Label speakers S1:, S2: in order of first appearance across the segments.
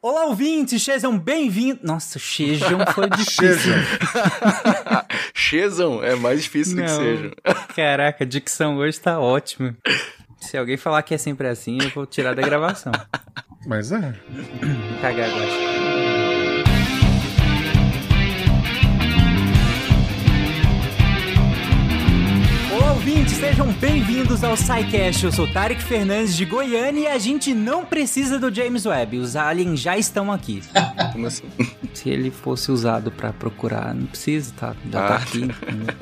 S1: Olá, ouvintes, sejam bem-vindos. Nossa, sejam foi difícil.
S2: Sejam é mais difícil do que
S1: Não.
S2: sejam.
S1: Caraca, a dicção hoje tá ótima. Se alguém falar que é sempre assim, eu vou tirar da gravação.
S3: Mas é.
S1: Cagar agora. Ouvintes, sejam bem-vindos ao SciCast. Eu sou Tarek Fernandes de Goiânia e a gente não precisa do James Webb. Os aliens já estão aqui.
S2: Como assim?
S1: Se ele fosse usado pra procurar, não precisa, tá? Já tá
S2: Ah.
S1: aqui. entendeu?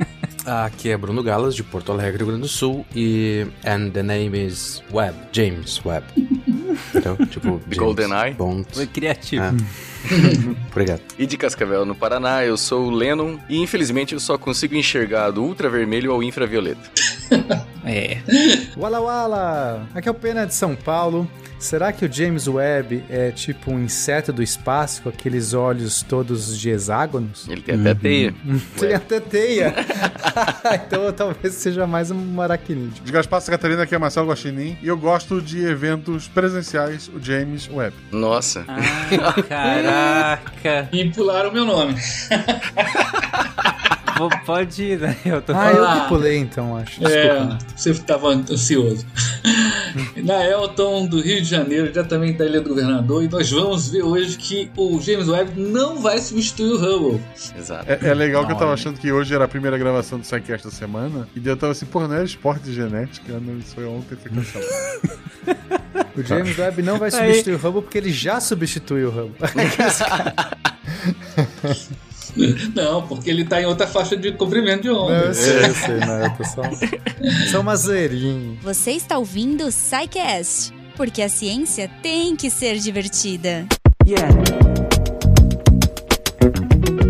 S4: Aqui é Bruno Galas, de Porto Alegre, Rio Grande do Sul, e and the name is Webb, James Webb. Então, tipo,
S2: GoldenEye?
S4: Bond.
S1: Foi criativo.
S4: Ah. Obrigado.
S2: E de Cascavel, no Paraná, eu sou o Lennon e infelizmente eu só consigo enxergar do ultravermelho ao infravioleta.
S1: É.
S3: Wala Wala! Aqui é o Pena de São Paulo. Será que o James Webb é tipo um inseto do espaço com aqueles olhos todos de hexágonos?
S2: Ele tem até teia.
S3: Tem até teia. então talvez seja mais um aracnídeo.
S5: De Gaspar Catarina, aqui é Marcelo Guaxinim, e eu gosto de eventos presenciais, o James Webb.
S2: Nossa.
S1: Ah, caraca.
S6: E pularam meu nome.
S1: Pode ir, né? Eu tô
S3: Ah, eu que pulei então, acho. Desculpa.
S6: É, você estava ansioso. Na Elton, do Rio de Janeiro, diretamente da Ilha do Governador, e nós vamos ver hoje que o James Webb não vai substituir o Hubble.
S2: Exato.
S5: É, é legal que eu tava achando que hoje era a primeira gravação do Psycast da semana, e daí eu tava assim, porra, não era esporte de genética? Não, isso foi ontem, foi cancelado.
S3: O James Webb não vai substituir o Hubble porque ele já substituiu o Hubble.
S6: Não, porque ele está em outra faixa de comprimento de
S3: Não,
S6: onda.
S3: eu sei, eu sei, não, eu tô só, só uma zoeirinha.
S7: Você está ouvindo o SciCast, porque a ciência tem que ser divertida.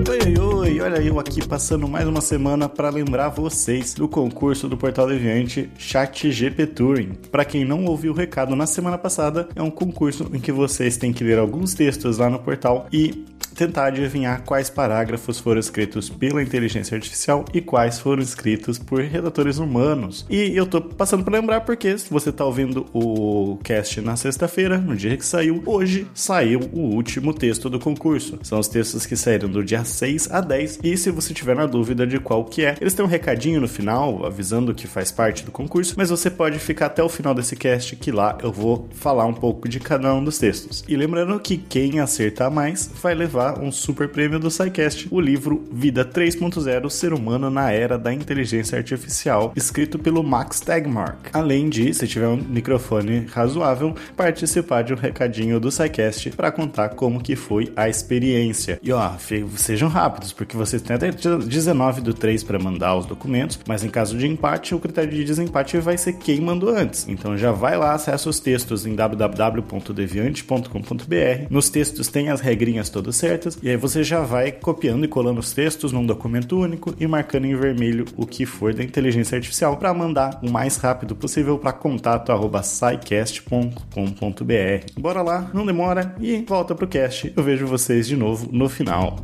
S8: Oi, oi, oi, olha eu aqui passando mais uma semana para lembrar vocês do concurso do Portal Deviante Chat GP Turing. Para quem não ouviu o recado na semana passada, é um concurso em que vocês têm que ler alguns textos lá no portal e tentar adivinhar quais parágrafos foram escritos pela inteligência artificial e quais foram escritos por redatores humanos. E eu tô passando para lembrar porque se você tá ouvindo o cast na sexta-feira, no dia que saiu, hoje saiu o último texto do concurso. São os textos que saíram do dia 6 a 10 e se você tiver na dúvida de qual que é, eles têm um recadinho no final avisando que faz parte do concurso, mas você pode ficar até o final desse cast que lá eu vou falar um pouco de cada um dos textos. E lembrando que quem acertar mais vai levar um super prêmio do SciCast, o livro Vida 3.0 Ser Humano na Era da Inteligência Artificial, escrito pelo Max Tegmark. Além de, se tiver um microfone razoável, participar de um recadinho do SciCast para contar como que foi a experiência. E ó, sejam rápidos, porque vocês têm até 19 do 3 para mandar os documentos, mas em caso de empate, o critério de desempate vai ser quem mandou antes. Então já vai lá, acessa os textos em www.deviante.com.br. Nos textos tem as regrinhas todas certas, e aí você já vai copiando e colando os textos num documento único e marcando em vermelho o que for da inteligência artificial para mandar o mais rápido possível para contato@scicast.com.br. Bora lá, não demora e volta pro cast. Eu vejo vocês de novo no final.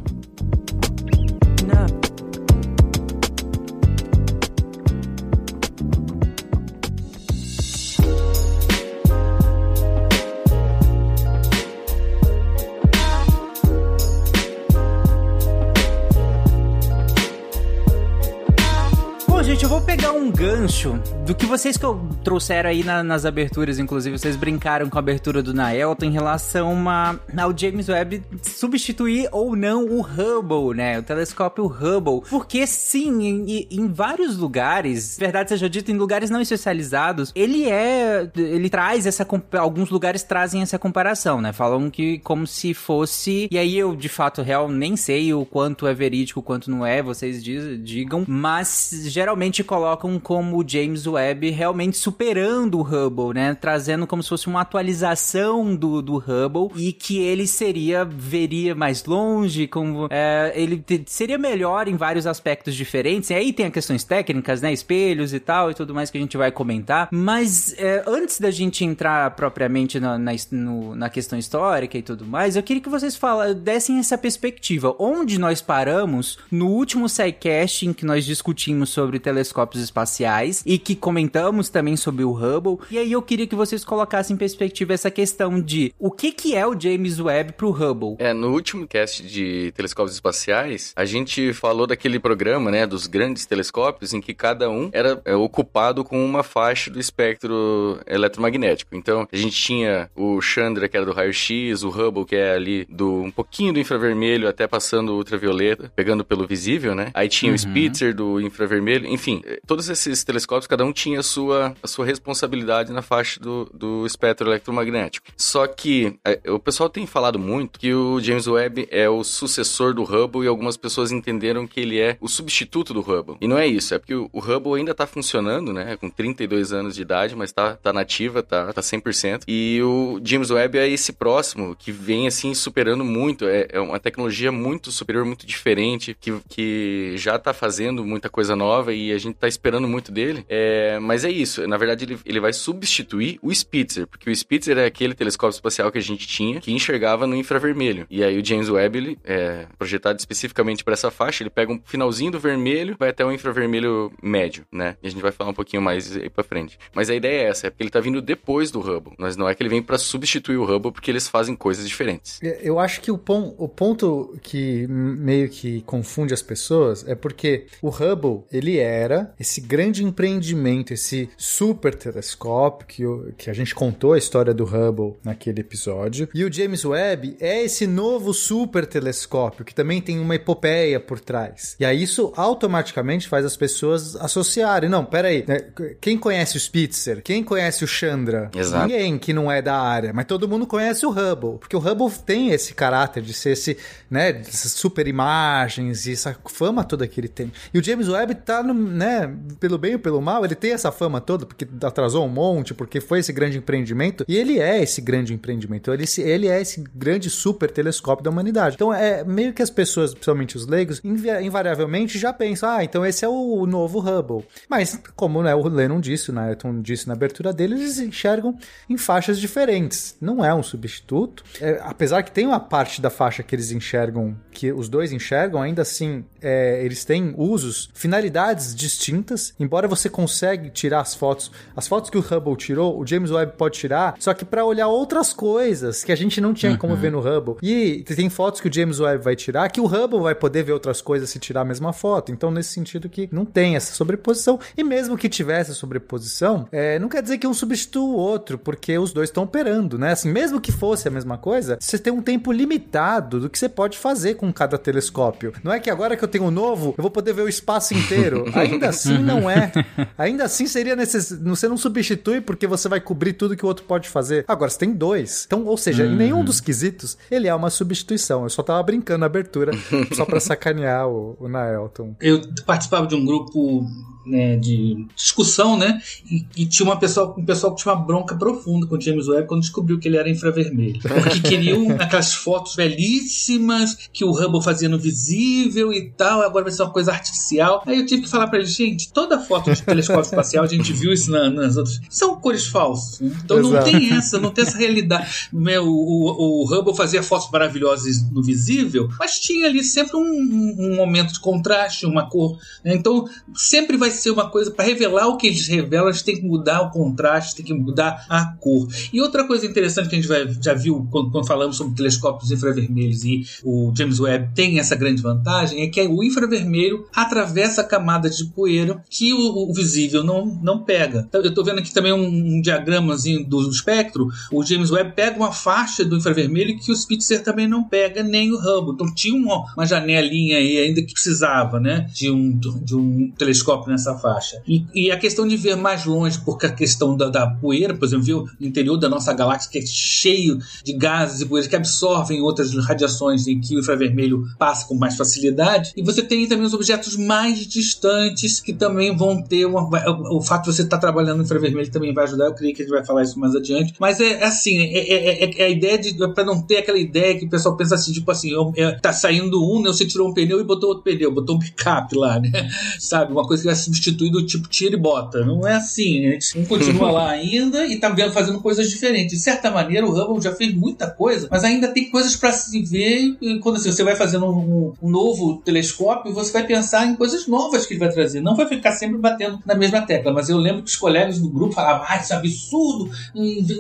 S1: Do que vocês que eu trouxeram aí na- nas aberturas, inclusive vocês brincaram com a abertura do Naelton em relação a, ao James Webb substituir ou não o Hubble, né? O telescópio Hubble. Porque sim, em, em vários lugares, verdade seja dita, em lugares não especializados, ele é. Ele traz essa. Alguns lugares trazem essa comparação, né? Falam que como se fosse. E aí eu, de fato, real, nem sei o quanto é verídico, o quanto não é, vocês diz- digam, mas geralmente colocam como James Webb realmente superando o Hubble, né? Trazendo como se fosse uma atualização do, do Hubble e que ele seria, veria mais longe, como é, ele te- seria melhor em vários aspectos diferentes. E aí tem as questões técnicas, né? Espelhos e tal e tudo mais que a gente vai comentar. Mas é, antes da gente entrar propriamente na, na, no- na questão histórica e tudo mais, eu queria que vocês fala, dessem essa perspectiva. Onde nós paramos no último SciCast em que nós discutimos sobre telescópios espaciais espaciais e que comentamos também sobre o Hubble. E aí eu queria que vocês colocassem em perspectiva essa questão de o que que é o James Webb pro Hubble.
S2: É, no último cast de telescópios espaciais, a gente falou daquele programa, né, dos grandes telescópios em que cada um era é, ocupado com uma faixa do espectro eletromagnético. Então, a gente tinha o Chandra, que era do raio-x, o Hubble, que é ali do um pouquinho do infravermelho até passando ultravioleta, pegando pelo visível, né? Aí tinha
S1: Uhum.
S2: o Spitzer do infravermelho, enfim, todos esses telescópios, cada um tinha a sua, a sua responsabilidade na faixa do, do espectro eletromagnético. Só que eh, o pessoal tem falado muito que o James Webb é o sucessor do Hubble e algumas pessoas entenderam que ele é o substituto do Hubble. E não é isso, é porque o, Hubble ainda tá funcionando, né? Com 32 anos de idade, mas tá, tá nativa, tá, tá 100%. E o James Webb é esse próximo que vem assim superando muito. É, é uma tecnologia muito superior, muito diferente, que, que já tá fazendo muita coisa nova e a gente tá esperando muito dele. É, mas é isso, na verdade ele, ele vai substituir o Spitzer, porque o Spitzer é aquele telescópio espacial que a gente tinha que enxergava no infravermelho. E aí o James Webb, ele é projetado especificamente para essa faixa, ele pega um finalzinho do vermelho, vai até o infravermelho médio, né? E a gente vai falar um pouquinho mais aí pra frente. Mas a ideia é essa, é porque ele tá vindo depois do Hubble, mas não é que ele vem para substituir o Hubble porque eles fazem coisas diferentes.
S3: Eu acho que o, pon- o ponto que meio que confunde as pessoas é porque o Hubble, ele era esse grande empreendimento, esse super telescópio que, que a gente contou a história do Hubble naquele episódio. E o James Webb é esse novo super telescópio que também tem uma epopeia por trás. E aí isso automaticamente faz as pessoas associarem. Não, peraí, né? quem conhece o Spitzer? Quem conhece o Chandra?
S2: Exato.
S3: Ninguém que não é da área, mas todo mundo conhece o Hubble, porque o Hubble tem esse caráter de ser esse, né, essas super imagens e essa fama toda que ele tem. E o James Webb tá, no, né, pelo bem ou pelo mal, ele tem essa fama toda porque atrasou um monte, porque foi esse grande empreendimento, e ele é esse grande empreendimento, ele, ele é esse grande super telescópio da humanidade. Então é meio que as pessoas, principalmente os leigos, invariavelmente já pensam, ah, então esse é o novo Hubble. Mas como né, o Lennon disse, né, Ayrton disse na abertura dele, eles enxergam em faixas diferentes. Não é um substituto. É, apesar que tem uma parte da faixa que eles enxergam, que os dois enxergam, ainda assim, é, eles têm usos, finalidades distintas. Embora você consegue tirar as fotos, as fotos que o Hubble tirou, o James Webb pode tirar, só que para olhar outras coisas que a gente não tinha como ver no Hubble. E tem fotos que o James Webb vai tirar que o Hubble vai poder ver outras coisas se tirar a mesma foto. Então, nesse sentido que não tem essa sobreposição. E mesmo que tivesse sobreposição, é, não quer dizer que um substitua o outro, porque os dois estão operando, né? Assim, mesmo que fosse a mesma coisa, você tem um tempo limitado do que você pode fazer com cada telescópio. Não é que agora que eu tenho um novo, eu vou poder ver o espaço inteiro. Ainda assim, não é. Ainda assim, seria necessário. Você não substitui porque você vai cobrir tudo que o outro pode fazer. Agora, você tem dois. Então, ou seja, em nenhum dos quesitos, ele é uma substituição. Eu só tava brincando na abertura, só pra sacanear o, o Naelton.
S6: Eu participava de um grupo né, de discussão, né? E, e tinha uma pessoa, um pessoal que tinha uma bronca profunda com o James Webb quando descobriu que ele era infravermelho. Porque queriam aquelas fotos belíssimas que o Hubble fazia no visível e tal, agora vai ser uma coisa artificial. Aí eu tive que falar pra ele, gente, toda foto de telescópio espacial, a gente viu isso na- nas outras, são cores falsas. né? Então não
S3: Exato.
S6: tem essa, não tem essa realidade. Meu, o, o Hubble fazia fotos maravilhosas no visível, mas tinha ali sempre um, um momento de contraste, uma cor. né? Então sempre vai ser uma coisa para revelar o que eles revelam, a gente tem que mudar o contraste, tem que mudar a cor. E outra coisa interessante que a gente vai- já viu quando, quando falamos sobre telescópios infravermelhos e o James Webb tem essa grande vantagem é que o infravermelho atravessa a camada de poeira que o, o visível não, não pega. Então, Eu estou vendo aqui também um, um diagramazinho do espectro. O James Webb pega uma faixa do infravermelho que o Spitzer também não pega, nem o Hubble. Então tinha uma, uma janelinha aí ainda que precisava, né, de um, de um telescópio nessa faixa. E, e a questão de ver mais longe, porque a questão da, da poeira, por exemplo, viu o interior da nossa galáxia que é cheio de gases e poeiras que absorvem outras radiações em que o infravermelho passa com mais facilidade. E você tem também os objetos mais distantes que também vão ter uma, o, fato de você estar trabalhando no infravermelho também vai ajudar. Eu creio que a gente vai falar isso mais adiante. Mas é assim, é, é- é- é a ideia de para não ter aquela ideia que o pessoal pensa assim, tipo assim, é, tá saindo um, né, você tirou um pneu e botou outro pneu, botou um backup lá, né? Sabe? Uma coisa que vai substituído tipo tira e bota. Não é assim. A gente continua lá ainda e tá fazendo coisas diferentes. De certa maneira, o Hubble já fez muita coisa, mas ainda tem coisas para se ver. E quando assim, você vai fazendo um, um, novo telescópio, você vai pensar em coisas novas que ele vai trazer. Não vai ficar sempre batendo na mesma tecla. Mas eu lembro que os colegas do grupo falavam: ah, isso é absurdo,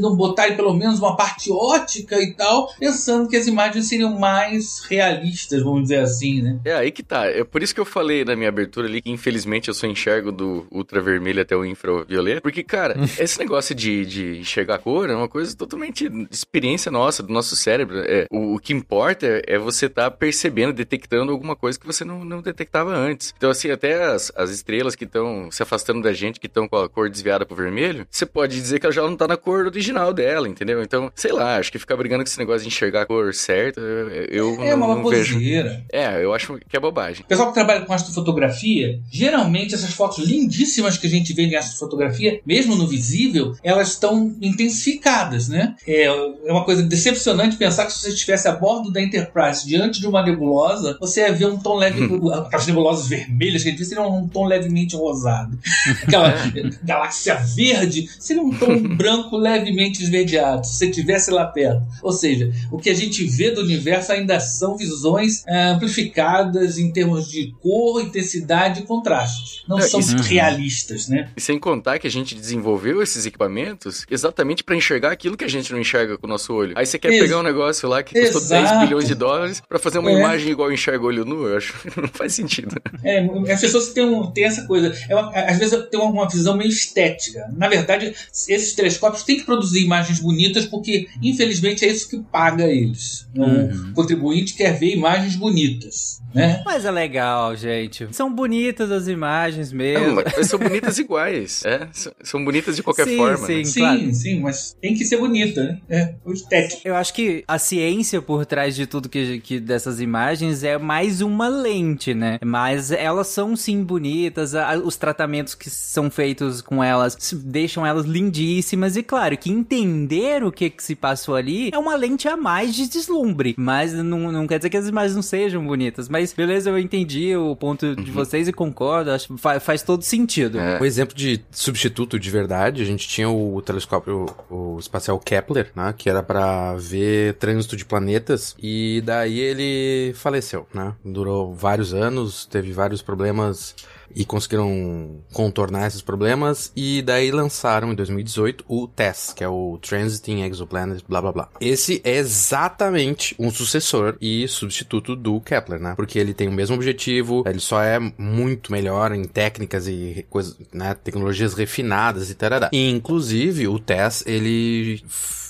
S6: não botarem pelo menos uma parte ótica e tal, pensando que as imagens seriam mais realistas, vamos dizer assim, né?
S2: É aí que tá. É por isso que eu falei na minha abertura ali que infelizmente eu só enxergo do ultravermelho até o infravioleta. Porque, cara, esse negócio de, de enxergar cor é uma coisa totalmente experiência nossa, do nosso cérebro. É, o, o que importa é, é você estar tá percebendo, detectando alguma coisa que você não, não detectava antes. Então, assim, até as, as estrelas que estão se afastando da gente, que estão com a cor desviada pro vermelho, você pode dizer que ela já não tá na cor original dela, entendeu? Então, sei lá, acho que ficar brigando com esse negócio de enxergar a cor certa, eu
S6: é
S2: não,
S6: uma
S2: não vejo.
S6: É,
S2: eu acho que é bobagem.
S6: O pessoal que trabalha com astrofotografia, geralmente essas fotos lindíssimas que a gente vê em astrofotografia, mesmo no visível, elas estão intensificadas, né? É, é uma coisa decepcionante pensar que se você estivesse a bordo da Enterprise diante de uma nebulosa, você ia ver um tom leve, aquelas nebulosas vermelhas que a gente vê seriam um tom levemente rosado. Aquela galáxia verde seria um tom branco levemente esverdeado, se você estivesse lá perto. Ou seja, o que a gente vê do universo ainda são visões é, amplificadas em termos de cor, intensidade e contraste. Não é, são isso, realistas, né?
S2: E sem contar que a gente desenvolveu esses equipamentos exatamente para enxergar aquilo que a gente não enxerga com o nosso olho. Aí você quer pegar um negócio lá que custou Exato. 10 bilhões de dólares para fazer uma é. imagem igual enxerga olho nu, eu acho que não faz sentido.
S6: É, as pessoas têm, um, têm essa coisa. É uma, às vezes tem uma visão meio estética. Na verdade, esses telescópios têm que produzir imagens bonitas porque, infelizmente, é isso que paga eles. Uhum. O contribuinte quer ver imagens bonitas. Né?
S1: Mas é legal, gente. São bonitas as imagens mesmo. Não,
S2: mas são bonitas iguais. É? São bonitas de qualquer
S6: sim,
S2: forma.
S6: Sim, né? sim, claro. sim, mas tem que ser bonita, né? É, o estético.
S1: Eu acho que a ciência por trás de tudo que, que dessas imagens é mais uma lente, né? Mas elas são sim bonitas, os tratamentos que são feitos com elas deixam elas lindíssimas e claro que entender o que, que se passou ali é uma lente a mais de deslumbre, mas não, não quer dizer que as imagens não sejam bonitas, mas beleza, eu entendi o ponto de uhum. vocês e concordo, acho faz, todo sentido.
S4: É. O exemplo de substituto de verdade, a gente tinha o telescópio o espacial Kepler, né, que era para ver trânsito de planetas e daí ele faleceu, né? Durou vários anos, teve vários problemas e conseguiram contornar esses problemas e daí lançaram em 2018 o TESS, que é o Transiting Exoplanet, blá blá blá. Esse é exatamente um sucessor e substituto do Kepler, né? Porque ele tem o mesmo objetivo, ele só é muito melhor em técnicas e coisas, né, tecnologias refinadas e tal. E inclusive o TESS, ele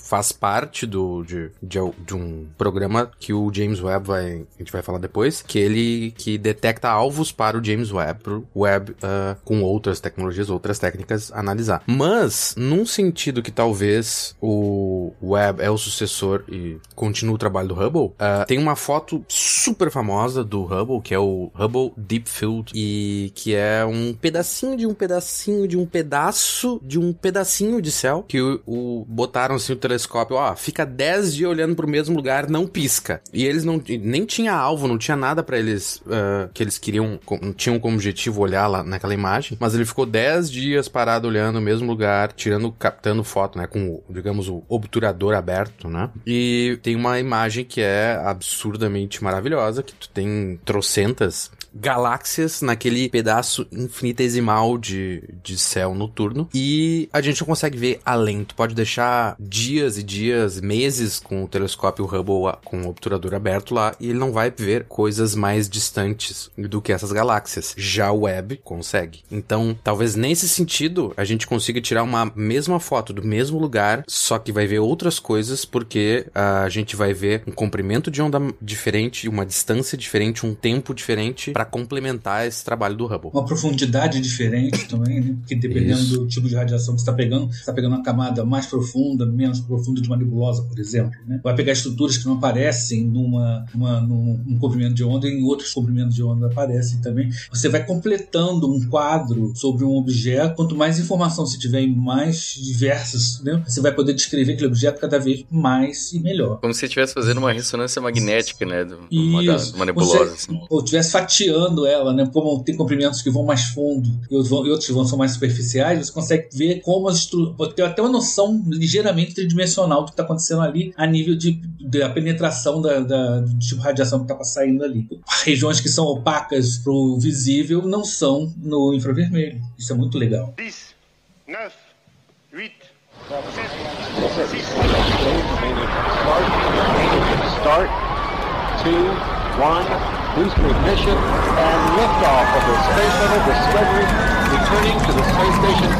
S4: faz parte do, de, de, de, um programa que o James Webb vai, a gente vai falar depois, que ele que detecta alvos para o James Webb, pro Webb uh, com outras tecnologias, outras técnicas analisar. Mas, num sentido que talvez o Webb é o sucessor e continua o trabalho do Hubble, uh, tem uma foto super famosa do Hubble, que é o Hubble Deep Field, e que é um pedacinho de um pedacinho de um pedaço de um pedacinho de céu que o, o botaram assim o telescópio, ó, fica 10 dias olhando pro mesmo lugar, não pisca. E eles não nem tinha alvo, não tinha nada para eles uh, que eles queriam, com, tinham como objetivo olhar lá naquela imagem, mas ele ficou 10 dias parado olhando o mesmo lugar, tirando, captando foto, né, com, digamos, o obturador aberto, né? E tem uma imagem que é absurdamente maravilhosa, que tu tem trocentas galáxias naquele pedaço infinitesimal de, de céu noturno e a gente não consegue ver além. Tu pode deixar dias e dias, meses com o telescópio Hubble com o obturador aberto lá e ele não vai ver coisas mais distantes do que essas galáxias. Já o Webb consegue. Então, talvez nesse sentido a gente consiga tirar uma mesma foto do mesmo lugar, só que vai ver outras coisas porque a gente vai ver um comprimento de onda diferente, uma distância diferente, um tempo diferente para complementar esse trabalho do Hubble.
S6: Uma profundidade diferente também, né? Porque dependendo Isso. do tipo de radiação que você está pegando, você está pegando uma camada mais profunda, menos profunda de uma nebulosa, por exemplo. Né? Vai pegar estruturas que não aparecem numa, numa, num, num comprimento de onda e em outros comprimentos de onda aparecem também. Você vai completando um quadro sobre um objeto. Quanto mais informação você tiver em mais diversas, né? você vai poder descrever aquele objeto cada vez mais e melhor.
S2: Como se estivesse fazendo uma ressonância magnética, né? De uma, uma nebulosa. Você,
S6: assim. Ou estivesse fatiando ela, né? Como tem comprimentos que vão mais fundo e outros, vão, e outros vão, são mais superficiais, você consegue ver como as estruturas. ter até uma noção ligeiramente tridimensional do que está acontecendo ali a nível de, da penetração da, da, do tipo de radiação que está saindo ali. Regiões que são opacas para o visível não são no infravermelho. Isso é muito legal.
S9: 10, 9, 8, 7, 6,
S10: Start. Two, one. Booster ignition and liftoff of the Space Shuttle Discovery.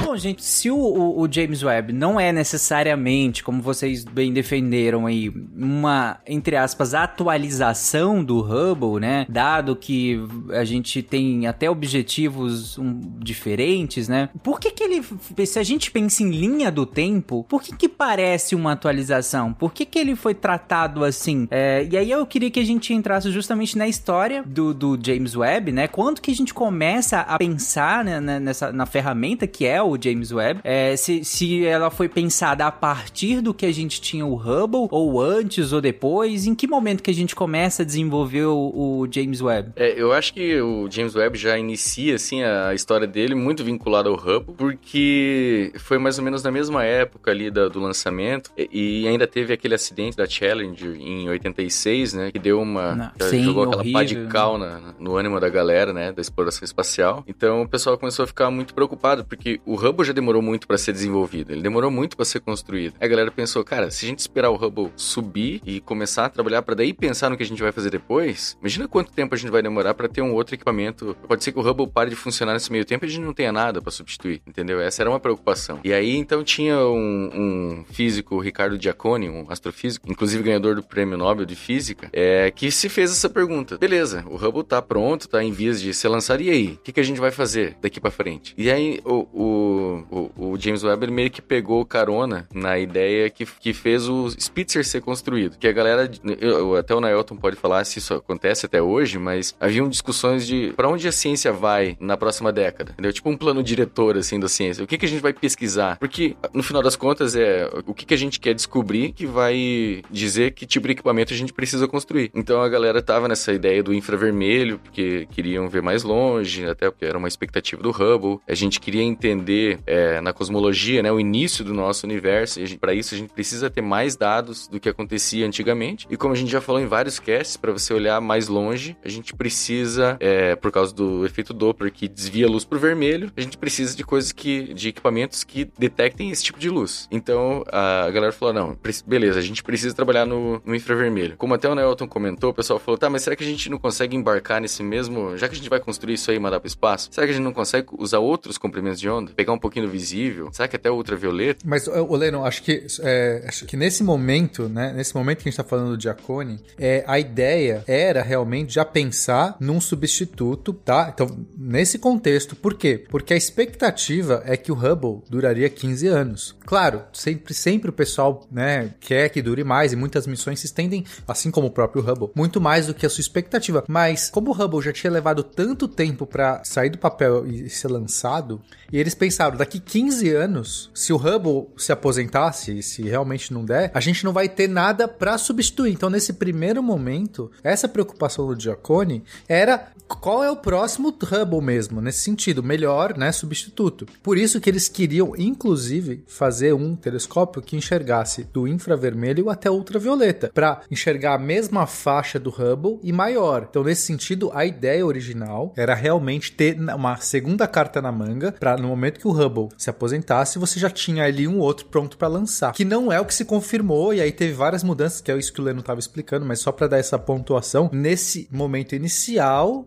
S1: Bom, gente, se o, o, o James Webb não é necessariamente, como vocês bem defenderam aí, uma, entre aspas, atualização do Hubble, né? Dado que a gente tem até objetivos um, diferentes, né? Por que que ele, se a gente pensa em linha do tempo, por que que parece uma atualização? Por que que ele foi tratado assim? É, e aí eu queria que a gente entrasse justamente na história do, do James Webb, né? Quando que a gente começa a pensar né, nessa, na ferramenta que é o James Webb, é, se, se ela foi pensada a partir do que a gente tinha o Hubble, ou antes ou depois, em que momento que a gente começa a desenvolver o, o James Webb?
S2: É, eu acho que o James Webb já inicia, assim, a história dele muito vinculada ao Hubble, porque foi mais ou menos na mesma época ali da, do lançamento, e, e ainda teve aquele acidente da Challenger em 86, né, que deu uma...
S1: Não, sim,
S2: jogou aquela pá de
S1: horrível,
S2: cal na- no ânimo da galera, né, da exploração espacial. Então o pessoal começou a ficar muito preocupado, porque o Hubble já demorou muito para ser desenvolvido, ele demorou muito para ser construído. Aí a galera pensou, cara, se a gente esperar o Hubble subir e começar a trabalhar para daí pensar no que a gente vai fazer depois, imagina quanto tempo a gente vai demorar para ter um outro equipamento. Pode ser que o Hubble pare de funcionar nesse meio tempo e a gente não tenha nada para substituir, entendeu? Essa era uma preocupação. E aí então tinha um, um físico, Ricardo Giacconi, um astrofísico, inclusive ganhador do Prêmio Nobel de Física, é, que se fez essa pergunta. Beleza, o Hubble tá pronto, tá em vias de ser lançado, e aí? O que, que a gente vai fazer daqui para frente? E aí o, o, o, o James Webb meio que pegou carona na ideia que, que fez o Spitzer ser construído. Que a galera, eu- até o Nailton pode falar se isso acontece até hoje, mas haviam discussões de para onde a ciência vai na próxima década, entendeu? Tipo um plano diretor, assim, da ciência. O que, que a gente vai pesquisar? Porque, no final das contas, é o que, que a gente quer descobrir que vai dizer que tipo de equipamento a gente precisa construir. Então a galera tava nessa ideia do infravermelho, porque queriam ver mais longe, até porque era uma expectativa do Hubble. A gente queria entender é, na cosmologia, né, o início do nosso universo. E para isso a gente precisa ter mais dados do que acontecia antigamente. E como a gente já falou em vários casts, para você olhar mais longe, a gente precisa, é, por causa do efeito Doppler que desvia a luz pro vermelho, a gente precisa de coisas que, de equipamentos que detectem esse tipo de luz. Então a galera falou: não, beleza, a gente precisa trabalhar no, no infravermelho. Como até o Nelton comentou, o pessoal falou: tá, mas será que a gente não consegue embarcar nesse mesmo. Já que a gente vai construir isso aí e mandar pro espaço, será que a gente não consegue usar outros comprimentos de onda? Pegar um pouquinho do visível? Será que até o ultravioleta?
S3: Mas, Leno, acho que, é, acho que nesse momento, né? Nesse momento que a gente tá falando do Giacone, é, a ideia era realmente já pensar num substituto, tá? Então, nesse contexto, por quê? Porque a expectativa é que o Hubble duraria 15 anos. Claro, sempre, sempre o pessoal, né, quer que dure mais e muitas missões se estendem, assim como o próprio Hubble, muito mais do que a sua expectativa. Mas, como o Hubble já tinha levado tanto tempo para sair do papel e ser lançado, e eles pensaram, daqui 15 anos, se o Hubble se aposentasse, se realmente não der, a gente não vai ter nada para substituir. Então, nesse primeiro momento, essa preocupação do Giacone era qual é o próximo Hubble mesmo, nesse sentido, melhor, né, substituto. Por isso que eles queriam, inclusive, fazer um telescópio que enxergasse do infravermelho até ultravioleta, para enxergar a mesma faixa do Hubble e maior. Então, nesse sentido, a ideia original era realmente ter uma segunda carta na manga, para no momento que o Hubble se aposentasse, você já tinha ali um outro pronto para lançar. Que não é o que se confirmou, e aí teve várias mudanças, que é isso que o Leno estava explicando, mas só para dar essa pontuação, nesse momento inicial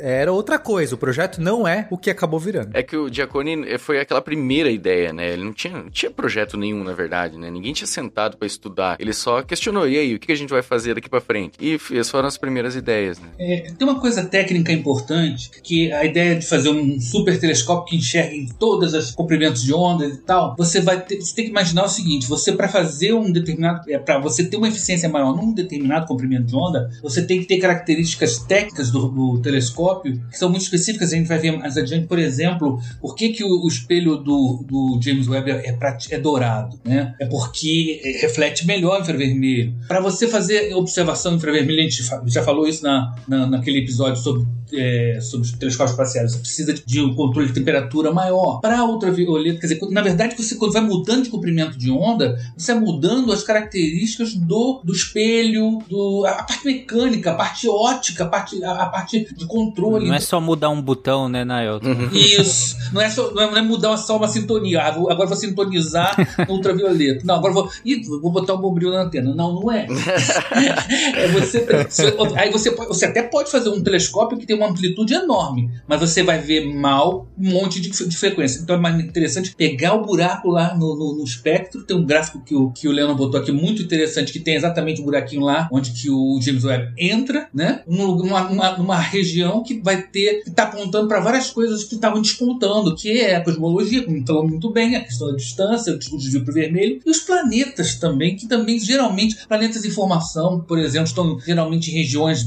S3: era outra coisa. O projeto não é o que acabou virando.
S2: É que o Giacone eh, foi aquela primeira ideia, né? Ele não tinha, não tinha projeto nenhum, na verdade, né? Ninguém tinha sentado pra estudar. Ele só questionou, e aí, o que a gente vai fazer daqui pra frente? E essas foram as primeiras ideias, né?
S6: É, tem uma coisa técnica importante, que a ideia de fazer um super telescópio que enxerga em todas as comprimentos de ondas e tal, você vai ter, você tem que imaginar o seguinte, você para fazer um determinado, é, para você ter uma eficiência maior num determinado comprimento de onda, você tem que ter características técnicas do, do telescópio que são muito específicas, a gente vai ver mais adiante, por exemplo, por que, que o, o espelho do, do James Webb é, prati- é dourado, né? É porque é, reflete melhor infravermelho. Para você fazer observação infravermelha, a gente já falou isso na, na, na, naquele episódio sobre, é, sobre os telescópios espaciais. Você precisa de um controle de temperatura maior. Para ultravioleta, quer dizer, na verdade, você quando vai mudando de comprimento de onda, você vai mudando as características do, do espelho, do, a parte mecânica, a parte ótica, a parte, a, a parte de controle.
S1: Não é só mudar um botão, né, Naelton?
S6: Isso. Não é, só, não é, não é mudar só uma sintonia. Ah, vou- agora vou sintonizar no ultravioleta. Não, agora vou. Ih, vou botar um bombril na antena. Não, não é. É você, você- aí você, pode- você até pode fazer um telescópio que tem uma amplitude enorme, mas você vai ver mal um monte de, de frequência. Então é mais interessante pegar o buraco lá no, no- no espectro. Tem um gráfico que o, que o Leandro botou aqui muito interessante, que tem exatamente o buraquinho lá, onde que o James Webb entra, né? Numa região que vai ter, que está apontando para várias coisas que estavam descontando, que é a cosmologia, como falou muito bem, a questão da distância, o desvio para o vermelho, e os planetas também, que também geralmente, planetas em formação, por exemplo, estão geralmente em regiões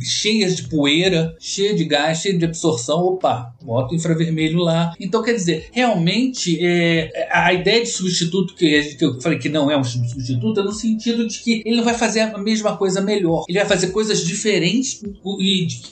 S6: cheias de poeira, cheias de gás, cheias de absorção. Opa, bota infravermelho lá. Então, quer dizer, realmente, é, a ideia de substituto, que, eu falei que não é um substituto, é no sentido de que ele não vai fazer a mesma coisa melhor. Ele vai fazer coisas diferentes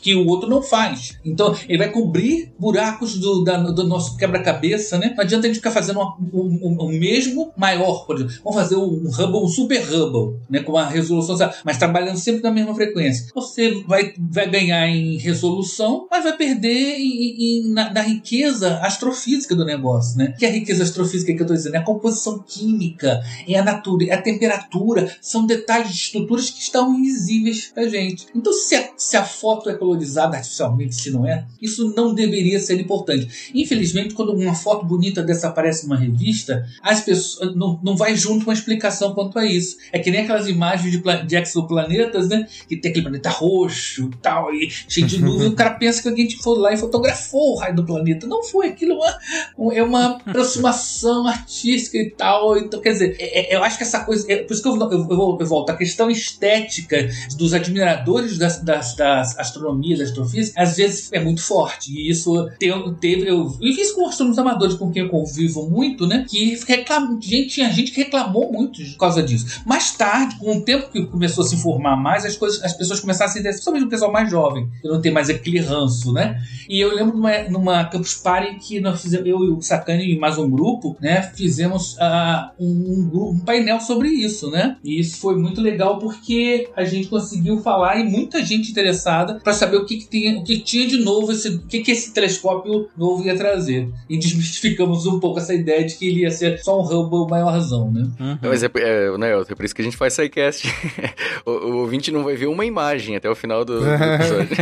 S6: que o outro não faz. Então, ele vai cobrir buracos do, da- do nosso quebra-cabeça, né? Não adianta a gente ficar fazendo uma- um- um- o mesmo maior, por exemplo. Vamos fazer um Hubble, um Super Hubble, né? Com uma resolução, mas trabalhando sempre na mesma frequência. Você vai, vai ganhar em resolução, mas vai perder em, em- na, na riqueza astrofísica do negócio, né? Que a riqueza astrofísica que eu estou dizendo é a composição química, é a natureza, é a temperatura, são detalhes de estruturas que estão invisíveis pra gente. Então, se a, se a foto é colorizada artificialmente, se não é, isso não deveria ser importante. Infelizmente, quando uma foto bonita dessa aparece numa revista, as pessoas não, não vai junto uma explicação quanto a isso. É que nem aquelas imagens de, de exoplanetas, né? Que tem aquele planeta roxo tal, e cheio de nuvem, o cara pensa que alguém foi lá e fotografou o raio do planeta. Não foi, aquilo é uma, é uma aproximação artística e tal. Então, quer dizer, é- é- eu acho que essa coisa. É, por isso que eu, eu, eu, eu volto. A questão estética dos admiradores das, das, das astronomia, da astrofísica, às vezes é muito forte. E isso te- teve. Eu vi isso com astrônomos amadores com quem eu convivo muito, né? Que reclamam. Gente, tinha gente que reclamou muito por causa disso. Mais tarde, com o tempo que começou a se informar mais, as, coisas, as pessoas começaram se interessar, principalmente o pessoal mais jovem, que não tem mais aquele ranço, né? E eu lembro numa, numa Campus Party que nós fizemos, eu e o Sacani e mais um grupo, né? Fizemos ah, um, um um painel sobre isso, né? E isso foi muito legal porque a gente conseguiu falar e muita gente interessada para saber o que, que tinha, o que tinha de novo, esse, o que, que esse telescópio novo ia trazer. E desmistificamos um pouco essa ideia de que ele ia ser só um Hubble maiorzão, né?
S1: Uhum.
S2: Mas é, é, né, é por isso que a gente faz SciCast. o, o ouvinte não vai ver uma imagem até o final do, do episódio.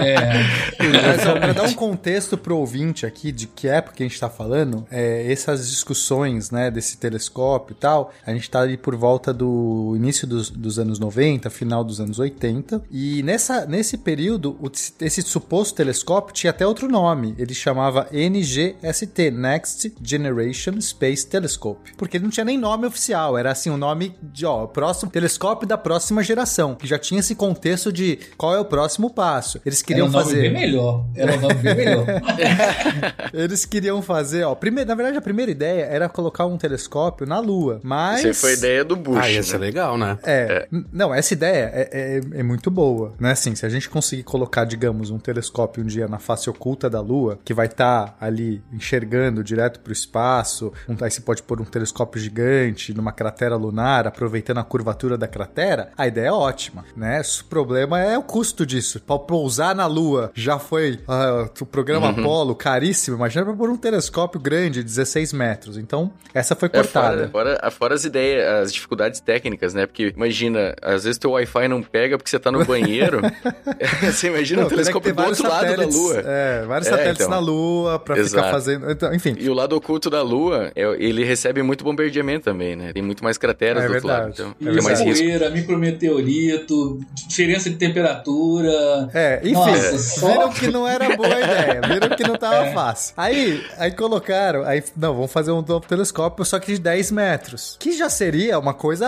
S6: É.
S3: Mas, ó, pra dar um contexto pro ouvinte aqui de que época a gente tá falando, é, essas discussões, né, desse telescópio e tal, a gente tá ali por volta do início dos, dos anos 90, final dos anos 80, e nessa, nesse período, o- esse suposto telescópio tinha até outro nome, ele chamava NGST, Next Generation Space Telescope, porque ele não tinha nem nome oficial, era assim, o nome de, ó, próximo telescópio da próxima geração, que já tinha esse contexto de qual é o próximo passo. Eles
S6: Era
S3: queriam
S6: um nome
S3: fazer...
S6: bem melhor. Era um nome bem melhor.
S3: Eles queriam fazer, ó. Primeiro, na verdade, a primeira ideia era colocar um telescópio na Lua. Mas.
S2: Isso foi a ideia do Bush.
S4: Ah, ia ser
S2: né?
S4: legal, né?
S3: É, n- não, essa ideia é, é, é muito boa, né? Assim, se a gente conseguir colocar, digamos, um telescópio um dia na face oculta da Lua, que vai estar ali enxergando direto pro espaço, um- aí você pode pôr um telescópio gigante numa cratera lunar, aproveitando a curvatura da cratera, a ideia é ótima, né? O problema é o custo disso. Pra pousar na Lua já foi ah, o programa Apollo, caríssimo, imagina pra pôr um telescópio grande, 16 metros. Então, essa foi
S2: É,
S3: cortada.
S2: fora, fora, fora as ideias, as dificuldades técnicas, né? Porque imagina, às vezes teu Wi-Fi não pega porque você tá no banheiro. você imagina
S3: Não,
S2: um telescópio do outro lado da Lua.
S3: É, vários
S2: É,
S3: satélites
S2: então.
S3: na Lua pra ficar
S2: Exato.
S3: fazendo. Então, enfim.
S2: E o lado oculto da Lua, é- ele recebe muito bombardeamento também, né? Tem muito mais crateras
S3: É
S2: do outro lado. Então,
S3: É
S2: tem mais.
S6: Poeira, micrometeorito, diferença de temperatura.
S3: É, enfim,
S6: Nossa, só-
S3: viram que não era boa a ideia, viram que não tava fácil. Aí, aí colocaram, aí, não, vamos fazer um novo telescópio, só que de 10 metros. Que já seria uma coisa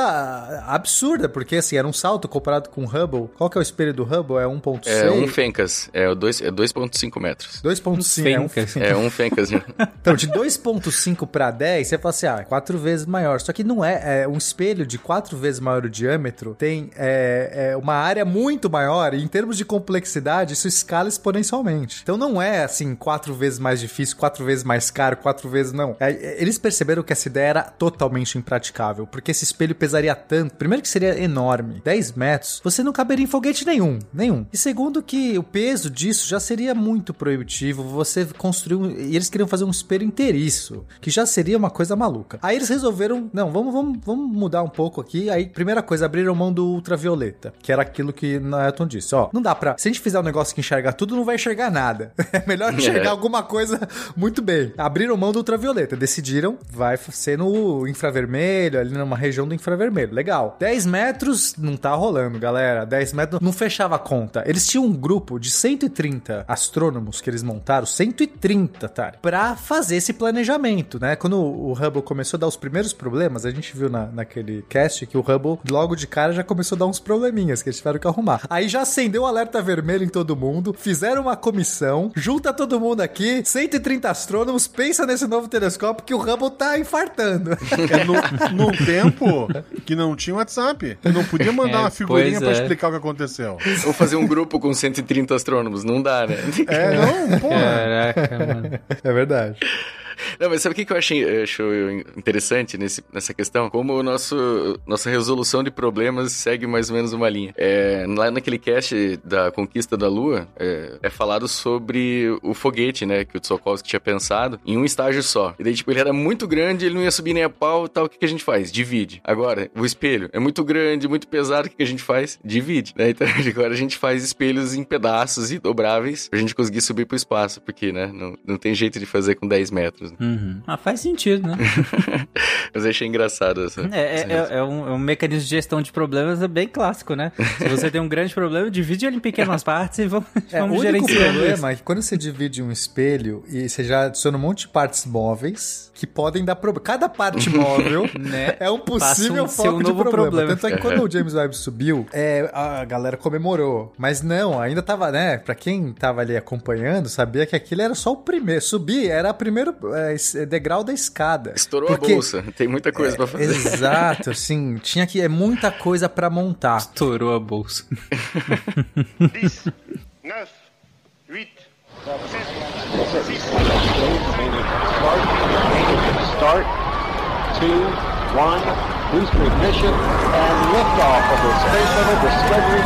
S3: absurda, porque assim, era um salto comparado com o Hubble. Qual que é o espelho do Hubble? É 1.6?
S2: É um Fencas, é o dois- é 2.5 metros.
S3: 2.5, é um
S1: Fencas.
S2: É um Fencas. né?
S3: Então, de 2.5 para 10, você fala assim, ah, é quatro vezes maior. Só que não é, é um espelho de quatro vezes maior o diâmetro tem é, é uma área muito maior e em termos de complexidade, isso escala exponencialmente. Então não é assim, quatro vezes mais difícil, quatro vezes mais caro, quatro vezes não. É, é, eles perceberam que essa ideia era totalmente impraticável, porque esse espelho pesaria tanto. Primeiro que seria enorme, 10 metros, você não caberia em foguete nenhum, nenhum. E segundo que o peso disso já seria muito proibitivo, você construir um, e eles queriam fazer um espelho inteiriço, que já seria uma coisa maluca. Aí eles resolveram, não, vamos, vamos, vamos mudar um pouco aqui. Aí, primeira coisa, abriram mão do ultravioleta, que era aquilo que Nailton disse, ó, não dá pra, se a gente fizer um negócio que enxerga tudo, não vai enxergar nada. É melhor enxergar
S2: É.
S3: alguma coisa muito bem. Abriram mão do ultravioleta, decidiram, vai ser no infravermelho, ali numa região do infravermelho. Legal. 10 metros não tá rolando, galera. 10 metros não fechava a conta. Eles tinham um grupo de 130 astrônomos que eles montaram, 130, tá? Pra fazer esse planejamento, né? Quando o Hubble começou a dar os primeiros problemas, a gente viu na, naquele cast que o Hubble, logo de cara, já começou a dar uns probleminhas que eles tiveram que arrumar. Aí já acendeu o alerta vermelho em todo mundo, fizeram uma comissão, junta todo mundo aqui, 130 astrônomos, pensa nesse novo telescópio que o Hubble tá infartando.
S5: É no, num tempo que não tinha WhatsApp. Eu não podia mandar
S1: É,
S5: uma figurinha pra
S1: é.
S5: explicar o que aconteceu.
S2: Ou fazer um grupo com 130 astrônomos, não dá, né?
S5: É, não, porra.
S1: Caraca, mano.
S3: é verdade.
S2: Não, mas sabe o que eu achei interessante nesse, nessa questão? Como o nosso, nossa resolução de problemas segue mais ou menos uma linha. É, lá naquele cast da conquista da Lua, é, é falado sobre o foguete, né? Que o Tsiolkovsky tinha pensado em um estágio só. E daí, tipo, ele era muito grande, ele não ia subir nem a pau tal. O que, que a gente faz? Divide. Agora, o espelho é muito grande, muito pesado. O que, que a gente faz? Divide. Né? Então, agora a gente faz espelhos em pedaços e dobráveis pra gente conseguir subir pro espaço. Porque, né? Não, não tem jeito de fazer com 10 metros.
S1: Uhum. Ah, faz sentido, né?
S2: Mas eu achei engraçado essa.
S1: É,
S2: essa
S1: é, é, é um, é um mecanismo de gestão de problemas bem clássico, né? Se você tem um grande problema, divide ele em pequenas partes e vamos,
S3: É, o
S1: vamos gerenciando isso.
S3: problema é que quando você divide um espelho e você já adiciona um monte de partes móveis que podem dar problema. Cada parte móvel
S1: Né?
S3: é um possível
S1: um-
S3: foco
S1: um
S3: de
S1: novo
S3: problema.
S1: problema.
S3: Tanto é que quando o James Webb subiu, é, a galera comemorou. Mas não, ainda tava, né? Pra quem tava ali acompanhando, sabia que aquilo era só o primeiro. Subir era o primeiro é, degrau da escada.
S2: Estourou
S3: Porque-
S2: a bolsa. Tem muita coisa pra fazer.
S3: Exato, assim, tinha que. É muita coisa pra montar.
S1: Estourou a bolsa.
S9: 10, 9, 8, 7, 6,
S10: Start. Two, one, booster ignition, and liftoff of the Space Shuttle Discovery,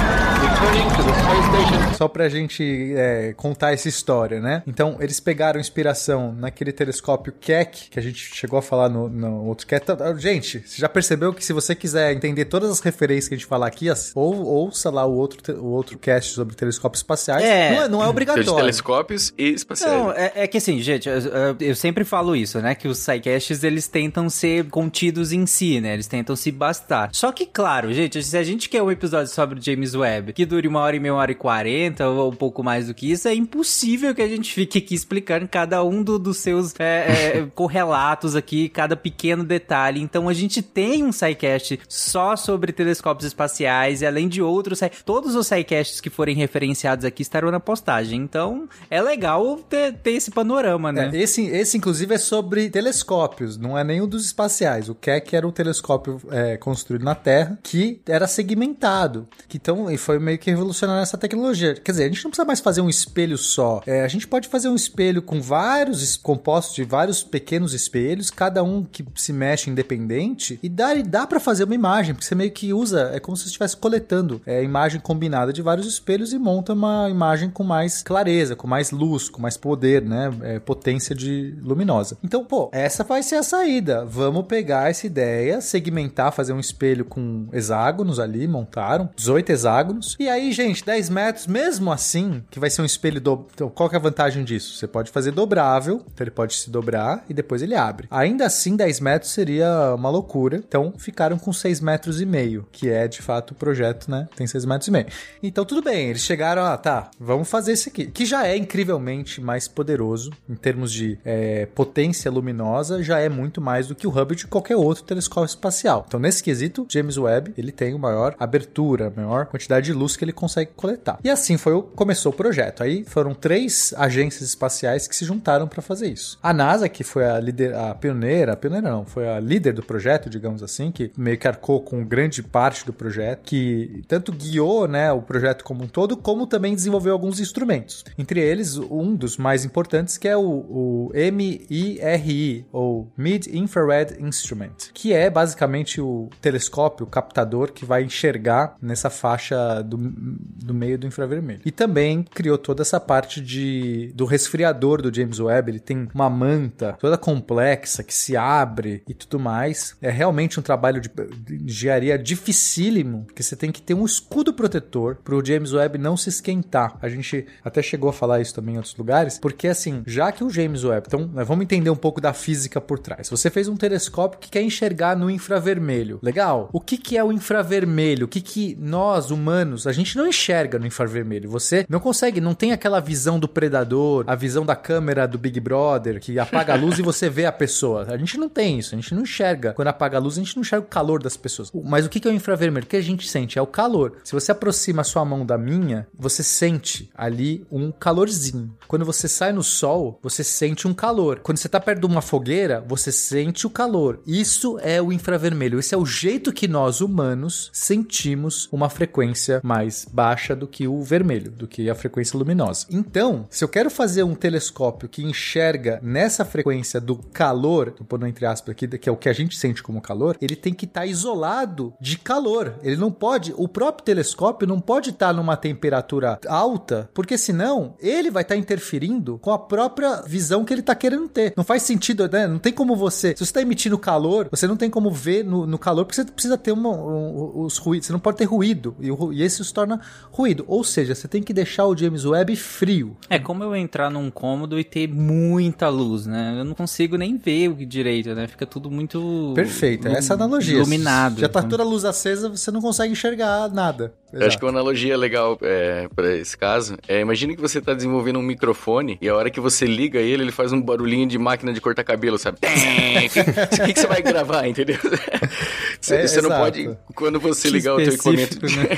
S3: Só pra gente é, contar essa história, né? Então, eles pegaram inspiração naquele telescópio Keck, que a gente chegou a falar no, no outro cast. Tá, Gente, você já percebeu que se você quiser entender todas as referências que a gente falar aqui, ou ouça lá o outro, o outro cast sobre telescópios espaciais.
S1: É.
S3: Não, é, não é
S2: Então, de
S3: obrigatório.
S2: telescópios e espaciais.
S1: Não, é, é que assim, gente, eu, eu- eu sempre falo isso, né? Que os sidecasts, eles tentam ser contidos em si, né? Eles tentam se bastar. Só que, claro, gente, se a gente quer um episódio sobre o James Webb que dure uma hora e meia, uma hora e quarenta, ou um pouco mais do que isso, é impossível que a gente fique aqui explicando cada um do- dos seus é, é, correlatos aqui, cada pequeno detalhe. Então, a gente tem um sidecast só sobre telescópios espaciais, e além de outros, todos os sidecasts que forem referenciados aqui estarão na postagem. Então, é legal ter, ter esse panorama, né?
S3: É, esse, esse, inclusive, é sobre telescópios, não é o dos espaciais. O Keck era o telescópio é, construído na Terra que era segmentado. Que, então, e foi meio que revolucionário essa tecnologia. Quer dizer, a gente não precisa mais fazer um espelho só. É, a gente pode fazer um espelho com vários compostos de vários pequenos espelhos, cada um que se mexe independente, e dá, dá para fazer uma imagem, porque você meio que usa, é como se você estivesse coletando é, imagem combinada de vários espelhos e monta uma imagem com mais clareza, com mais luz, com mais poder, né? É, potência de luminosa. Então, pô, essa vai ser a saída. Vamos pegar essa ideia, segmentar, fazer um espelho com hexágonos ali, montaram 18 hexágonos. E aí, gente, 10 metros, mesmo assim, que vai ser um espelho do... Então, qual que é a vantagem disso? Você pode fazer dobrável, então ele pode se dobrar e depois ele abre. Ainda assim, 10 metros seria uma loucura. Então, ficaram com 6 metros e meio, que é de fato o projeto, né? Tem 6 metros e meio. Então, tudo bem, eles chegaram, ah, tá, vamos fazer esse aqui, que já é incrivelmente mais poderoso em termos de é, potência luminosa, já é muito mais do que o Hubble de qualquer outro telescópio espacial. Então, nesse quesito, James Webb, ele tem o maior abertura, a maior quantidade de luz que ele consegue coletar. E assim foi começou o projeto. Aí foram três agências espaciais que se juntaram para fazer isso. A NASA, que foi a a pioneira, a pioneira não, foi a líder do projeto, digamos assim, que meio que arcou com grande parte do projeto, que tanto guiou, né, o projeto como um todo, como também desenvolveu alguns instrumentos. Entre eles, um dos mais importantes que é o, o MIRI, ou Mid Infrared Instrument, que é basicamente o telescópio, o captador que vai enxergar nessa faixa do, do meio do infravermelho. E também criou toda essa parte de, do resfriador do James Webb. Ele tem uma manta toda complexa que se abre e tudo mais. É realmente um trabalho de, de engenharia dificílimo, porque você tem que ter um escudo protetor para o James Webb não se esquentar. A gente até chegou a falar isso também em outros lugares, porque assim, já que o James Webb, então né, vamos entender um pouco da física por trás. Você fez um telescópio que quer enxergar no infravermelho. Legal. O que, que é o infravermelho? O que, que nós, humanos, a gente não enxerga no infravermelho? Você não consegue, não tem aquela visão do predador, a visão da câmera do Big Brother, que apaga a luz e você vê a pessoa. A gente não tem isso, a gente não enxerga. Quando apaga a luz, a gente não enxerga o calor das pessoas. Mas o que, é o infravermelho? O que a gente sente é o calor. Se você aproxima a sua mão da minha, você sente ali um calorzinho. Quando você sai no sol, você sente um calor. Quando você tá perto de uma fogueira, você sente o calor. Isso é o infravermelho. Esse é o jeito que nós humanos sentimos uma frequência mais baixa do que o vermelho, do que a frequência luminosa. Então, se eu quero fazer um telescópio que enxerga nessa frequência do calor, tô pondo entre aspas aqui, que é o que a gente sente como calor, ele tem que estar tá isolado de calor. Ele não pode, o próprio telescópio não pode estar tá numa temperatura alta, porque senão ele vai estar tá interferindo com a própria visão que ele está querendo ter. Não faz sentido, né? Não tem como você, se você está emitindo calor, você não tem como ver no, no calor, porque você precisa ter uma, um, os ruídos, você não pode ter ruído, e, e esse se torna ruído. Ou seja, você tem que deixar o James Webb frio.
S1: É como eu entrar num cômodo e ter muita luz, né? Eu não consigo nem ver o direito, né? Fica tudo muito.
S3: Perfeito, essa analogia.
S1: Iluminado.
S3: Já tá toda a luz acesa, você não consegue enxergar nada.
S2: Eu acho que uma analogia legal é, para esse caso é: imagine que você tá desenvolvendo um microfone e a hora que você liga ele, ele faz um barulhinho de máquina de cortar cabelo, sabe? O que, que você vai gravar, entendeu? Você,
S3: É,
S2: você não pode, quando você
S1: Que
S2: ligar o teu equipamento.
S1: né?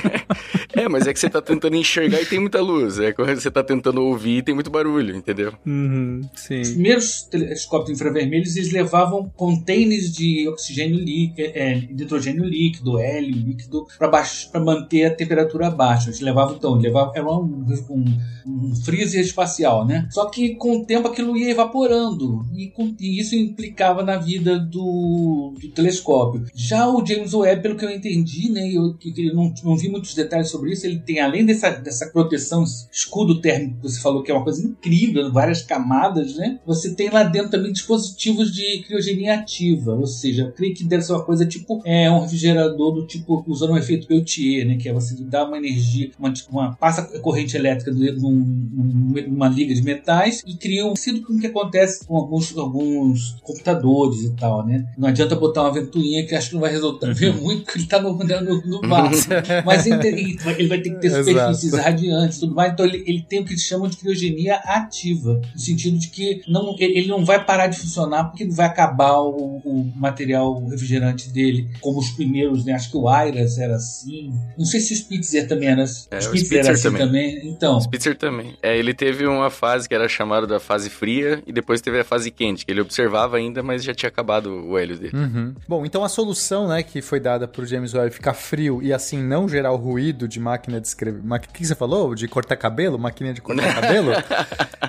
S2: é, mas é que você tá tentando enxergar e tem muita luz. É quando você tá tentando ouvir e tem muito barulho, entendeu?
S1: Uhum, sim.
S6: Os primeiros telescópios infravermelhos eles levavam containers de oxigênio líquido, é, de hidrogênio líquido, hélio líquido, para manter a temperatura baixa. Eles levavam então, levavam, era um, um, um freezer espacial, né? Só que com o tempo aquilo ia evaporando e, com- e isso implicava na vida do, do telescópio. Já o James Webb, pelo que eu entendi, né, eu, eu não, não vi muitos detalhes sobre isso, ele tem além dessa, dessa proteção, escudo térmico que você falou que é uma coisa incrível, várias camadas, né? Você tem lá dentro também dispositivos de criogenia ativa, ou seja, eu creio que deve ser uma coisa tipo é um refrigerador do tipo usando o efeito Peltier, né? Que é você dar uma energia, uma, uma passa corrente elétrica do- num- num- numa liga de metais e cria um sido com o que acontece com alguns, alguns computadores e tal, né? Não adianta botar uma ventoinha que acho que não vai resultar ver muito porque ele está no, no, no mar. Mas ele, vai ter que ter superfícies radiantes e tudo mais. Então ele, ele tem o que eles chamam de criogenia ativa. No sentido de que não, ele não vai parar de funcionar porque não vai acabar o, o material refrigerante dele. Como os primeiros, né? Acho que o Iras era assim. Não sei se o Spitzer também era assim.
S2: É,
S6: o
S2: o
S6: Spitzer era
S2: Spitzer
S6: assim
S2: também.
S6: também. Então,
S2: Spitzer também. É, ele teve uma fase que era chamada da fase fria e depois teve a fase quente, que ele observava ainda, mas já tinha acabado o hélio dele.
S3: Uhum. Bom, então a solução, né, que foi dada pro James Webb ficar frio e assim não gerar o ruído de máquina de escrever. Ma... O que você falou? De cortar cabelo? Máquina de cortar cabelo?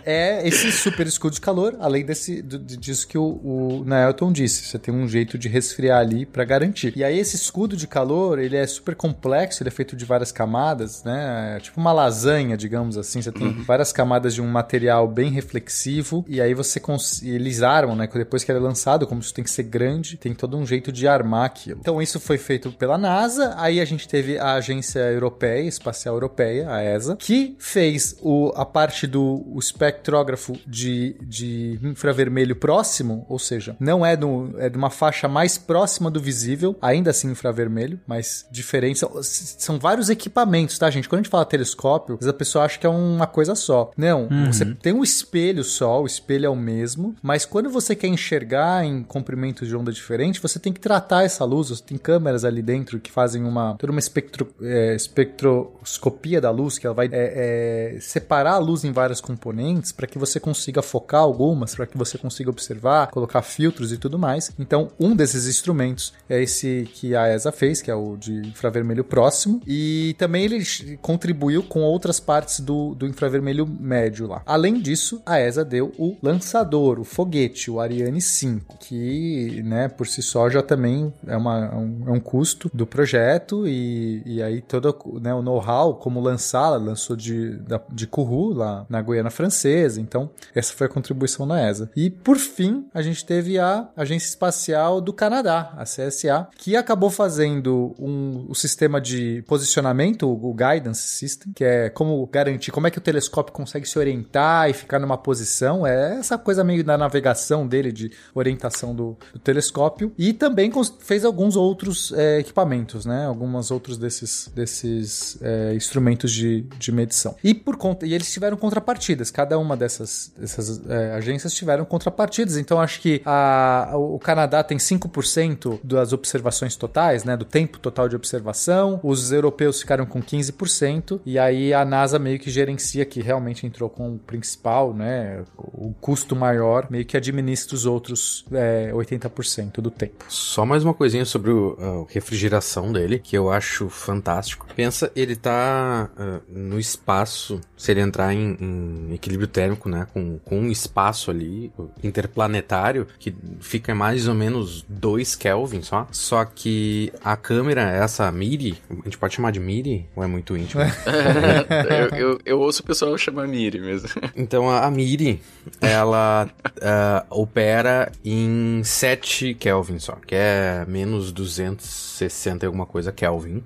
S3: é esse super escudo de calor, além desse, do- disso que o, o Naelton disse. Você tem um jeito de resfriar ali pra garantir. E aí esse escudo de calor, ele é super complexo, ele é feito de várias camadas, né? É tipo uma lasanha, digamos assim. Você tem várias camadas de um material bem reflexivo e aí você cons... eles armam, né? Depois que ele é lançado, como isso tem que ser grande, tem todo um jeito de armar aquilo. Então isso foi feito pela NASA, aí a gente teve a Agência Europeia, Espacial Europeia, a ESA, que fez o, a parte do espectrógrafo de, de infravermelho próximo, ou seja, não é, do, é de uma faixa mais próxima do visível, ainda assim infravermelho, mas diferente. São, são vários equipamentos, tá, gente? Quando a gente fala telescópio, a pessoa acha que é uma coisa só. Não, você tem um espelho só, o espelho é o mesmo, mas quando você quer enxergar em comprimentos de onda diferente, você tem que tratar essa luz, você tem câmeras ali dentro que fazem uma toda uma espectro, é, espe- espectroscopia da luz, que ela vai é, é, separar a luz em vários componentes para que você consiga focar algumas, para que você consiga observar, colocar filtros e tudo mais. Então, um desses instrumentos é esse que a ESA fez, que é o de infravermelho próximo, e também ele contribuiu com outras partes do, do infravermelho médio lá. Além disso, a ESA deu o lançador, o foguete, o Ariane 5, que, né, por si só já também é, uma, é um, é um custo do projeto e, e aí todo né, o know-how, como lançá-la, lançou de, de Kourou, lá na Guiana Francesa, então essa foi a contribuição da ESA. E por fim, a gente teve a Agência Espacial do Canadá, a CSA, que acabou fazendo um, o sistema de posicionamento, o Guidance System, que é como garantir, como é que o telescópio consegue se orientar e ficar numa posição, é essa coisa meio da navegação dele, de orientação do, do telescópio, e também fez alguns outros é, equipamentos, né, alguns outros desses, desses é, instrumentos de, de medição. E por conta, e eles tiveram contrapartidas, cada uma dessas, dessas é, agências tiveram contrapartidas, então acho que a, o Canadá tem 5% das observações totais, né, do tempo total de observação, os europeus ficaram com 15%, e aí a NASA meio que gerencia, que realmente entrou com o principal, né, o custo maior, meio que administra os outros é, 80% do tempo.
S4: Só mais uma coisinha sobre o, a refrigeração dele, que eu acho fantástico. Pensa, ele tá uh, no espaço, se ele entrar em, em, equilíbrio térmico, né, com, com um espaço ali interplanetário, que fica mais ou menos 2 Kelvin só, só que a câmera, essa Miri, a gente pode chamar de Miri? Ou é muito íntimo?
S2: eu, eu, eu, ouço o pessoal chamar Miri mesmo.
S4: Então a, a Miri, ela uh, opera em 7 Kelvin só, que é menos 260 e alguma coisa Kelvin.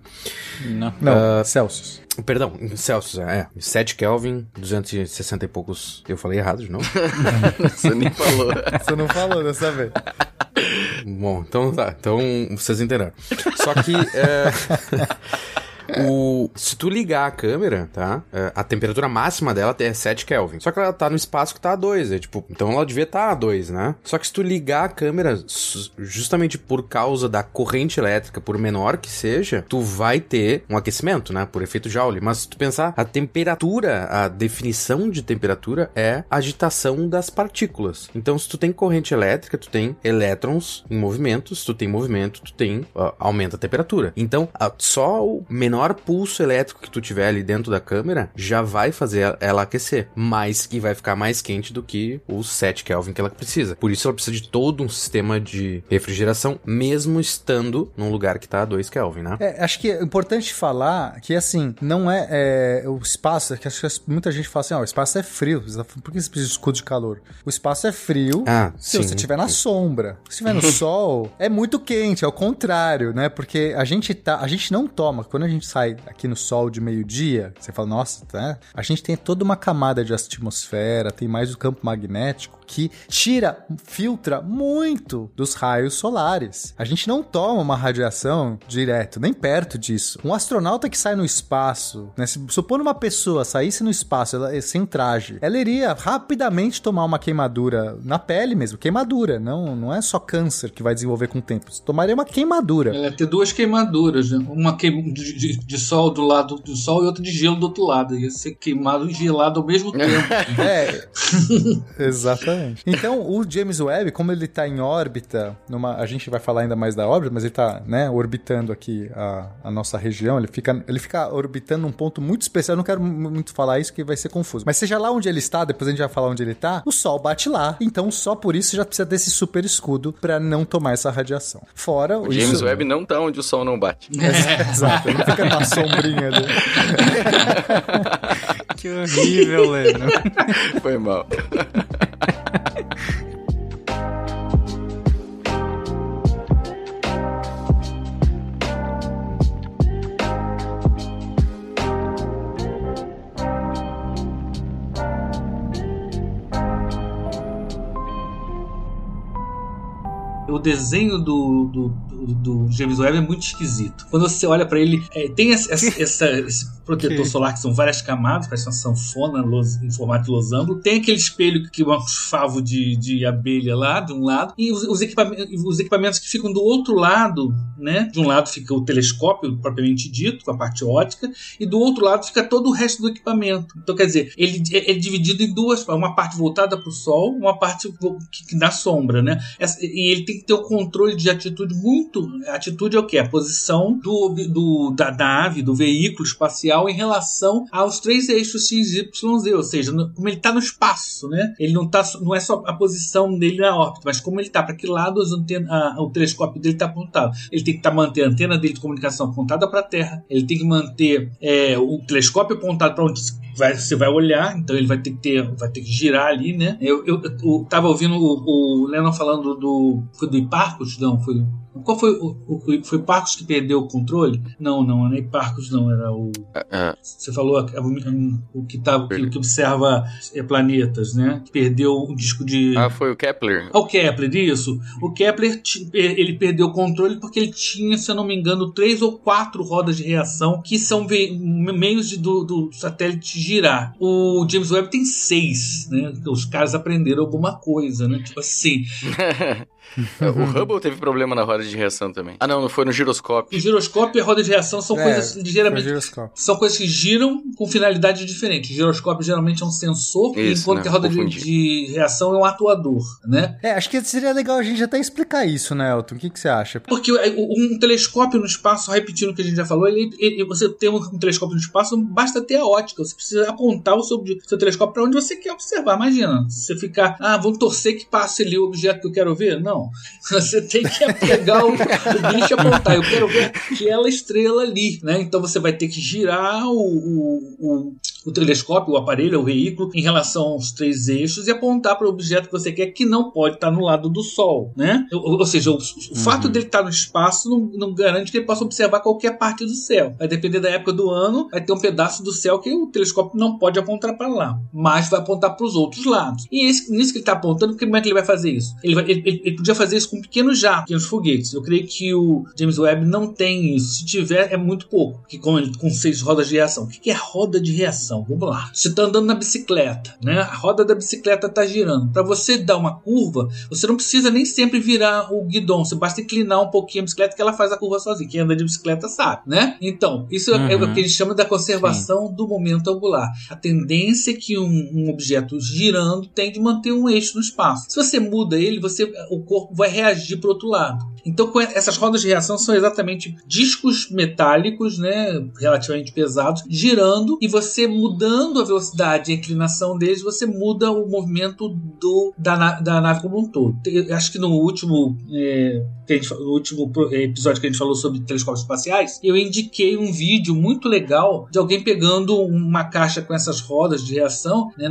S3: Não, Não uh, Celsius.
S4: Perdão, Celsius, é. 7 Kelvin, 260 e poucos. Eu falei errado de novo?
S2: Você nem falou.
S3: Você não falou dessa vez.
S4: Bom, então tá. Então vocês entenderam. Só que. É... O, se tu ligar a câmera, tá? É, a temperatura máxima dela é 7 Kelvin. Só que ela tá no espaço que tá a 2. É, tipo, então ela devia estar tá a 2, né? Só que se tu ligar a câmera, justamente por causa da corrente elétrica, por menor que seja, tu vai ter um aquecimento, né? Por efeito Joule. Mas se tu pensar, a temperatura, a definição de temperatura é agitação das partículas. Então, se tu tem corrente elétrica, tu tem elétrons em movimento. Se tu tem movimento, tu tem uh, aumenta a temperatura. Então, uh, só o menor menor pulso elétrico que tu tiver ali dentro da câmera já vai fazer ela aquecer, mas que vai ficar mais quente do que os 7 Kelvin que ela precisa. Por isso ela precisa de todo um sistema de refrigeração, mesmo estando num lugar que tá a 2 Kelvin, né?
S3: É, acho que é importante falar que assim, não é, é o espaço, que acho que muita gente fala assim, ó, oh, o espaço é frio, por que você precisa de escudo de calor? O espaço é frio
S4: ah,
S3: se
S4: sim,
S3: você estiver na sombra. Se estiver no sol, é muito quente, é o contrário, né? Porque a gente tá, a gente não toma, quando a gente sai aqui no sol de meio-dia, você fala, nossa, tá? A gente tem toda uma camada de atmosfera, tem mais o campo magnético que tira, filtra muito dos raios solares. A gente não toma uma radiação direto, nem perto disso. Um astronauta que sai no espaço, né? Se supor uma pessoa saísse no espaço ela, sem traje, ela iria rapidamente tomar uma queimadura na pele mesmo, queimadura, não, não é só câncer que vai desenvolver com o tempo. Você tomaria uma queimadura.
S6: É, ter duas queimaduras, né? uma queim de, de, de, sol do lado do sol e outra de gelo do outro lado. Ia ser queimado e gelado ao mesmo tempo.
S3: é, exatamente. Exatamente. Então, o James Webb, como ele está em órbita, numa, a gente vai falar ainda mais da órbita, mas ele está né, orbitando aqui a, a, nossa região, ele fica, ele fica orbitando um ponto muito especial. Eu não quero muito falar isso que vai ser confuso. Mas seja lá onde ele está, depois a gente vai falar onde ele está, o Sol bate lá. Então, só por isso já precisa desse super escudo para não tomar essa radiação. Fora
S2: o James isso... Webb não tá onde o Sol não bate.
S3: É, exato, não fica na sombrinha dele.
S1: que horrível, Leno.
S2: Foi mal.
S6: o desenho do, do, do, do, James Webb é muito esquisito. Quando você olha para ele, é, tem essa, essa, esse protetor solar, que são várias camadas, parece uma sanfona los- em formato de losango. Tem aquele espelho que é um favo de, de abelha lá, de um lado, e os, os equipamentos, os equipamentos que ficam do outro lado, né? De um lado fica o telescópio, propriamente dito, com a parte ótica, e do outro lado fica todo o resto do equipamento. Então, quer dizer, ele é, é dividido em duas, uma parte voltada para o Sol, uma parte que, que dá sombra, né? Essa- e ele tem que ter o controle de atitude muito. A atitude é o quê? A posição do, do- da nave, do veículo espacial em relação aos três eixos X, Y, Z, ou seja, no- como ele está no espaço, né? Ele não tá, não é só a posição dele na órbita, mas como ele está, para que lado antena- a- o telescópio dele está apontado. Ele tem que tá, manter a antena dele de comunicação apontada para a Terra, ele tem que manter é, o telescópio apontado para onde vai- você vai olhar, então ele vai ter que ter, vai ter que girar ali, né? Eu, eu, eu tava ouvindo o, o Lennon falando do. Foi do Hiparcos? Não, foi. Qual foi o, o- Foi Parcos que perdeu o controle? Não, não, não é Hiparcos, não, era o.
S2: Ah,
S6: Você falou a- o que, tá, o que, observa é, planetas, né? Que perdeu o disco de.
S2: ah, foi o Kepler.
S6: Ah, O Kepler, isso. O Kepler, ele perdeu o controle porque ele tinha, se eu não me engano, três ou quatro rodas de reação que são meios de, do, do satélite girar. O James Webb tem seis, né? Os caras aprenderam alguma coisa, né? Tipo assim.
S2: o Hubble teve problema na roda de reação também. Ah, não, não foi no giroscópio.
S6: O giroscópio e a roda de reação são
S3: É,
S6: coisas ligeiramente
S3: giroscópio.
S6: são coisas que giram com finalidades diferentes. O giroscópio geralmente é um sensor,
S2: Isso,
S6: enquanto
S2: né?
S6: que a roda de, de reação é um atuador, né?
S3: É, acho que seria legal a gente até explicar isso, né, Elton? O que, que você acha?
S6: Porque o- um telescópio no espaço, repetindo o que a gente já falou, ele, ele- você tem um, um telescópio no espaço, não basta ter a ótica, você precisa apontar o seu, seu telescópio para onde você quer observar. Imagina, se você ficar, ah, vamos torcer que passe ali o objeto que eu quero ver. Não. Você tem que pegar o, o bicho e apontar. Eu quero ver aquela estrela ali, né? Então você vai ter que girar o, o, o, o telescópio, o aparelho, o veículo, em relação aos três eixos e apontar para o objeto que você quer, que não pode estar no lado do Sol, né? Ou, ou seja, o, o fato dele estar no espaço não, não garante que ele possa observar qualquer parte do céu. Vai depender da época do ano, vai ter um pedaço do céu que o telescópio não pode apontar para lá, mas vai apontar para os outros lados. E esse, nisso que ele está apontando, como é que ele vai fazer isso? Ele, vai- ele- ele- ele podia fazer isso com pequenos jatos, pequenos foguetes. Eu creio que o James Webb não tem isso. Se tiver, é muito pouco. Que com, com seis rodas de reação. O que é roda de reação? Vamos lá. Você está andando na bicicleta, né? A roda da bicicleta está girando. Para você dar uma curva, você não precisa nem sempre virar o guidão. Você basta inclinar um pouquinho a bicicleta que ela faz a curva sozinha. Quem anda de bicicleta sabe, né? Então, isso é- é
S1: Uhum.
S6: o que eles chamam da conservação do momento angular. A tendência que um, um objeto girando tem de manter um eixo no espaço. Se você muda ele, você, o corpo vai reagir para o outro lado. Então, essas rodas de reação são exatamente discos metálicos, né, relativamente pesados, girando e você mudando a velocidade e a inclinação deles, você muda o movimento do, da, da nave como um todo. Te- Acho que no último, é, gente no último é, episódio que a gente falou sobre telescópios espaciais, eu indiquei um vídeo muito legal de alguém pegando uma caixa com essas rodas de reação né,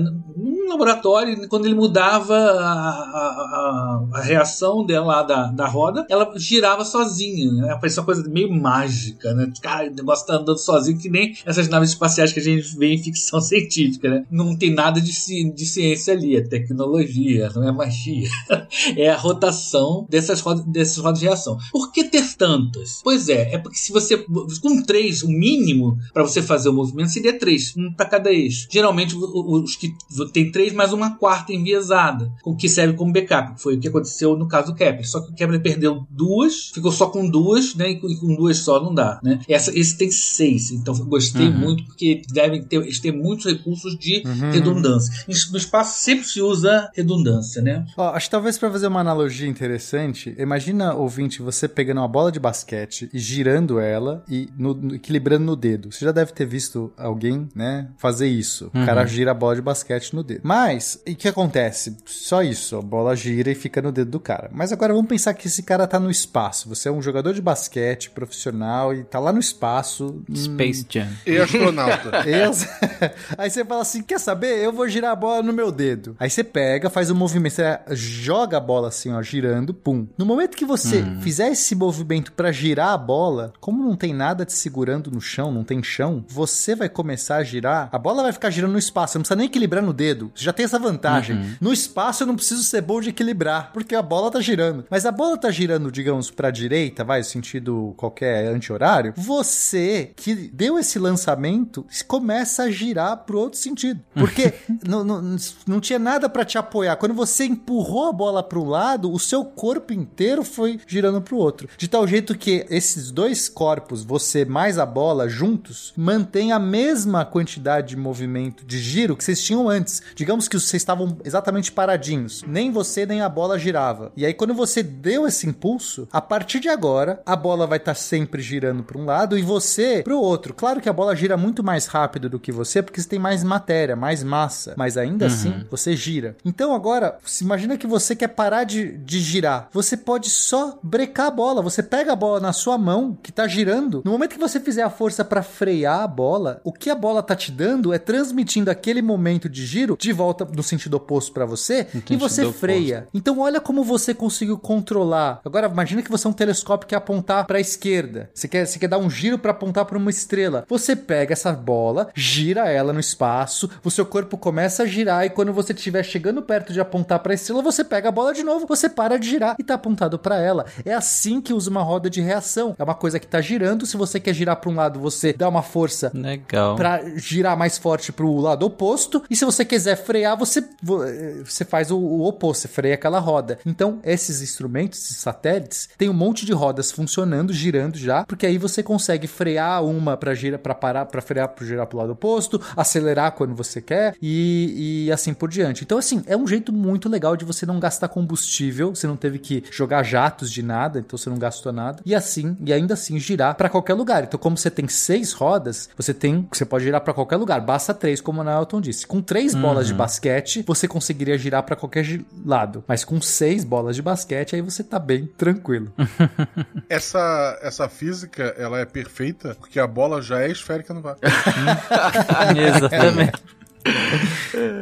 S6: laboratório, quando ele mudava a, a- a- a reação dela da, da roda, ela girava sozinha. Né? Parecia uma coisa meio mágica, né? Cara, o negócio tá andando sozinho que nem essas naves espaciais que a gente vê em ficção científica, né? Não tem nada de, ci- de ciência ali, é tecnologia, não é magia. é a rotação dessas rodas, dessas rodas de reação. Por que ter tantas? Pois é, é porque se você. Com três, o mínimo para você fazer o movimento seria três, um para cada eixo. Geralmente, os que tem três mais uma quarta enviesada, o que serve como backup. que Foi o que aconteceu no caso do Kepler. Só que o Kepler perdeu duas, ficou só com duas, né? E com, duas só não dá, né? Essa, esse tem seis, então gostei
S1: Uhum.
S6: muito porque devem ter, eles têm muitos recursos de
S3: Uhum.
S6: redundância. No espaço sempre se usa redundância, né?
S3: Ó, acho que talvez pra fazer uma analogia interessante, imagina, ouvinte, você pegando uma bola de basquete e girando ela e no- no- equilibrando no dedo. Você já deve ter visto alguém, né, fazer isso. O
S1: Uhum.
S3: cara gira a bola de basquete no dedo. Mas, e o que acontece? Só isso, a bola gira e fica no dedo do cara. Mas agora vamos pensar que esse cara tá no espaço. Você é um jogador de basquete profissional e tá lá no espaço. hum,
S1: Space Jam.
S5: E astronauta.
S3: Aí você fala assim: quer saber? Eu vou girar a bola no meu dedo. Aí você pega, faz um movimento, você joga a bola assim, ó, girando, pum. No momento que você fizer esse movimento pra girar a bola, como não tem nada te segurando no chão, não tem chão, você vai começar a girar, a bola vai ficar girando no espaço, você não precisa nem equilibrar no dedo. Você já tem essa vantagem.
S1: Uhum.
S3: No espaço eu não preciso ser bom de equilibrar, porque a bola tá girando. Mas a bola tá girando, digamos, pra direita, vai, sentido qualquer anti-horário. Você que deu esse lançamento começa a girar pro outro sentido. Porque não, não, não tinha nada pra te apoiar. Quando você empurrou a bola pro lado, o seu corpo inteiro foi girando pro outro. De tal jeito que esses dois corpos, você mais a bola, juntos, mantém a mesma quantidade de movimento de giro que vocês tinham antes. Digamos que vocês estavam exatamente paradinhos. Nem você nem a bola girava. E aí, quando você deu esse impulso, a partir de agora, a bola vai estar sempre girando para um lado e você para o outro. Claro que a bola gira muito mais rápido do que você, porque você tem mais matéria, mais massa. Mas ainda assim, você gira. Então agora, se imagina que você quer parar de, de girar. Você pode só brecar a bola. Você pega a bola na sua mão, que tá girando. No momento que você fizer a força para frear a bola, o que a bola tá te dando é transmitindo aquele momento de giro de volta no sentido oposto para você e
S1: sentido
S3: você
S1: oposto.
S3: freia. Então olha como você conseguiu controlar. Agora imagina que você é um telescópio que apontar para a esquerda. Você quer, você quer dar um giro para apontar para uma estrela. Você pega essa bola, gira ela no espaço, o seu corpo começa a girar e quando você estiver chegando perto de apontar para a estrela, você pega a bola de novo, você para de girar e tá apontado para ela. É assim que usa uma roda de reação. É uma coisa que tá girando, se você quer girar para um lado, você dá uma força
S1: Legal.
S3: Pra girar mais forte pro lado oposto. E se você quiser frear, você, vo- eh, você faz o, o oposto, você freia aquela roda. Então, esses instrumentos, esses satélites, tem um monte de rodas funcionando, girando já, porque aí você consegue frear uma para girar, para parar, para frear para girar pro lado oposto, acelerar quando você quer e, e assim por diante. Então, assim, é um jeito muito legal de você não gastar combustível, você não teve que jogar jatos de nada, então você não gastou nada. E assim, e ainda assim girar para qualquer lugar. Então, como você tem seis rodas, você tem, você pode girar para qualquer lugar. Basta três, como o Nelton disse. Com três bolas de basquete, você conseguiria girar para qualquer lado. Mas com seis bolas de basquete, aí você tá bem tranquilo.
S5: Essa, essa física, ela é perfeita porque a bola já é esférica no vácuo.
S1: Exatamente.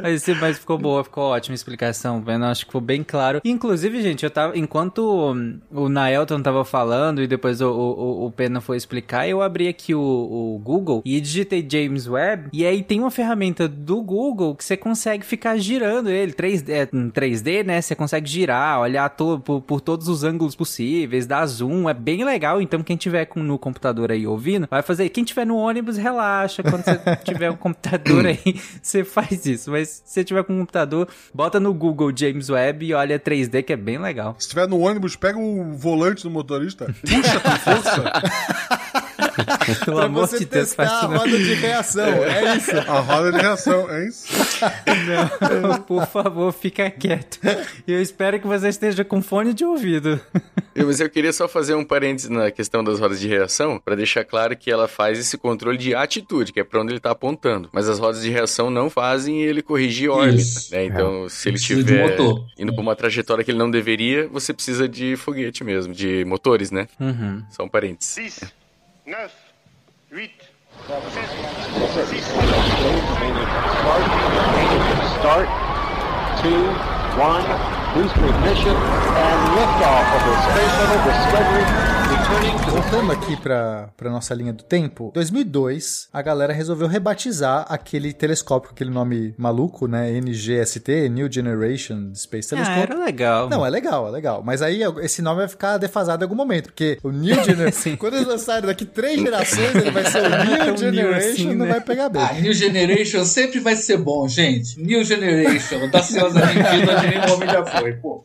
S1: Mas, mas ficou boa, ficou ótima a explicação, vendo? Acho que ficou bem claro. Inclusive, gente, eu tava. Enquanto o Naelton tava falando e depois o, o, o Pena foi explicar, eu abri aqui o, o Google e digitei James Webb. E aí tem uma ferramenta do Google que você consegue ficar girando ele 3D, é, em 3D, né? Você consegue girar, olhar to, por, por todos os ângulos possíveis, dar zoom. É bem legal. Então, quem tiver com, no computador aí ouvindo, vai fazer. Quem tiver no ônibus, relaxa. Quando você tiver um computador aí, você faz isso. Mas se você tiver com um computador, bota no Google James Webb e olha 3D, que é bem legal.
S5: Se estiver no ônibus, pega o volante do motorista, puxa com força,
S1: Pelo
S3: pra
S1: amor
S3: você
S1: de Deus, faz
S3: a
S1: isso
S3: roda de reação. É isso.
S5: a roda de reação, é isso?
S1: Não, por favor, fica quieto. E eu espero que você esteja com fone de ouvido.
S2: Eu, mas eu queria só fazer um parênteses na questão das rodas de reação, para deixar claro que ela faz esse controle de atitude, que é para onde ele tá apontando. Mas as rodas de reação não fazem ele corrigir órbita,
S6: Isso.
S2: né? Então, se ele
S6: Precisa de
S2: tiver
S6: motor.
S2: indo para uma trajetória que ele não deveria, você precisa de foguete mesmo, de motores, né?
S1: Uhum.
S2: Só um parênteses.
S9: 10, 9, 8, 7, 6,
S10: Start. Two, one, booster ignition, and liftoff of the Space Shuttle Discovery,
S3: Voltando aqui pra, pra nossa linha do tempo, 2002, a galera resolveu rebatizar aquele telescópio com aquele nome maluco, né? NGST, New Generation Space
S1: Ah,
S3: Telescope.
S1: era legal.
S3: Não, é legal, é legal. Mas aí esse nome vai ficar defasado em algum momento, porque o New Generation. Quando eles lançarem daqui três gerações, ele vai ser o New
S1: É new
S3: Generation
S1: assim,
S3: não
S1: né?
S3: vai pegar bem.
S6: Ah, New Generation sempre vai ser bom, gente. New Generation, audaciosamente dito, onde nenhum homem já foi, pô.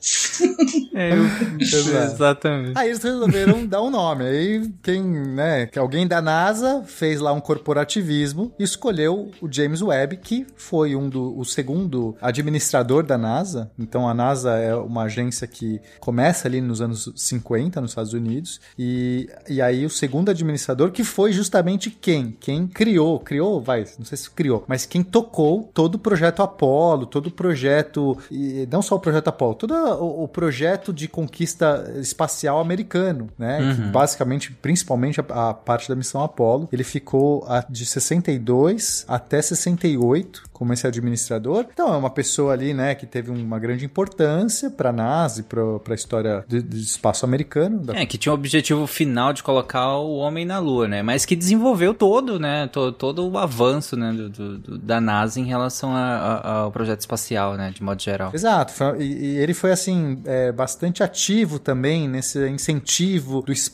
S1: É, eu-. Exatamente.
S3: Aí eles resolveram dar um nome. Aí quem, né, que alguém da NASA fez lá um corporativismo escolheu o James Webb, que foi um do o segundo administrador da NASA. Então a NASA é uma agência que começa ali nos anos 50 nos Estados Unidos e, e aí o segundo administrador que foi justamente quem? Quem criou, criou, vai, não sei se criou, mas quem tocou todo o projeto Apollo, todo o projeto e não só o projeto Apollo, todo o, o projeto de conquista espacial americano, né? Que basicamente, principalmente a, a parte da missão Apollo. Ele ficou a- de 62 até 68 como esse administrador. Então é uma pessoa ali, né, que teve uma grande importância para a NASA e para a história do, do espaço americano. Da...
S1: É, que tinha o objetivo final de colocar o homem na Lua, né? Mas que desenvolveu todo, né? To- todo o avanço, né? do- do- do- da NASA em relação a- a- ao projeto espacial, né? De modo geral.
S3: Exato, foi- e, e ele foi assim é, bastante ativo também nesse incentivo do espaço.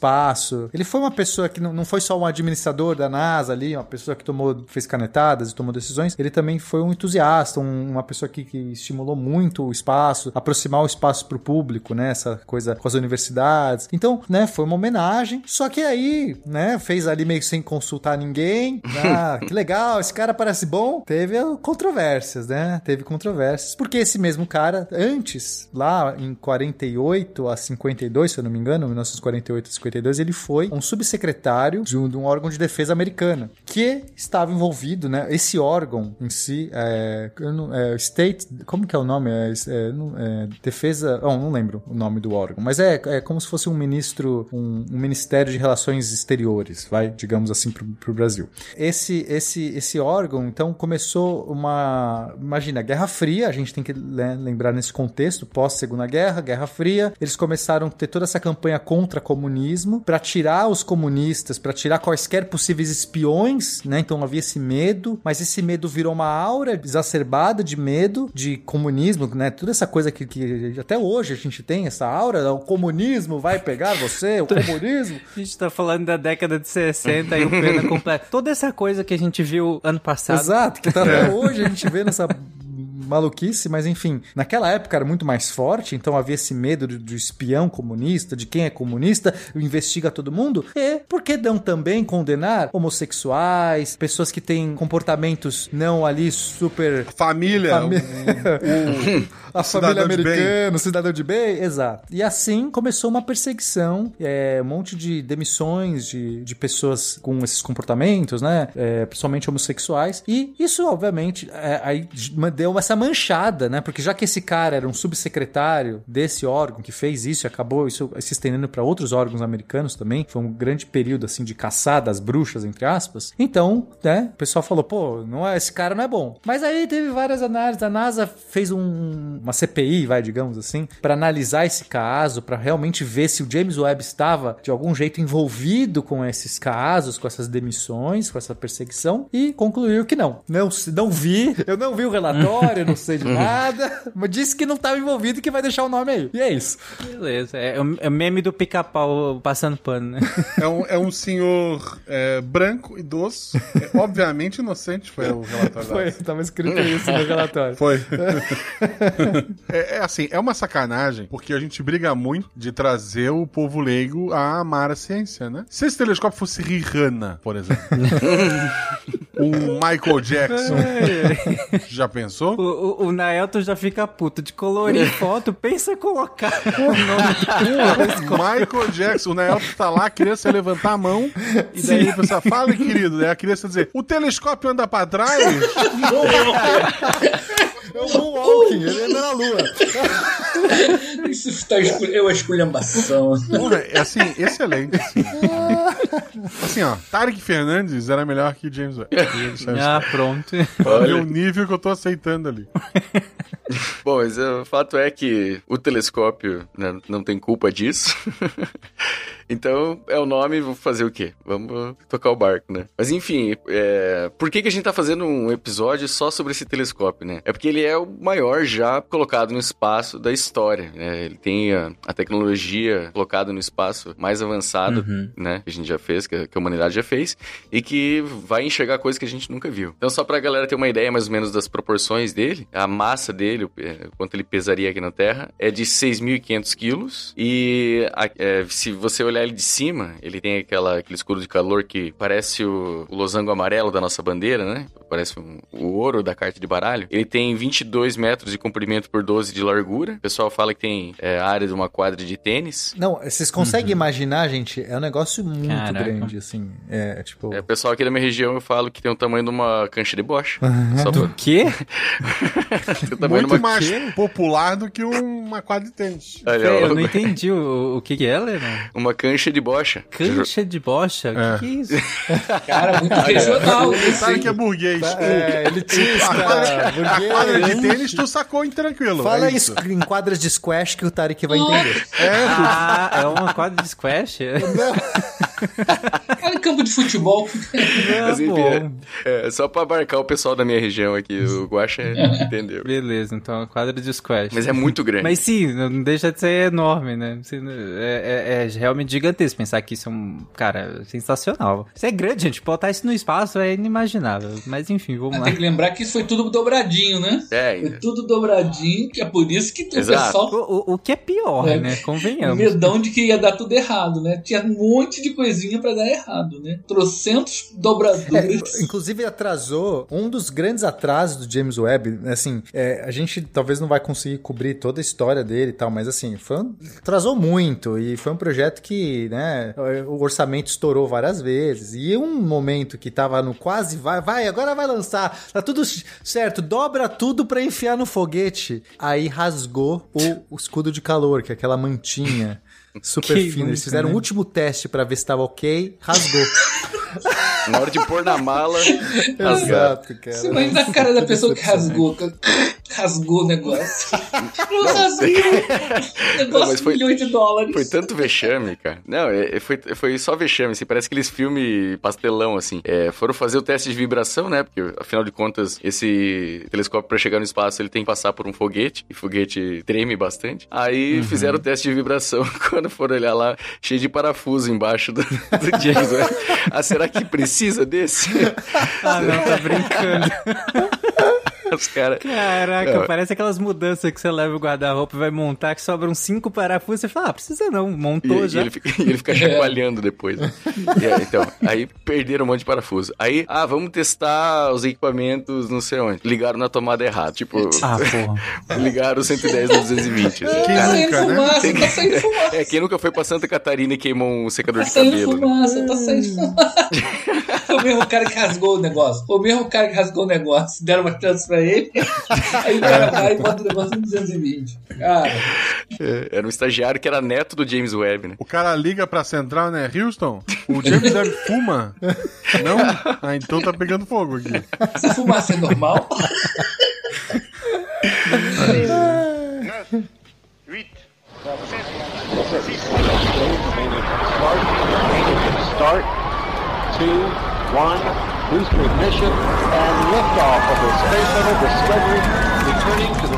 S3: Ele foi uma pessoa que não, não foi só um administrador da NASA ali, uma pessoa que tomou, fez canetadas e tomou decisões. Ele também foi um entusiasta, um- uma pessoa que, que estimulou muito o espaço, aproximar o espaço para o público, né? Essa coisa com as universidades. Então, né? Foi uma homenagem. Só que aí, né? Fez ali meio sem consultar ninguém. Ah, que legal, esse cara parece bom. Teve controvérsias, né? Teve controvérsias. Porque esse mesmo cara, antes, lá em 48 a 52, se eu não me engano, 1948 a 52, ele foi um subsecretário de um, de um órgão de defesa americana que estava envolvido, né? Esse órgão em si, é, é, State, como que é o nome? É, é, é, defesa, oh, não lembro o nome do órgão, mas é, é como se fosse um ministro, um, um ministério de relações exteriores, vai, digamos assim, para o Brasil. Esse, esse, esse órgão, então, começou uma, imagina, Guerra Fria, a gente tem que né, lembrar nesse contexto, pós Segunda Guerra, Guerra Fria, eles começaram a ter toda essa campanha contra comunismo para tirar os comunistas, para tirar quaisquer possíveis espiões, né? Então havia esse medo, mas esse medo virou uma aura exacerbada de medo de comunismo, né? Toda essa coisa que, que até hoje a gente tem essa aura, o comunismo vai pegar você, o comunismo.
S1: A gente tá falando da década de 60 e o pena completo. Toda essa coisa que a gente viu ano passado.
S3: Exato, que tá até hoje a gente vê nessa maluquice, mas enfim, naquela época era muito mais forte, então havia esse medo do, do espião comunista, de quem é comunista, investiga todo mundo, e por que não também condenar homossexuais, pessoas que têm comportamentos não ali super...
S5: Família.
S3: Fami- a família americana, o cidadão de bem, exato. E assim começou uma perseguição, é, um monte de demissões de, de pessoas com esses comportamentos, né? É, principalmente homossexuais. E isso, obviamente, é, aí deu essa manchada, né? Porque já que esse cara era um subsecretário desse órgão que fez isso e acabou isso se estendendo para outros órgãos americanos também, foi um grande período assim de caçar das bruxas, entre aspas. Então, né? O pessoal falou, pô, não é, esse cara não é bom. Mas aí teve várias análises. A NASA fez um, uma CPI, vai, digamos assim, para analisar esse caso, para realmente ver se o James Webb estava de algum jeito envolvido com esses casos, com essas demissões, com essa perseguição, e concluiu que não. Não, não vi, eu não vi o relatório, não sei de nada, mas disse que não estava envolvido e que vai deixar o nome aí. E é isso.
S1: Beleza. É, o- é o meme do pica-pau passando pano, né?
S5: É um, é um senhor é, branco, idoso, é, obviamente inocente, foi o relatório da
S3: Foi, tava escrito isso no relatório.
S5: Foi. é, é assim, é uma sacanagem, porque a gente briga muito de trazer o povo leigo a amar a ciência, né? Se esse telescópio fosse Rihanna, por exemplo, um Michael Jackson, já pensou?
S1: O, o, o Naelton já fica puto de colorir foto, pensa em colocar o nome
S5: Michael Jackson, o Nael tá lá, a criança ia levantar a mão, e daí pessoal fala, querido, daí a criança ia dizer, o telescópio anda pra trás?
S3: É o Moonwalking, ele anda na lua.
S6: Isso tá escul... é uma esculhambação.
S5: É assim, excelente. Assim. Assim, ó, Tarek Fernandes era melhor que James Webb.
S1: Ah, pronto.
S5: Ver o nível que eu tô aceitando ali.
S2: Bom, mas é, o fato é que o telescópio né, não tem culpa disso. Então, é o nome, vou fazer o quê? Vamos tocar o barco, né? Mas enfim, é, por que, que a gente tá fazendo um episódio só sobre esse telescópio, né? É porque ele é o maior já colocado no espaço da história, né? Ele tem a, a tecnologia colocada no espaço mais avançado, né? Que a gente já fez, que a, que a humanidade já fez, e que vai enxergar coisas que a gente nunca viu. Então, só pra galera ter uma ideia mais ou menos das proporções dele, a massa dele, quanto ele pesaria aqui na Terra, é de 6.500 quilos. E a- é, se você olhar ele de cima, ele tem aquela, aquele escudo de calor que parece o, o losango amarelo da nossa bandeira, né? Parece um- o ouro da carta de baralho. Ele tem 22 metros de comprimento por 12 de largura. O pessoal fala que tem é, área de uma quadra de tênis.
S3: Não, vocês conseguem imaginar, gente? É um negócio muito
S1: Caraca.
S3: grande. assim. É, tipo...
S2: É, pessoal aqui da minha região eu falo que tem o tamanho de uma cancha de bocha. Só
S1: Do
S2: pra...
S1: quê?
S2: tem o tamanho de
S5: Muito
S2: uma
S5: mais popular do que uma quadra de tênis.
S2: Olha, ó,
S1: eu não entendi o, o que que é, Lena?
S2: Uma cancha de bocha.
S1: Cancha de bocha? O
S5: É.
S1: que, que é isso?
S6: Cara, muito regional
S5: Ele
S6: isso,
S5: sabe que é burguês.
S3: É, elitista,
S5: A quadra de tênis tu sacou em tranquilo.
S3: Fala
S5: é isso.
S3: isso em quadras de squash que o Tarek vai entender.
S1: Ah, é uma quadra de squash?
S6: Cara, em campo de futebol.
S2: Mas, enfim,
S1: bom.
S2: é, é, só pra abarcar o pessoal da minha região aqui, o Guaxa entendeu.
S1: Beleza, então quadra de squash.
S2: Mas é muito grande.
S1: Mas sim, não deixa de ser enorme, né? É, é- é realmente gigantesco pensar que isso é um. Cara, sensacional. Isso é grande, gente. Botar isso no espaço é inimaginável. Mas enfim, vamos lá.
S6: Tem que lembrar que isso foi tudo dobradinho, né?
S2: É,
S6: Foi tudo dobradinho, que é por isso que o
S2: Exato.
S6: pessoal
S1: O, o- o que é pior,
S6: É.
S1: né? Convenhamos.
S6: medão de que ia dar tudo errado, né? Tinha um monte de coisinha pra dar errado, né? Trocentos dobraduras.
S3: É, inclusive atrasou um dos grandes atrasos do James Webb, assim, é, a gente talvez não vai conseguir cobrir toda a história dele e tal, mas assim, foi um- atrasou muito e foi um projeto que, né, o orçamento estourou várias vezes e um momento que tava no quase vai, vai, agora vai lançar, tá tudo certo, dobra tudo pra enfiar no foguete, aí rasgou o, o escudo de calor, que é aquela mantinha super
S1: Que
S3: fina, eles fizeram
S1: né?
S3: o último teste pra ver se tava ok, rasgou.
S2: na hora de pôr na mala, rasgar.
S3: Exato, cara.
S6: Você imagina a cara da pessoa que rasgou. cara. Rasgou o negócio. Não rasgou. Negócio
S2: Não, mas
S6: de
S2: foi-
S6: milhões de dólares.
S2: Foi tanto vexame, cara. Não, é- é- foi, foi só vexame, assim, parece aqueles filmes pastelão, assim. É, foram fazer o teste de vibração, né? Porque, afinal de contas, esse telescópio, pra chegar no espaço, ele tem que passar por um foguete, e foguete treme bastante. Aí fizeram o teste de vibração, quando foram olhar lá, cheio de parafuso embaixo do, do James Webb. Ah, será que precisa desse?
S1: Ah, não, tá brincando.
S2: Os caras...
S1: Caraca,
S2: Não.
S1: parece aquelas mudanças que você leva o guarda-roupa e vai montar, que sobram cinco parafusos. Você fala, ah, precisa não, montou
S2: E, e
S1: já.
S2: ele fica, e ele fica chacoalhando depois. né? E aí, então, aí perderam um monte de parafuso. Aí, ah, vamos testar os equipamentos não sei onde. Ligaram na tomada errada. Tipo,
S1: Ah, porra.
S2: ligaram o 110 no 220. assim.
S5: Quem
S6: Tá saindo
S5: nunca, né?
S6: fumaça, tá saindo fumaça.
S2: É, quem nunca foi pra Santa Catarina e queimou um secador
S6: Tá
S2: de
S6: saindo
S2: cabelo? né?
S6: fumaça, tá saindo fumaça. Foi o mesmo cara que rasgou o negócio. Foi o mesmo cara que rasgou o negócio. Deram uma chance pra ele. Aí o cara vai e bota o negócio em 220. Cara,
S2: É, era um estagiário que era neto do James Webb, né?
S5: O cara liga pra central, né? Houston, o James Webb fuma? Não? Ah, então tá pegando fogo aqui.
S6: essa fumaça é normal?
S9: 9, 8, 7, 6,
S10: Start. Two, one,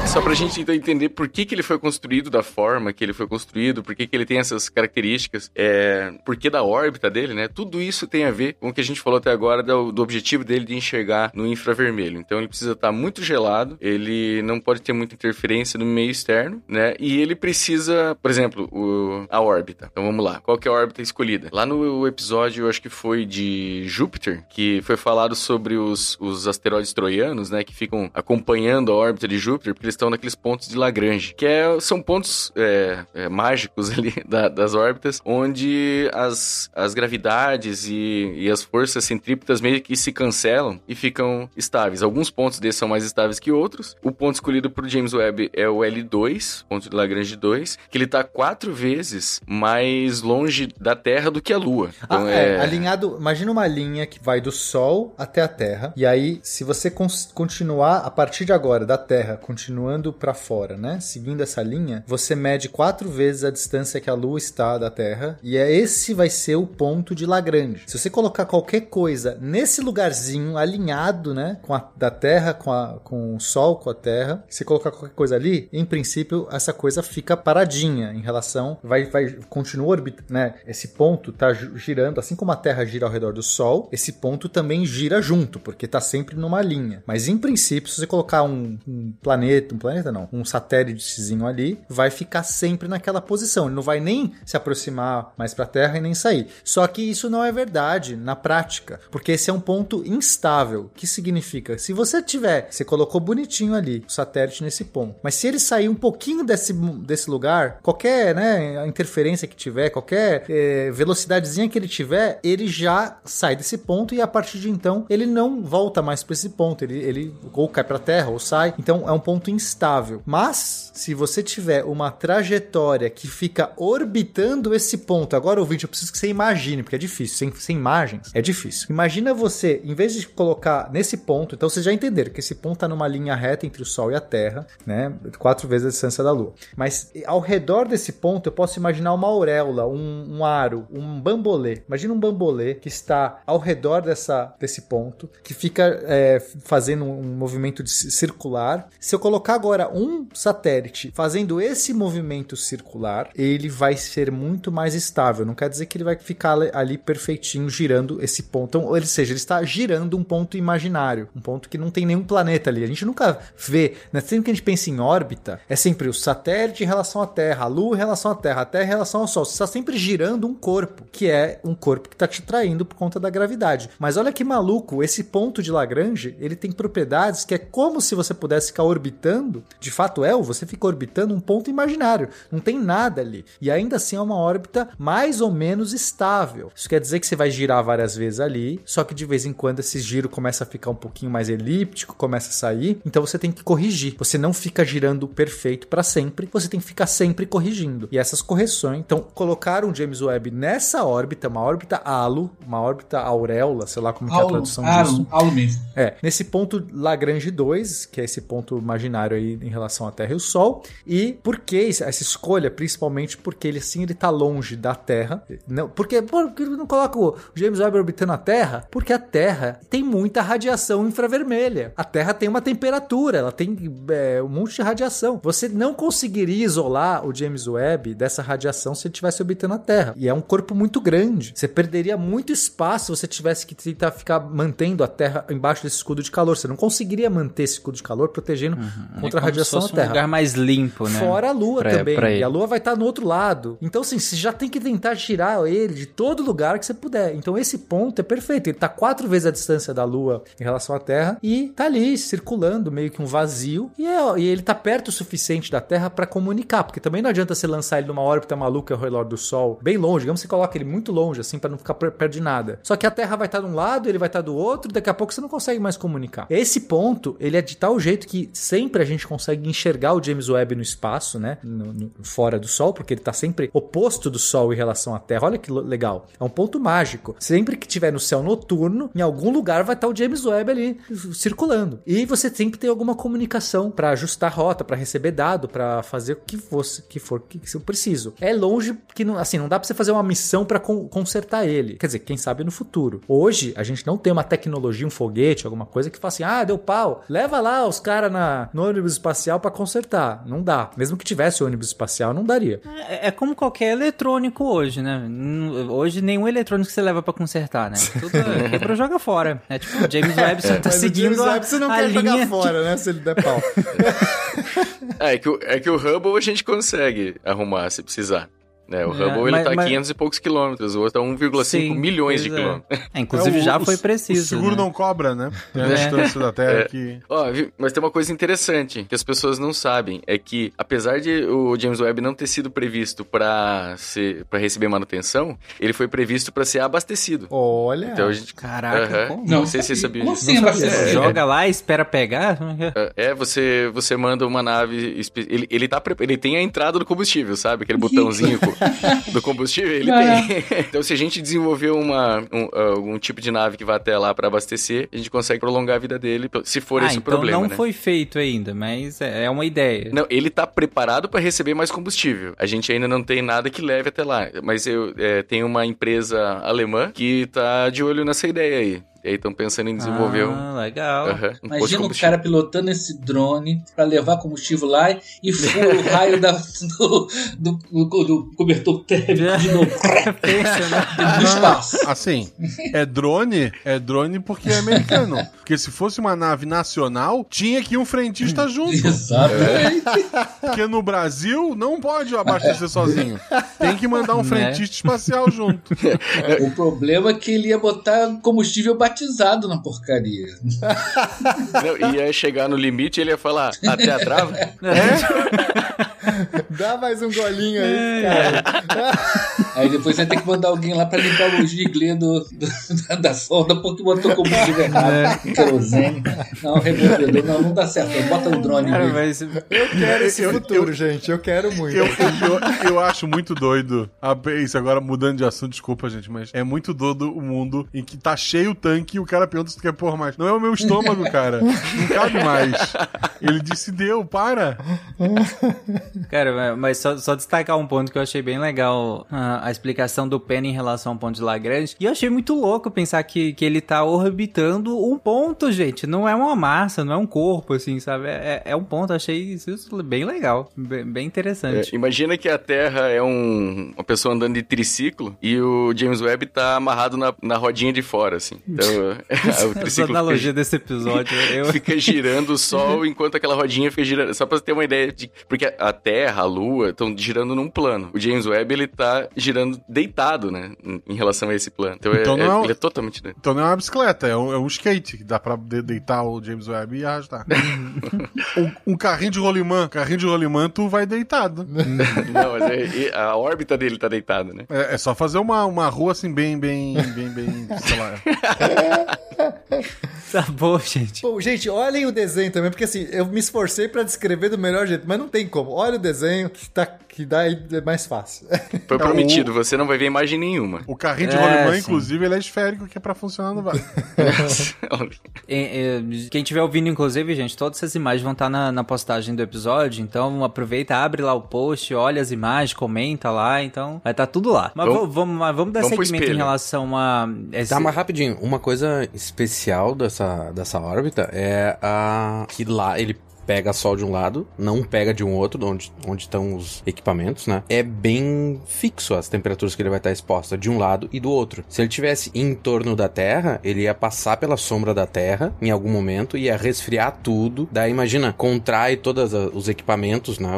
S2: Só pra gente então entender por que, que ele foi construído da forma que ele foi construído, por que, que ele tem essas características, é, por que da órbita dele, né? Tudo isso tem a ver com o que a gente falou até agora do, do objetivo dele de enxergar no infravermelho. Então ele precisa estar muito gelado, ele não pode ter muita interferência no meio externo, né? E ele precisa, por exemplo, o- a órbita. Então vamos lá. Qual que é a órbita escolhida? Lá no episódio, eu acho que foi de Júpiter, que foi falado sobre os, os asteroides troianos, né? Que ficam acompanhando a órbita de Júpiter, porque eles estão naqueles pontos de Lagrange, que é- são pontos é, é, mágicos ali da- das órbitas, onde as, as gravidades e, e as forças centrípetas meio que se cancelam e ficam estáveis. Alguns pontos desses são mais estáveis que outros. O ponto escolhido por James Webb é o L2, ponto de Lagrange 2, que ele está quatro vezes mais longe da Terra do que a Lua. Então
S3: Ah,
S2: é,
S3: é, alinhado. Imagina uma linha que vai do Sol até a Terra. E aí, se você continuar a partir de agora da Terra, continuando pra fora, né? Seguindo essa linha, você mede quatro vezes a distância que a Lua está da Terra. E é esse vai ser o ponto de Lagrange. Se você colocar qualquer coisa nesse lugarzinho alinhado, né? Com a da Terra, com, a, com o Sol, com a Terra, se colocar qualquer coisa ali, em princípio, essa coisa fica paradinha em relação. Vai, vai continua orbitando, né? Esse ponto tá girando, assim como a Terra gira ao redor do Sol, esse ponto também gira junto, porque tá sempre numa linha. Mas em princípio, se você colocar um, um planeta, um planeta não, um satélitezinho ali, vai ficar sempre naquela posição. Ele não vai nem se aproximar mais para a Terra e nem sair. Só que isso não é verdade na prática, porque esse é um ponto instável. que significa? Se você tiver, você colocou bonitinho ali o satélite nesse ponto, mas se ele sair um pouquinho desse, desse lugar, qualquer né, interferência que tiver, qualquer é, velocidadezinha que ele tiver, ele já sai desse ponto e a partir de então ele não volta mais para esse ponto. Ele, ele ou cai para Terra ou sai. Então é um ponto instável. Mas se você tiver uma trajetória que fica orbitando esse ponto, agora ouvinte, eu preciso que você imagine, porque é difícil, sem, sem imagens é difícil. Imagina você, em vez de colocar nesse ponto, então vocês já entenderam que esse ponto está numa linha reta entre o Sol e a Terra, né? Quatro vezes a distância da Lua. Mas ao redor desse ponto eu posso imaginar uma auréola, um, um aro, um bambolê. Imagina um bambolê que está ao redor dessa, desse ponto, que fica é, fazendo um movimento circular. Se eu colocar agora um satélite fazendo esse movimento circular, ele vai ser muito mais estável. Não quer dizer que ele vai ficar ali perfeitinho girando esse ponto. Então, ou seja, ele está girando um ponto imaginário, um ponto que não tem nenhum planeta ali. A gente nunca vê, né? sempre que a gente pensa em órbita, é sempre o satélite em relação à Terra, a Lua em relação à Terra, a Terra em relação ao Sol. Você está sempre girando um corpo, que é um corpo que está te traindo por conta da gravidade. Mas olha que maluco, esse ponto de Lagrange, ele tem propriedades que é como se você pudesse ficar orbitando, de fato é, você fica orbitando um ponto imaginário, não tem nada ali. E ainda assim é uma órbita mais ou menos estável. Isso quer dizer que você vai girar várias vezes ali, só que de vez em quando esse giro começa a ficar um pouquinho mais elíptico, começa a sair, então você tem que corrigir. Você não fica girando perfeito para sempre, você tem que ficar sempre corrigindo. E essas correções, então colocaram o James Webb nessa órbita, uma órbita halo, uma órbita auréola, sei lá como que é a tradução disso.
S6: Mesmo.
S3: É, nesse ponto Lagrange 2, que é esse ponto imaginário aí em relação à Terra e o Sol, e por que essa escolha? Principalmente porque ele assim ele tá longe da Terra. Não, porque por que não coloca o James Webb orbitando a Terra? Porque a Terra tem muita radiação infravermelha. A Terra tem uma temperatura, ela tem é, um monte de radiação. Você não conseguiria isolar o James Webb dessa radiação se ele estivesse orbitando a Terra. E é um corpo muito grande. Você perderia muito espaço se você tivesse que tentar ficar mantendo a Terra embaixo desse escudo de calor. Você não conseguiria manter esse escudo de calor protegendo
S1: Uhum.
S3: contra
S1: É
S3: a radiação da Terra.
S1: um lugar mais limpo, né?
S3: Fora a Lua
S1: Pra-
S3: também.
S1: pra.
S3: E a Lua vai estar no outro lado. Então, assim, você já tem que tentar tirar ele de todo lugar que você puder. Então, esse ponto é perfeito. Ele tá quatro vezes a distância da Lua em relação à Terra e tá ali circulando, meio que um vazio. E, é- e ele tá perto o suficiente da Terra para comunicar. Porque também não adianta você lançar ele numa órbita maluca ao redor do Sol, bem longe. Digamos que você coloca ele muito longe, assim, para não ficar per- perto de nada. Só que a Terra vai estar de um lado, ele vai estar do outro, daqui a pouco você não consegue mais comunicar. Esse ponto, ele é de tal jeito que sempre a gente consegue enxergar o James Webb no espaço, né? No- no- fora do Sol, porque ele tá sempre oposto do Sol em relação à Terra. Olha que legal. É um ponto mágico. Sempre que tiver no céu noturno, em algum lugar vai estar o James Webb ali circulando. E você sempre tem alguma comunicação para ajustar a rota, para receber dado, para fazer o que fosse, que for que que eu preciso. É longe que não, assim, não dá para você fazer uma missão para consertar ele. Quer dizer, quem sabe no futuro. Hoje a gente não tem uma tecnologia, um foguete, alguma coisa que fala assim: "Ah, deu pau. Leva lá os caras na no ônibus espacial para consertar". Não dá. Mesmo que tivesse ônibus espacial, não daria.
S1: É, é como qualquer eletrônico hoje, né? Hoje nenhum eletrônico você leva pra consertar, né? Tudo é- quebra joga fora. É tipo, o James Webb só tá
S3: Mas o
S1: seguindo
S3: James Webb você não quer
S1: linha
S3: jogar fora, né? Se ele der pau.
S2: É, é que, o, é que o Hubble a gente consegue arrumar se precisar. Né? O
S1: É,
S2: Hubble ele
S1: mas-
S2: tá a
S1: mas-
S2: 500 e poucos quilômetros, o outro tá 1,5
S1: Sim,
S2: milhões de
S1: é.
S2: quilômetros.
S1: É, inclusive
S5: É, o-
S1: já
S5: o-
S1: foi
S5: O
S1: preciso.
S5: seguro
S1: né?
S5: não cobra, né? Tem a
S1: É.
S5: distância da Terra
S2: É.
S5: que...
S2: Ó, mas tem uma coisa interessante que as pessoas não sabem, é que apesar de o James Webb não ter sido previsto para ser para receber manutenção, ele foi previsto para ser abastecido.
S3: Olha.
S2: Então a gente
S1: Caraca,
S2: Aham.
S1: como?
S2: não, sei se você sabia
S6: Como
S2: disso.
S6: assim,
S3: Não sabia.
S2: É.
S1: Joga lá e espera pegar?
S2: É, você você manda uma nave, ele, ele tá ele tem a entrada do combustível, sabe? Aquele botãozinho do combustível, ele
S6: Ah.
S2: tem. Então se a gente desenvolver uma um, algum tipo de nave que vá até lá para abastecer, a gente consegue prolongar a vida dele, se for
S1: ah,
S2: esse o
S1: então
S2: problema,
S1: não
S2: né?
S1: foi feito ainda, mas é é uma ideia.
S2: Não, ele tá preparado para receber mais combustível. A gente ainda não tem nada que leve até lá. Mas eu é, tenho uma empresa alemã que tá de olho nessa ideia aí. E aí estão pensando em desenvolver um,
S1: Ah, legal.
S2: aham, um
S6: Imagina o cara pilotando esse drone pra levar combustível lá e fura o raio da, do, do, do- do cobertor térmico de novo.
S1: Pensa, né?
S6: No espaço.
S5: Assim, é drone, é drone porque é americano. Porque se fosse uma nave nacional, tinha que ir um frentista junto.
S6: Exatamente.
S5: Porque no Brasil não pode abastecer sozinho. Tem que mandar um
S1: Né?
S5: frentista espacial junto.
S6: O problema é que ele ia botar combustível batizado na porcaria.
S2: Não, ia chegar no limite e ele ia falar, até a trava?
S3: Dá mais um golinho aí, cara.
S6: Aí depois vai ter que mandar alguém lá pra limpar o giglê do, do- da, da sonda porque botou combustível errado. Querosene. Não, removedor. Não, não dá certo. Bota o drone
S1: Cara, mas
S3: Eu quero esse
S5: Eu-
S3: futuro, gente. Eu quero muito.
S5: Eu, eu, eu acho muito doido. a- Isso agora mudando de assunto, desculpa, gente, mas é muito doido o mundo em que tá cheio o tanque e o cara pergunta se tu quer pôr mais. Não é o meu estômago, cara. Não cabe mais. Ele disse: deu, para.
S1: Cara, mas só, só destacar um ponto que eu achei bem legal, a, a explicação do Penny em relação ao ponto de Lagrange. E eu achei muito louco pensar que, que ele tá orbitando um ponto, gente. Não é uma massa, não é um corpo, assim, sabe? É, é um ponto. Achei isso bem legal, bem, bem
S2: É,
S1: interessante.
S2: imagina que a Terra é um- uma pessoa andando de triciclo e o James Webb tá amarrado na, na rodinha de fora, assim. Então, o
S1: Essa
S2: triciclo
S1: analogia
S2: fica,
S1: desse episódio, eu...
S2: fica girando o Sol enquanto aquela rodinha fica girando. Só pra você ter uma ideia de... Porque a Terra, a Lua, estão girando num plano. O James Webb, ele tá girando deitado, né? Em relação a esse plano. Então, é-
S5: Então não
S2: é-
S5: é um-
S2: ele é totalmente...
S5: Então não é uma bicicleta, é um, é um skate que dá pra de- deitar o James Webb e arrastar. um, um carrinho de rolimã. Carrinho de rolimã, tu vai deitado.
S2: Não, mas é- a órbita dele tá deitada, né?
S5: É, é só fazer uma, uma rua assim, bem, bem, bem, bem, sei lá.
S1: Tá bom, gente.
S3: Bom, gente, olhem o desenho também, porque assim, eu me esforcei pra descrever do melhor jeito, mas não tem como. Olha o desenho que, tá, que dá aí é mais fácil.
S2: Foi prometido, você não vai ver imagem nenhuma.
S5: O carrinho de
S1: É,
S5: rolimã,
S1: sim.
S5: inclusive, ele é esférico, que é pra funcionar no vale.
S1: É, é, quem estiver ouvindo, inclusive, gente, todas essas imagens vão estar na, na postagem do episódio. Então aproveita, abre lá o post, olha as imagens, comenta lá. Então vai estar tudo lá. Mas
S2: Vamos-
S1: vamos, mas vamos dar
S2: vamos
S1: segmento em relação a. Esse...
S4: Tá, mas rapidinho, uma coisa especial dessa, dessa órbita é a que lá ele pega sol de um lado, não pega de um outro, onde onde estão os equipamentos, né? É bem fixo as temperaturas que ele vai estar exposta de um lado e do outro. Se ele tivesse em torno da Terra, ele ia passar pela sombra da Terra em algum momento, ia resfriar tudo. Daí imagina, contrai todos os equipamentos, né?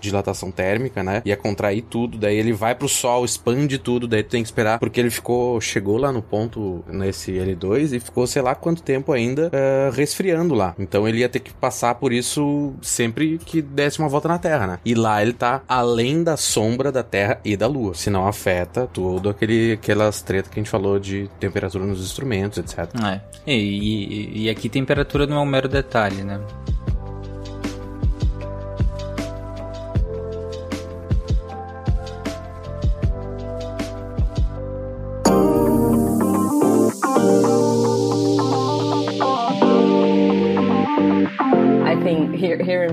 S4: dilatação térmica, né? Ia contrair tudo, daí ele vai pro sol, expande tudo, daí tu tem que esperar, porque ele ficou, chegou lá no ponto nesse L2 e ficou sei lá quanto tempo ainda eh, resfriando lá. Então ele ia ter que passar por isso sempre que desse uma volta na Terra, né? E lá ele tá além da sombra da Terra e da Lua, senão afeta todo aquele aquelas tretas que a gente falou de temperatura nos instrumentos, etc.
S1: É. E, e- e aqui temperatura não é um mero detalhe, né?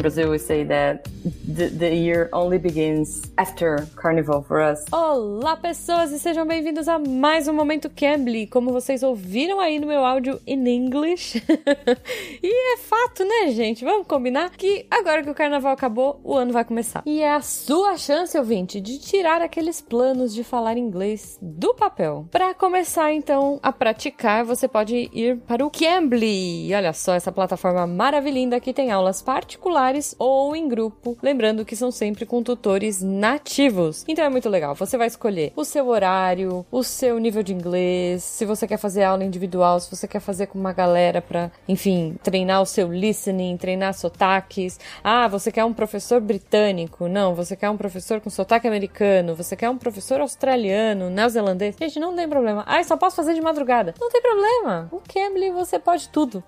S11: Brazil we say that the, the year only begins after Carnival for us.
S12: Olá, pessoas, e sejam bem-vindos a mais um Momento Cambly. Como vocês ouviram aí no meu áudio in English. e é fato, né, gente? Vamos combinar que agora que o carnaval acabou, o ano vai começar. E é a sua chance, ouvinte, de tirar aqueles planos de falar inglês do papel. Para começar, então, a praticar, você pode ir para o Cambly. Olha só essa plataforma maravilhosa que tem aulas particulares ou em grupo. Que são sempre com tutores nativos. Então é muito legal. Você vai escolher o seu horário, o seu nível de inglês, se você quer fazer aula individual, se você quer fazer com uma galera para, enfim, treinar o seu listening, treinar sotaques. Ah, você quer um professor britânico? Não, você quer um professor com sotaque americano, você quer um professor australiano, neozelandês. Gente, não tem problema. Ah, só posso fazer de madrugada. Não tem problema. O Cambly você pode tudo.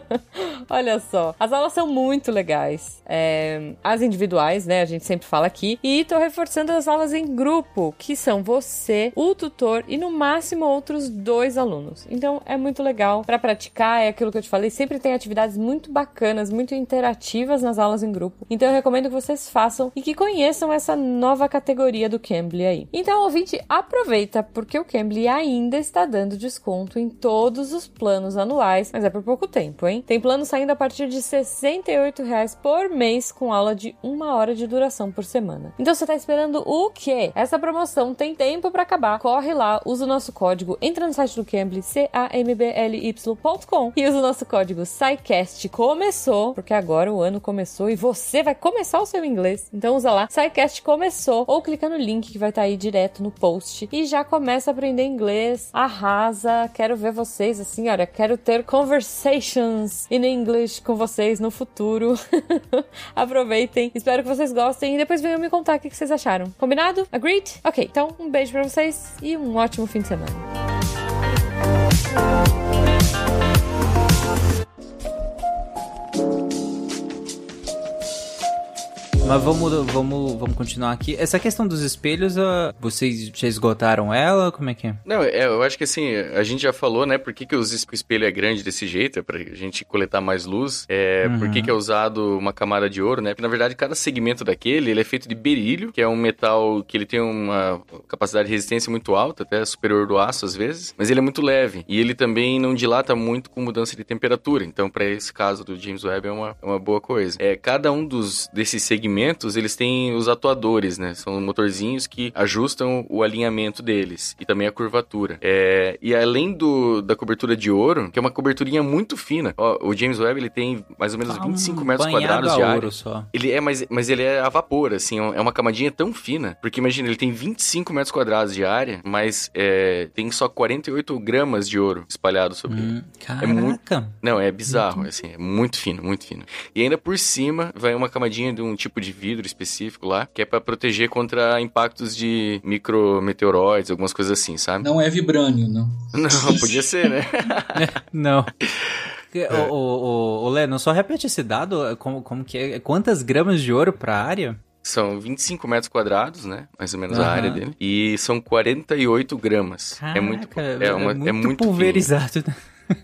S12: Olha só, as aulas são muito legais. É, as individuais, né? A gente sempre fala aqui. E tô reforçando as aulas em grupo, que são você, o tutor e no máximo outros dois alunos. Então é muito legal para praticar, é aquilo que eu te falei, sempre tem atividades muito bacanas, muito interativas nas aulas em grupo. Então eu recomendo que vocês façam e que conheçam essa nova categoria do Cambly aí. Então, ouvinte, aproveita porque o Cambly ainda está dando desconto em todos os planos anuais, mas é por pouco tempo, hein? Tem plano saindo a partir de 68 reais por mês com aula de uma hora de duração por semana. Então você tá esperando o quê? Essa promoção tem tempo para acabar. Corre lá, usa o nosso código, entra no site do Cambly, C-A-M-B-L-Y.com e usa o nosso código SciCast. Começou, porque agora o ano começou e você vai começar o seu inglês. Então usa lá, SciCast começou, ou clica no link que vai estar tá aí direto no post e já começa a aprender inglês. Arrasa, quero ver vocês assim, olha, quero ter conversations in English com vocês no futuro. Aproveitem, espero que vocês gostem e depois venham me contar o que vocês acharam. Combinado? Agreed? Ok, então um beijo pra vocês e um ótimo fim de semana.
S1: Mas vamos, vamos, vamos continuar aqui. Essa questão dos espelhos, uh, vocês já esgotaram ela? Como é que é?
S2: Não, é, eu acho que assim, a gente já falou, né, por que, que o espelho é grande desse jeito, é pra gente coletar mais luz, é, uhum. por que, que é usado uma camada de ouro, né, porque na verdade cada segmento daquele, ele é feito de berílio, que é um metal que ele tem uma capacidade de resistência muito alta, até superior do aço às vezes, mas ele é muito leve, e ele também não dilata muito com mudança de temperatura, então para esse caso do James Webb é uma, é uma boa coisa. É, cada um dos desses segmentos movimentos, eles têm os atuadores, né? São motorzinhos que ajustam o alinhamento deles e também a curvatura. É, e além do, da cobertura de ouro, que é uma coberturinha muito fina, ó, o James Webb ele tem mais ou menos 25 um metros quadrados de área.
S1: Só.
S2: Ele é, mas, mas ele é a vapor, assim, é uma camadinha tão fina, porque imagina, ele tem 25 metros quadrados de área, mas é, tem só 48 gramas de ouro espalhado sobre hum, ele.
S1: Caraca!
S2: É muito, não, é bizarro, muito... assim, é muito fino, muito fino. E ainda por cima vai uma camadinha de um tipo de vidro específico lá, que é para proteger contra impactos de micrometeoroides, algumas coisas assim, sabe?
S6: Não é vibrânio, não.
S2: Não, podia ser, né?
S1: não. É. O, o, o, Leno, só repete esse dado, como, como que é? Quantas gramas de ouro pra área?
S2: São 25 metros quadrados, né? Mais ou menos uhum. a área dele. E são 48 gramas.
S1: Caraca,
S2: é muito, é, uma,
S1: é muito,
S2: é muito
S1: pulverizado.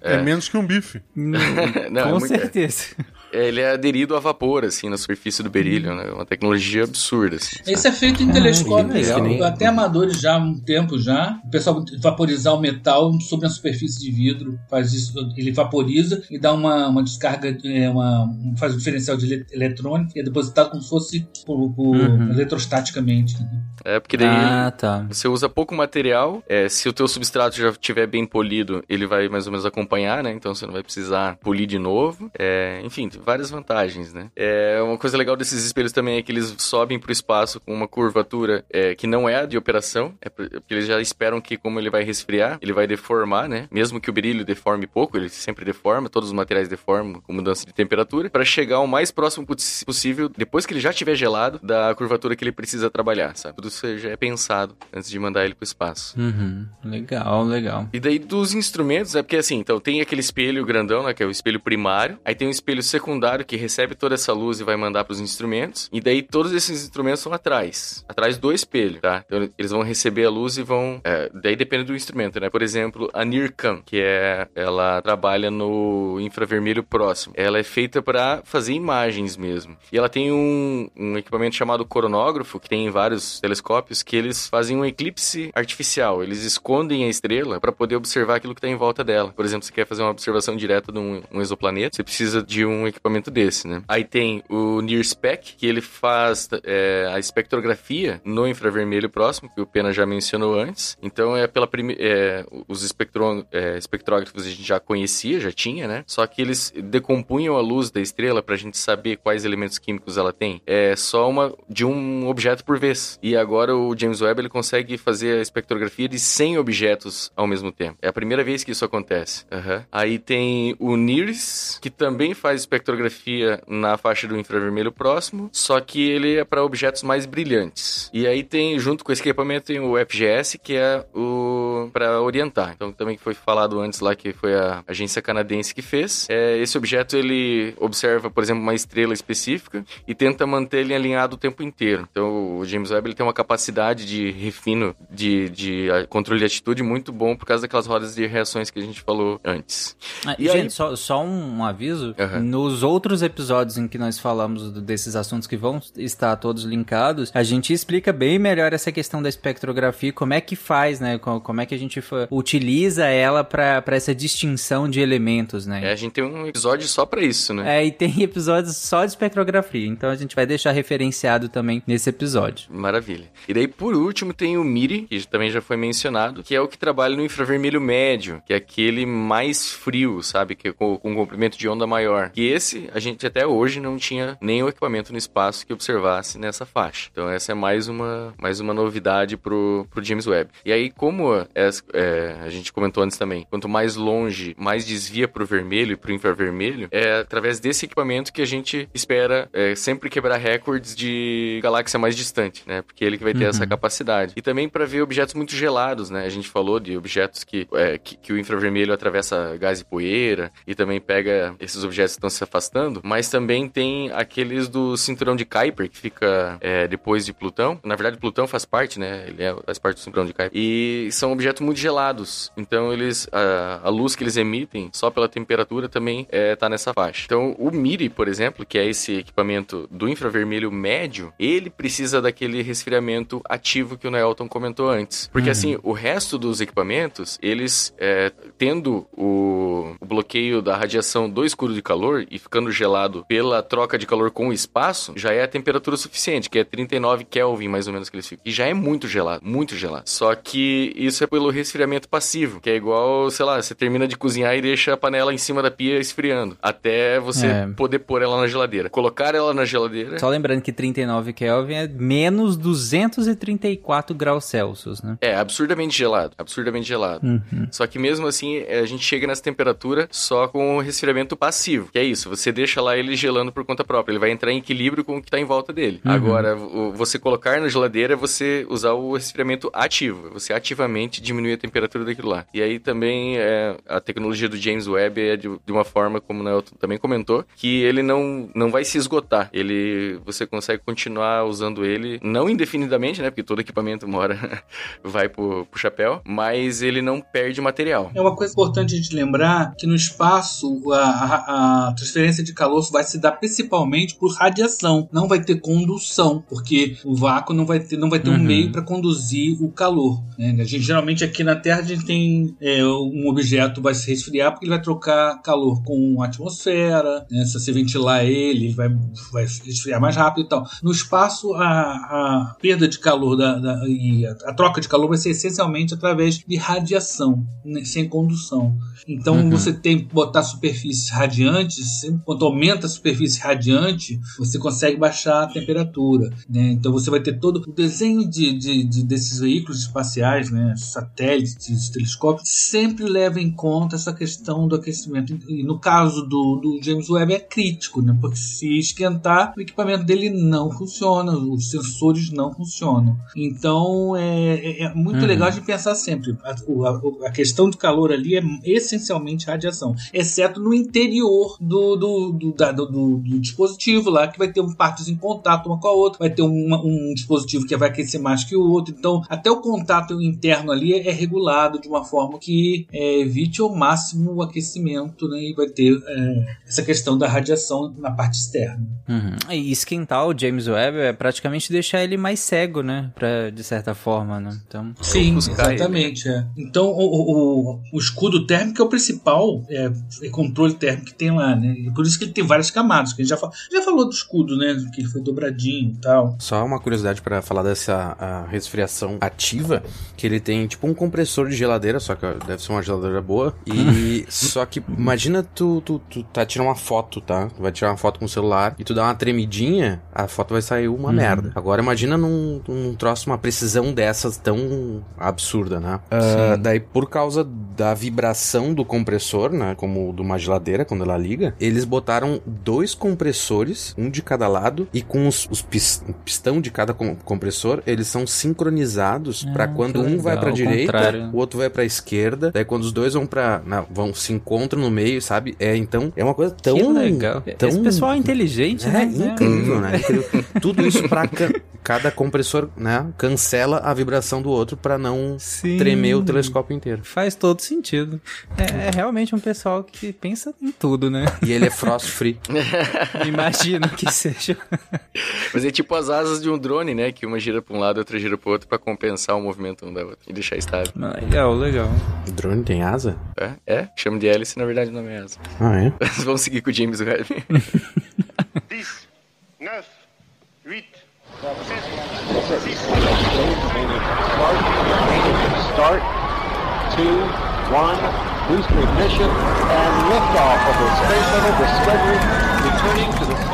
S5: É. é. menos que um bife.
S1: Não, Com é certeza.
S2: É, ele é aderido a vapor, assim, na superfície do berílio, né? Uma tecnologia absurda, assim.
S6: Esse é feito em ah, telescópios, até amadores já há um tempo já. O pessoal vaporizar o metal sobre a superfície de vidro, faz isso, ele vaporiza e dá uma, uma descarga, é, uma, faz um diferencial de eletrônico e é depositado como se fosse por, por uhum. eletrostaticamente.
S2: É, porque daí ah, tá. você usa pouco material, é, se o teu substrato já estiver bem polido, ele vai mais ou menos acompanhar, né? Então você não vai precisar polir de novo. É, enfim, várias vantagens, né? É, uma coisa legal desses espelhos também é que eles sobem para o espaço com uma curvatura é, que não é a de operação, é porque eles já esperam que, como ele vai resfriar, ele vai deformar, né? Mesmo que o brilho deforme pouco, ele sempre deforma, todos os materiais deformam com mudança de temperatura, para chegar o mais próximo possível, depois que ele já estiver gelado, da curvatura que ele precisa trabalhar, sabe? Tudo isso já é pensado antes de mandar ele para o espaço.
S1: Uhum. Legal, legal.
S2: E daí dos instrumentos, é porque assim, então tem aquele espelho grandão, né? Que é o espelho primário, aí tem um espelho secundário secundário que recebe toda essa luz e vai mandar para os instrumentos. E daí todos esses instrumentos são atrás, atrás do espelho, tá? Então eles vão receber a luz e vão. É, daí depende do instrumento, né? Por exemplo, a NIRCam, que é. Ela trabalha no infravermelho próximo. Ela é feita para fazer imagens mesmo. E ela tem um, um equipamento chamado coronógrafo, que tem em vários telescópios, que eles fazem um eclipse artificial. Eles escondem a estrela para poder observar aquilo que está em volta dela. Por exemplo, você quer fazer uma observação direta de um, um exoplaneta, você precisa de um equipamento desse, né? Aí tem o NIRSPEC, que ele faz é, a espectrografia no infravermelho próximo, que o Pena já mencionou antes. Então é pela primeira. É, os espectro, é, espectrógrafos a gente já conhecia, já tinha, né? Só que eles decompunham a luz da estrela pra gente saber quais elementos químicos ela tem. É só uma de um objeto por vez. E agora o James Webb ele consegue fazer a espectrografia de 100 objetos ao mesmo tempo. É a primeira vez que isso acontece. Uhum. Aí tem o NIRS, que também faz espectrografia espectrografia na faixa do infravermelho próximo, só que ele é para objetos mais brilhantes. E aí tem, junto com esse equipamento, tem o FGS, que é o para orientar. Então também foi falado antes lá que foi a agência canadense que fez. É, esse objeto ele observa, por exemplo, uma estrela específica e tenta manter ele alinhado o tempo inteiro. Então o James Webb ele tem uma capacidade de refino de, de controle de atitude muito bom por causa daquelas rodas de reações que a gente falou antes.
S1: Ah,
S2: E
S1: gente,
S2: aí-
S1: só, só um aviso.
S2: Aham.
S1: Nos outros episódios em que nós falamos desses assuntos que vão estar todos linkados, a gente explica bem melhor essa questão da espectrografia, como é que faz, né? Co- Como é que a gente utiliza ela para essa distinção de elementos, né?
S2: É, a gente tem um episódio só pra isso, né?
S1: É, e tem episódios só de espectrografia, então a gente vai deixar referenciado também nesse episódio.
S2: Maravilha. E daí, por último, tem o MIRI, que também já foi mencionado, que é o que trabalha no infravermelho médio, que é aquele mais frio, sabe? Que é com, com um comprimento de onda maior. E esse, a gente até hoje não tinha nenhum equipamento no espaço que observasse nessa faixa. Então, essa é mais uma, mais uma novidade pro, pro James Webb. E aí, como é, é, a gente comentou antes também, quanto mais longe, mais desvia pro vermelho e pro infravermelho, é através desse equipamento que a gente espera é, sempre quebrar recordes de galáxia mais distante, né? Porque ele que vai ter
S1: Uhum.
S2: essa capacidade. E também para ver objetos muito gelados, né? A gente falou de objetos que, é, que, que o infravermelho atravessa gás e poeira e também pega esses objetos que estão se afastando, mas também tem aqueles do cinturão de Kuiper, que fica é, depois de Plutão. Na verdade, Plutão faz parte, né? Ele é- faz parte do cinturão de Kuiper. E são objetos muito gelados. Então, eles a, a luz que eles emitem, só pela temperatura, também é, tá nessa faixa. Então, o MIRI, por exemplo, que é esse equipamento do infravermelho médio, ele precisa daquele resfriamento ativo que o Nelton comentou antes. Porque,
S1: Uhum.
S2: assim, o resto dos equipamentos, eles, é, tendo o, o bloqueio da radiação do escuro de calor e ficando gelado pela troca de calor com o espaço, já é a temperatura suficiente, que é 39 Kelvin, mais ou menos, que eles ficam. E já é muito gelado, muito gelado. Só que isso é pelo resfriamento passivo, que é igual, sei lá, você termina de cozinhar e deixa a panela em cima da pia esfriando, até você
S1: É.
S2: poder pôr ela na geladeira. Colocar ela na geladeira...
S1: Só lembrando que 39 Kelvin é menos 234 graus Celsius, né?
S2: É, absurdamente gelado. Absurdamente gelado.
S1: Uhum.
S2: Só que mesmo assim, é, a gente chega nessa temperatura só com o resfriamento passivo. Que é isso, você deixa lá ele gelando por conta própria. Ele vai entrar em equilíbrio com o que está em volta dele.
S1: Uhum.
S2: Agora, o- você colocar na geladeira é você usar o resfriamento ativo. é Você ativamente diminuir a temperatura daquilo lá. E aí também é, a tecnologia do James Webb é de, de uma forma, como o Nelton também comentou, que ele não, não vai se esgotar. Ele, você consegue continuar usando ele, não indefinidamente, né? Porque todo equipamento uma hora vai pro, pro chapéu, mas ele não perde material.
S6: É uma coisa importante de lembrar que no espaço a, a- a transferência de calor vai se dar principalmente por radiação, não vai ter condução, porque o vácuo não vai ter, não vai ter um
S1: Uhum.
S6: meio para conduzir o calor. né? A gente, geralmente aqui na Terra a gente tem é, um objeto vai se resfriar porque ele vai trocar calor com a atmosfera, né? se você ventilar ele, ele vai, vai esfriar mais rápido e tal. No espaço a, a perda de calor da, da- e a, a troca de calor vai ser essencialmente através de radiação, né, sem condução. Então
S1: Uhum.
S6: você tem que botar superfícies radiantes, quanto aumenta a superfície radiante, você consegue baixar a temperatura. Né? Então você vai ter todo o desenho de, de- de- desses veículos espaciais, né? satélites, telescópios, sempre leva em conta essa questão do aquecimento. E no caso do, do James Webb é crítico, né? porque se esquentar, o equipamento dele não funciona, os sensores não funcionam. Então é, é- é muito
S1: Uhum.
S6: legal de pensar sempre. A, a- a questão de calor ali é essencialmente radiação, exceto no interior do, do, do, da- do- do- do dispositivo lá, que vai ter partes em contato uma com a outra, vai ter uma- um dispositivo que vai aquecer mais que o outro. Então, até o contato interno ali é regulado de uma forma que é, evite ao máximo o aquecimento, né? E vai ter é, essa questão da radiação na parte externa.
S1: Uhum. E esquentar o James Webb é praticamente deixar ele mais cego, né? Pra, de certa forma, né? Então.
S6: Sim,
S2: ofuscar
S6: exatamente. é. Então, o, o- o- o escudo térmico é o principal é, é controle térmico que tem lá, né? E por isso que ele tem várias camadas. Que a gente já, já falou do escudo, né? Que ele foi dobradinho e tal.
S4: Só uma curiosidade pra falar dessa resfriação ativa, que ele tem tipo um compressor de geladeira, só que deve ser uma geladeira boa. E só que imagina tu, tu, tu tá tirando uma foto, tá? Tu vai tirar uma foto com o celular e tu dá uma tremidinha, a foto vai sair uma
S1: Uhum.
S4: merda. Agora imagina num, num troço, uma precisão dessas tão absurda, né? Ah, daí por causa da vibração do compressor, né? Como de uma geladeira, quando ela liga, eles eles botaram dois compressores, um de cada lado, e com os, os pis- pistão de cada com- compressor, eles são sincronizados pra
S1: que
S4: quando um vai pra
S1: ao
S4: direita,
S1: contrário.
S4: o outro vai pra esquerda, daí quando os dois vão pra. na- vão se encontram no meio, sabe? É então é uma coisa tão
S1: que legal.
S4: tão
S1: Esse pessoal é inteligente,
S4: é,
S1: né?
S4: incrível, né? Incrível. Tudo isso pra ca- cada compressor, né? Cancela a vibração do outro pra não
S1: Sim.
S4: tremer o telescópio inteiro.
S1: Faz todo sentido. É, é realmente um pessoal que pensa em tudo, né?
S4: E ele é frost free.
S1: Imagino que seja.
S2: Mas é tipo as asas de um drone, né? Que uma gira pra um lado, e outra gira pro outro pra compensar o movimento um da outra e deixar estável.
S1: Ah, legal, legal.
S4: O drone tem asa?
S2: É, é. Chama de hélice, na verdade não é asa.
S4: Ah, é?
S2: Vamos seguir com o James Webb.
S9: 10, 9, 8, 7, 6,
S10: 5, 4, 3, 2, 1...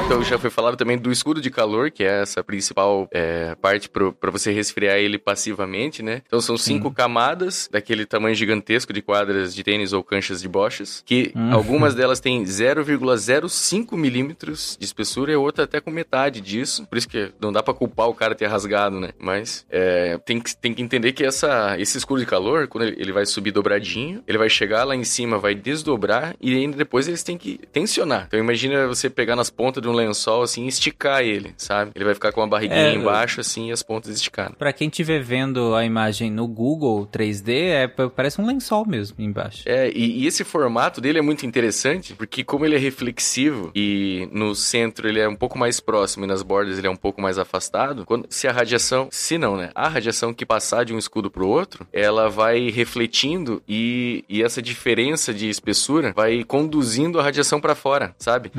S2: Então já foi falado também do escudo de calor, que é essa principal é, parte para você resfriar ele passivamente, né? Então são cinco camadas daquele tamanho gigantesco de quadras de tênis ou canchas de bochas, que
S1: Uhum.
S2: algumas delas têm 0,05 milímetros de espessura e outra até com metade disso. Por isso que não dá para culpar o cara ter rasgado, né? Mas é, tem, que, tem que entender que essa, esse escudo de calor, quando ele, ele vai subir dobradinho, ele vai chegar lá em cima, vai desdobrar e ainda depois eles têm que tensionar. Então imagina você pegar nas pontas de um lençol assim e esticar ele, sabe? Ele vai ficar com uma barriguinha
S1: É,
S2: embaixo assim e as pontas esticadas.
S1: Pra quem estiver vendo a imagem no Google 3D, é, parece um lençol mesmo embaixo.
S2: É, e, e esse formato dele é muito interessante, porque como ele é reflexivo e no centro ele é um pouco mais próximo e nas bordas ele é um pouco mais afastado, quando, se a radiação, se não, né? A radiação que passar de um escudo pro outro, ela vai refletindo e, e essa diferença de espessura vai conduzindo a radiação para fora, sabe?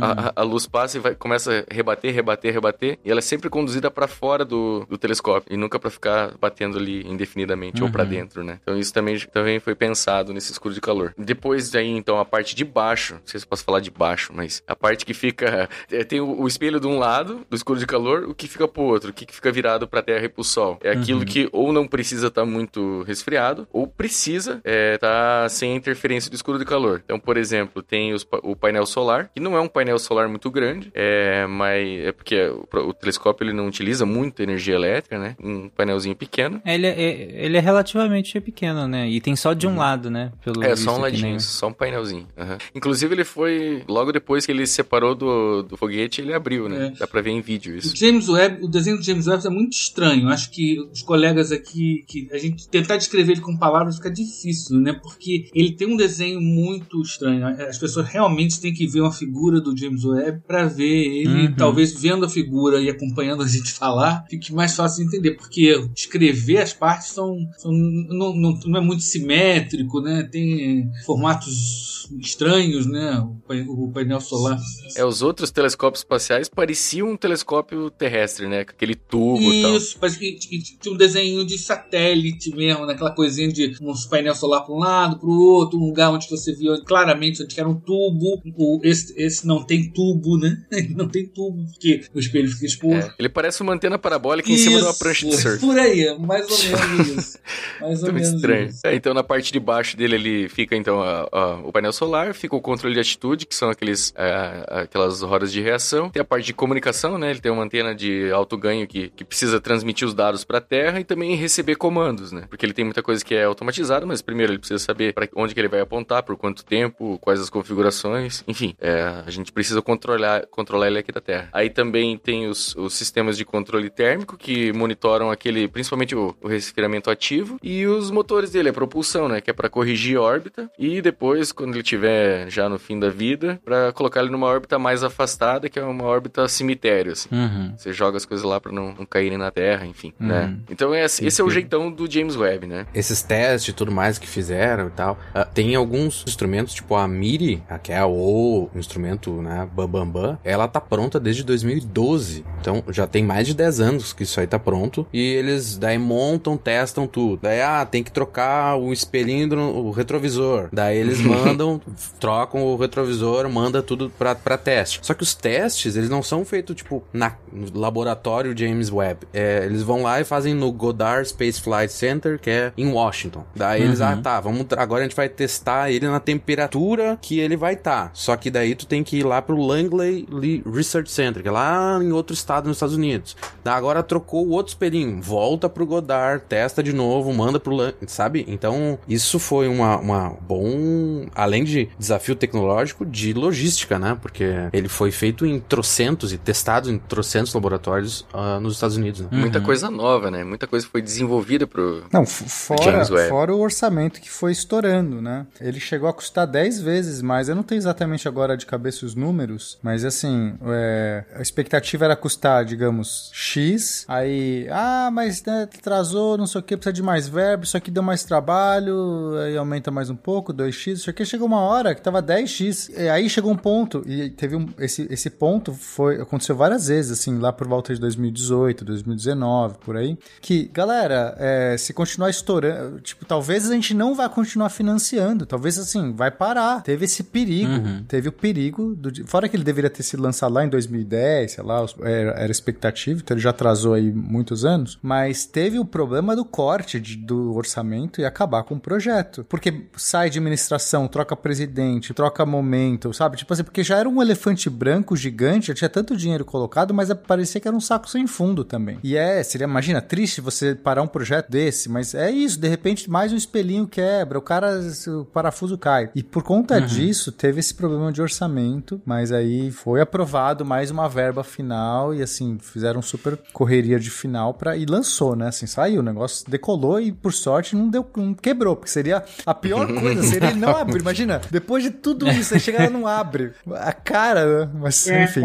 S2: A, a- a luz passa e vai, começa a rebater, rebater, rebater, e ela é sempre conduzida para fora do, do telescópio e nunca para ficar batendo ali indefinidamente ou para
S1: Uhum.
S2: dentro, né? Então isso também, também foi pensado nesse escudo de calor. Depois daí, então, a parte de baixo, não sei se eu posso falar de baixo, mas a parte que fica. é, Tem o, o espelho de um lado do escudo de calor, o que fica pro outro, o que fica virado pra terra e pro sol. É aquilo
S1: Uhum.
S2: que ou não precisa estar muito resfriado, ou precisa estar sem a interferência do escudo de calor. Então, por exemplo, tem os o painel solar, que não é um painel solar muito grande, é, mas é porque o, o telescópio ele não utiliza muito energia elétrica, né? Um painelzinho pequeno.
S1: Ele é, é- ele é relativamente pequeno, né? E tem só de um lado, né? Pelo
S2: É, só um ladinho,
S1: né?
S2: só um painelzinho. aham. Inclusive, ele foi. Logo depois que ele se separou do, do foguete, ele abriu, né?
S6: É.
S2: Dá pra ver em vídeo isso.
S6: O James Webb, o desenho do James Webb é muito estranho. Acho que os colegas aqui, que a gente tentar descrever ele com palavras fica difícil, né? Porque ele tem um desenho muito estranho. As pessoas realmente têm que ver uma figura do James Webb para ver ele,
S1: Uhum.
S6: talvez vendo a figura e acompanhando a gente falar, fique mais fácil de entender. Porque descrever as partes são, são- não, não, não é muito simétrico, né? Tem formatos estranhos, né? O pai- O painel solar.
S2: É, os outros telescópios espaciais pareciam um telescópio terrestre, né? Com aquele tubo e tal.
S6: Isso, parece que tinha um desenho de satélite mesmo, naquela coisinha de um painel solar para um lado, para o outro, um lugar onde você via claramente onde era um tubo. O, esse, esse não tem tubo, né? Ele não tem tubo, porque o espelho fica exposto.
S2: É, ele parece uma antena parabólica em cima de uma
S6: Isso,
S2: prancha de surf.
S6: Por aí, mais ou menos isso. Mais ou menos
S2: estranho.
S6: isso.
S2: É, então, na parte de baixo dele, ele fica, então, a- a- o painel solar, fica o controle de atitude, que são aqueles, é, aquelas rodas de reação. Tem a parte de comunicação, né? Ele tem uma antena de alto ganho que, que precisa transmitir os dados para a Terra e também receber comandos, né? Porque ele tem muita coisa que é automatizada, mas primeiro ele precisa saber para onde que ele vai apontar, por quanto tempo, quais as configurações. Enfim, é, a gente precisa controlar, controlar ele aqui da Terra. Aí também tem os, os sistemas de controle térmico que monitoram aquele, principalmente o, o resfriamento ativo e os motores dele, a propulsão, né, que é para corrigir a órbita e depois quando ele tiver já no fim da vida, para colocar ele numa órbita mais afastada, que é uma órbita cemitério, assim.
S1: Uhum.
S2: Você joga as coisas lá para não, não caírem na Terra, enfim,
S1: Uhum.
S2: né? Então é, esse é o jeitão do James Webb, né?
S4: Esses testes e tudo mais que fizeram e tal, ah, tem alguns instrumentos, tipo a MIRI, a que é o instrumento, né, Bambambam, dela, ela tá pronta desde 2012. Então já tem mais de 10 anos que isso aí tá pronto. E eles daí montam, testam tudo. Daí, ah, tem que trocar o espelhinho do o retrovisor. Daí eles mandam, trocam o retrovisor, manda tudo pra, pra teste. Só que os testes, eles não são feitos, tipo, na, no laboratório James Webb. É, eles vão lá e fazem no Goddard Space Flight Center, que é em Washington. Daí eles,
S1: Uhum.
S4: ah, tá, vamos, agora a gente vai testar ele na temperatura que ele vai estar. Só que daí tu tem que ir lá pro Langley Research Center, que é lá em outro estado nos Estados Unidos. Daí agora trocou o outro espelhinho, volta pro Goddard, testa de novo, manda pro Lang, sabe? Então, isso foi uma, uma bom, além de desafio tecnológico, de logística, né? Porque ele foi feito em trocentos e testado em trocentos laboratórios ah, nos Estados Unidos, né?
S2: Muita coisa nova, né? Muita coisa foi desenvolvida pro.
S3: Não, fora,
S2: James Webb.
S3: fora o orçamento que foi estourando, né? Ele chegou a custar 10 vezes mais. Eu não tenho exatamente agora de cabeça os números, mas assim, é, a expectativa era custar, digamos, X. Aí, ah, mas né, atrasou, não sei o que, precisa de mais verbo, isso aqui deu mais trabalho, aí aumenta mais um pouco, 2x, isso aqui chegou uma hora que tava 10x. E aí chegou um ponto, e teve um, esse, esse ponto foi aconteceu várias vezes, assim, lá por volta de 2018, 2019, por aí, que, galera, é, se continuar estourando, tipo, talvez a gente não vai continuar financiando, talvez, assim, vai parar. Teve esse perigo,
S1: Uhum.
S3: teve o perigo, do, fora que ele deveria ter sido lançado lá em 2010, sei lá, era, era expectativa, então ele já atrasou aí muitos anos, mas teve o problema do corte de- do orçamento e acabar com o projeto. Porque sai de administração, troca presidente, troca momento, sabe? Tipo assim, porque já era um elefante branco gigante, já tinha tanto dinheiro colocado, mas parecia que era um saco sem fundo também. E é, seria, imagina, triste você parar um projeto desse, mas é isso, de repente mais um espelhinho quebra, o cara, o parafuso cai. E por conta
S1: Uhum.
S3: disso, teve esse problema de orçamento, mas aí foi aprovado mais uma verba final e assim, fizeram super correria de final para e lançou, né? Assim, saiu, o negócio decolou e por sorte não deu, não quebrou, porque seria a pior coisa, seria ele não abrir. Imagina, depois de tudo isso, aí chegar e não abre. A cara, né? Mas enfim.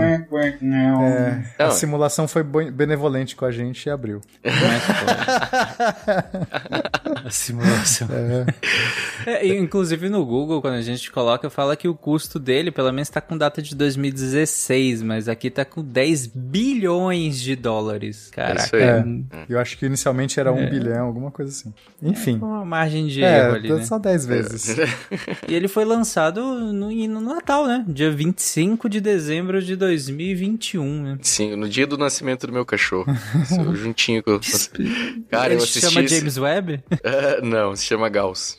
S6: Não.
S3: É, a simulação foi benevolente com a gente e abriu.
S1: A simulação. É, e, inclusive no Google, quando a gente coloca, fala que o custo dele, pelo menos, tá com data de 2016, mas aqui tá com 10 bilhões de dólares. Caraca.
S3: É,
S1: um-
S3: eu acho que inicialmente era um bilhão, alguma coisa assim. Enfim.
S1: Uma margem de erro
S3: É,
S1: ali, né?
S3: só 10 vezes.
S1: E ele foi lançado no, no Natal, né? Dia 25 de dezembro de 2021, né?
S2: Sim, no dia do nascimento do meu cachorro. Juntinho com. Cara, eu
S1: Ele
S2: assisti.
S1: chama
S2: esse-
S1: James Webb?
S2: É, não, se chama Gauss.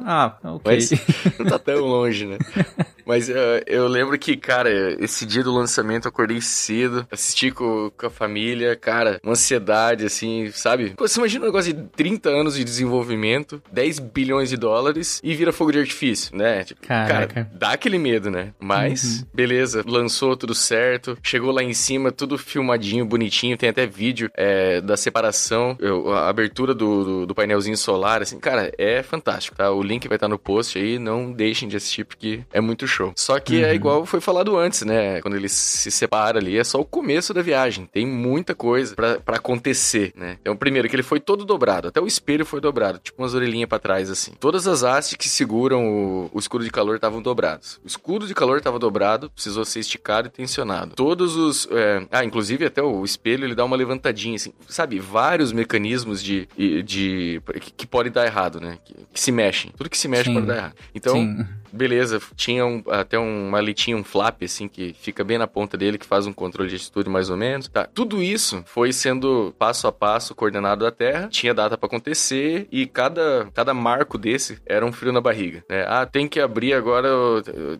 S1: Ah, ok.
S2: Mas não tá tão longe, né? Mas eh, eu lembro que, cara, esse dia do lançamento eu acordei cedo, assisti com, com a família, cara, uma ansiedade, assim, sabe? Você imagina um negócio de 30 anos de desenvolvimento, 10 bilhões de dólares e vira fogo de artifício, né? Tipo,
S1: Caraca.
S2: cara, dá aquele medo, né? Mas, beleza, lançou tudo certo, chegou lá em cima, tudo filmadinho, bonitinho, tem até vídeo é, da separação, eu- a abertura do, do, do painelzinho solar, assim, cara, é fantástico, tá? O link vai estar no post aí, não deixem de assistir porque é muito show. Só que é igual foi falado antes, né? Quando ele se separa ali, é só o começo da viagem, tem muita coisa pra, pra acontecer, né? Então, primeiro, que ele foi todo dobrado, até o espelho foi dobrado, tipo umas orelhinhas pra trás, assim. Todas as hastes que seguram o, o escudo de calor estavam dobrados. O escudo de calor estava dobrado, precisou ser esticado e tensionado. Todos os. é, Ah, inclusive até o espelho ele dá uma levantadinha, assim. Sabe, vários mecanismos de. de que, que podem dar errado, né? Que, que se mexem. Tudo que se mexe
S1: Sim.
S2: pode dar errado. Então,
S1: Sim.
S2: Beleza, tinha um- até um, uma litinha, um flap, assim, que fica bem na ponta dele, que faz um controle de atitude mais ou menos. Tá. Tudo isso foi sendo passo a passo coordenado da Terra, tinha data pra acontecer e cada, cada marco desse era um frio na barriga. Né? Ah, tem que abrir agora,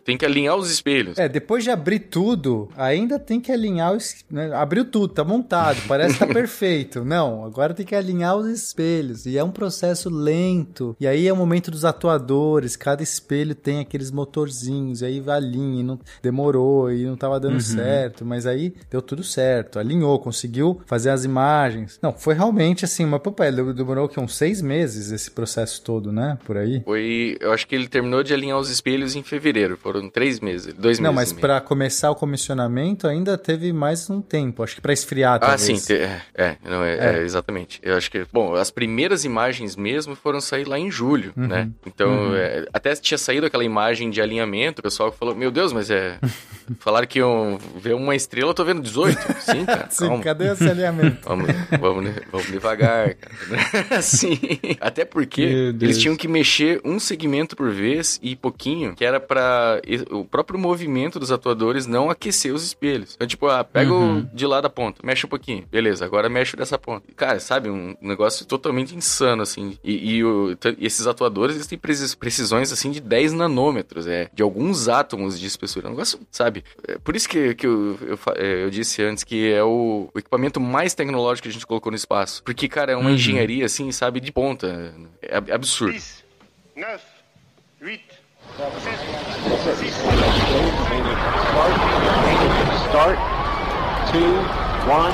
S2: tem que alinhar os espelhos.
S3: É, depois de abrir tudo, ainda tem que alinhar os. né, Abriu tudo, tá montado, parece que tá perfeito. Não, agora tem que alinhar os espelhos. E é um processo lento. E aí é o momento dos atuadores. Cada espelho tem aqueles motorzinhos. E aí alinha, e não demorou e não tava dando certo. Mas aí deu tudo certo. Alinhou, conseguiu fazer as imagens. Não, foi realmente assim, uma papai. Demorou que uns seis meses esse processo todo, né? Por aí.
S2: Foi, eu acho que ele terminou de alinhar os espelhos em fevereiro. Foram três meses, dois
S3: Não,
S2: meses.
S3: mas
S2: e meio.
S3: pra começar o comissionamento ainda teve mais um tempo. Acho que pra esfriar,
S2: Ah,
S3: talvez.
S2: sim, te- é, é, não, é,
S3: É.
S2: é, exatamente. Eu acho que, bom, as primeiras imagens mesmo foram sair lá em julho,
S3: Uhum.
S2: né? Então,
S3: Uhum.
S2: é, até tinha saído aquela imagem de alinhamento, o pessoal falou, meu Deus, mas é, falaram que iam ver uma estrela, eu tô vendo 18. Sim, cara,
S3: Sim,
S2: calma.
S3: cadê esse alinhamento?
S2: Vamos, vamos, vamos devagar, cara. Sim. Até porque eles tinham que mexer um segmento por vez e pouquinho, que era pra e- o próprio movimento dos atuadores não aquecer os espelhos. Então, tipo, ah, pega
S1: Uhum.
S2: o de lá da ponta, mexe um pouquinho. Beleza, agora mexe dessa ponta. Cara, sabe, um negócio totalmente insano, assim. E, e o- e esses atuadores, eles têm precis- precisões, assim, de 10 nanômetros, é, de alguns átomos de espessura. É um negócio, sabe? É por isso que, que eu, eu, é, eu disse antes que é o, o equipamento mais tecnológico que a gente colocou no espaço. Porque, cara, é uma
S1: Uhum.
S2: engenharia, assim, sabe, de ponta. É ab- absurdo.
S9: 10, 9, 8, 7, 6,
S10: Start. Two, one,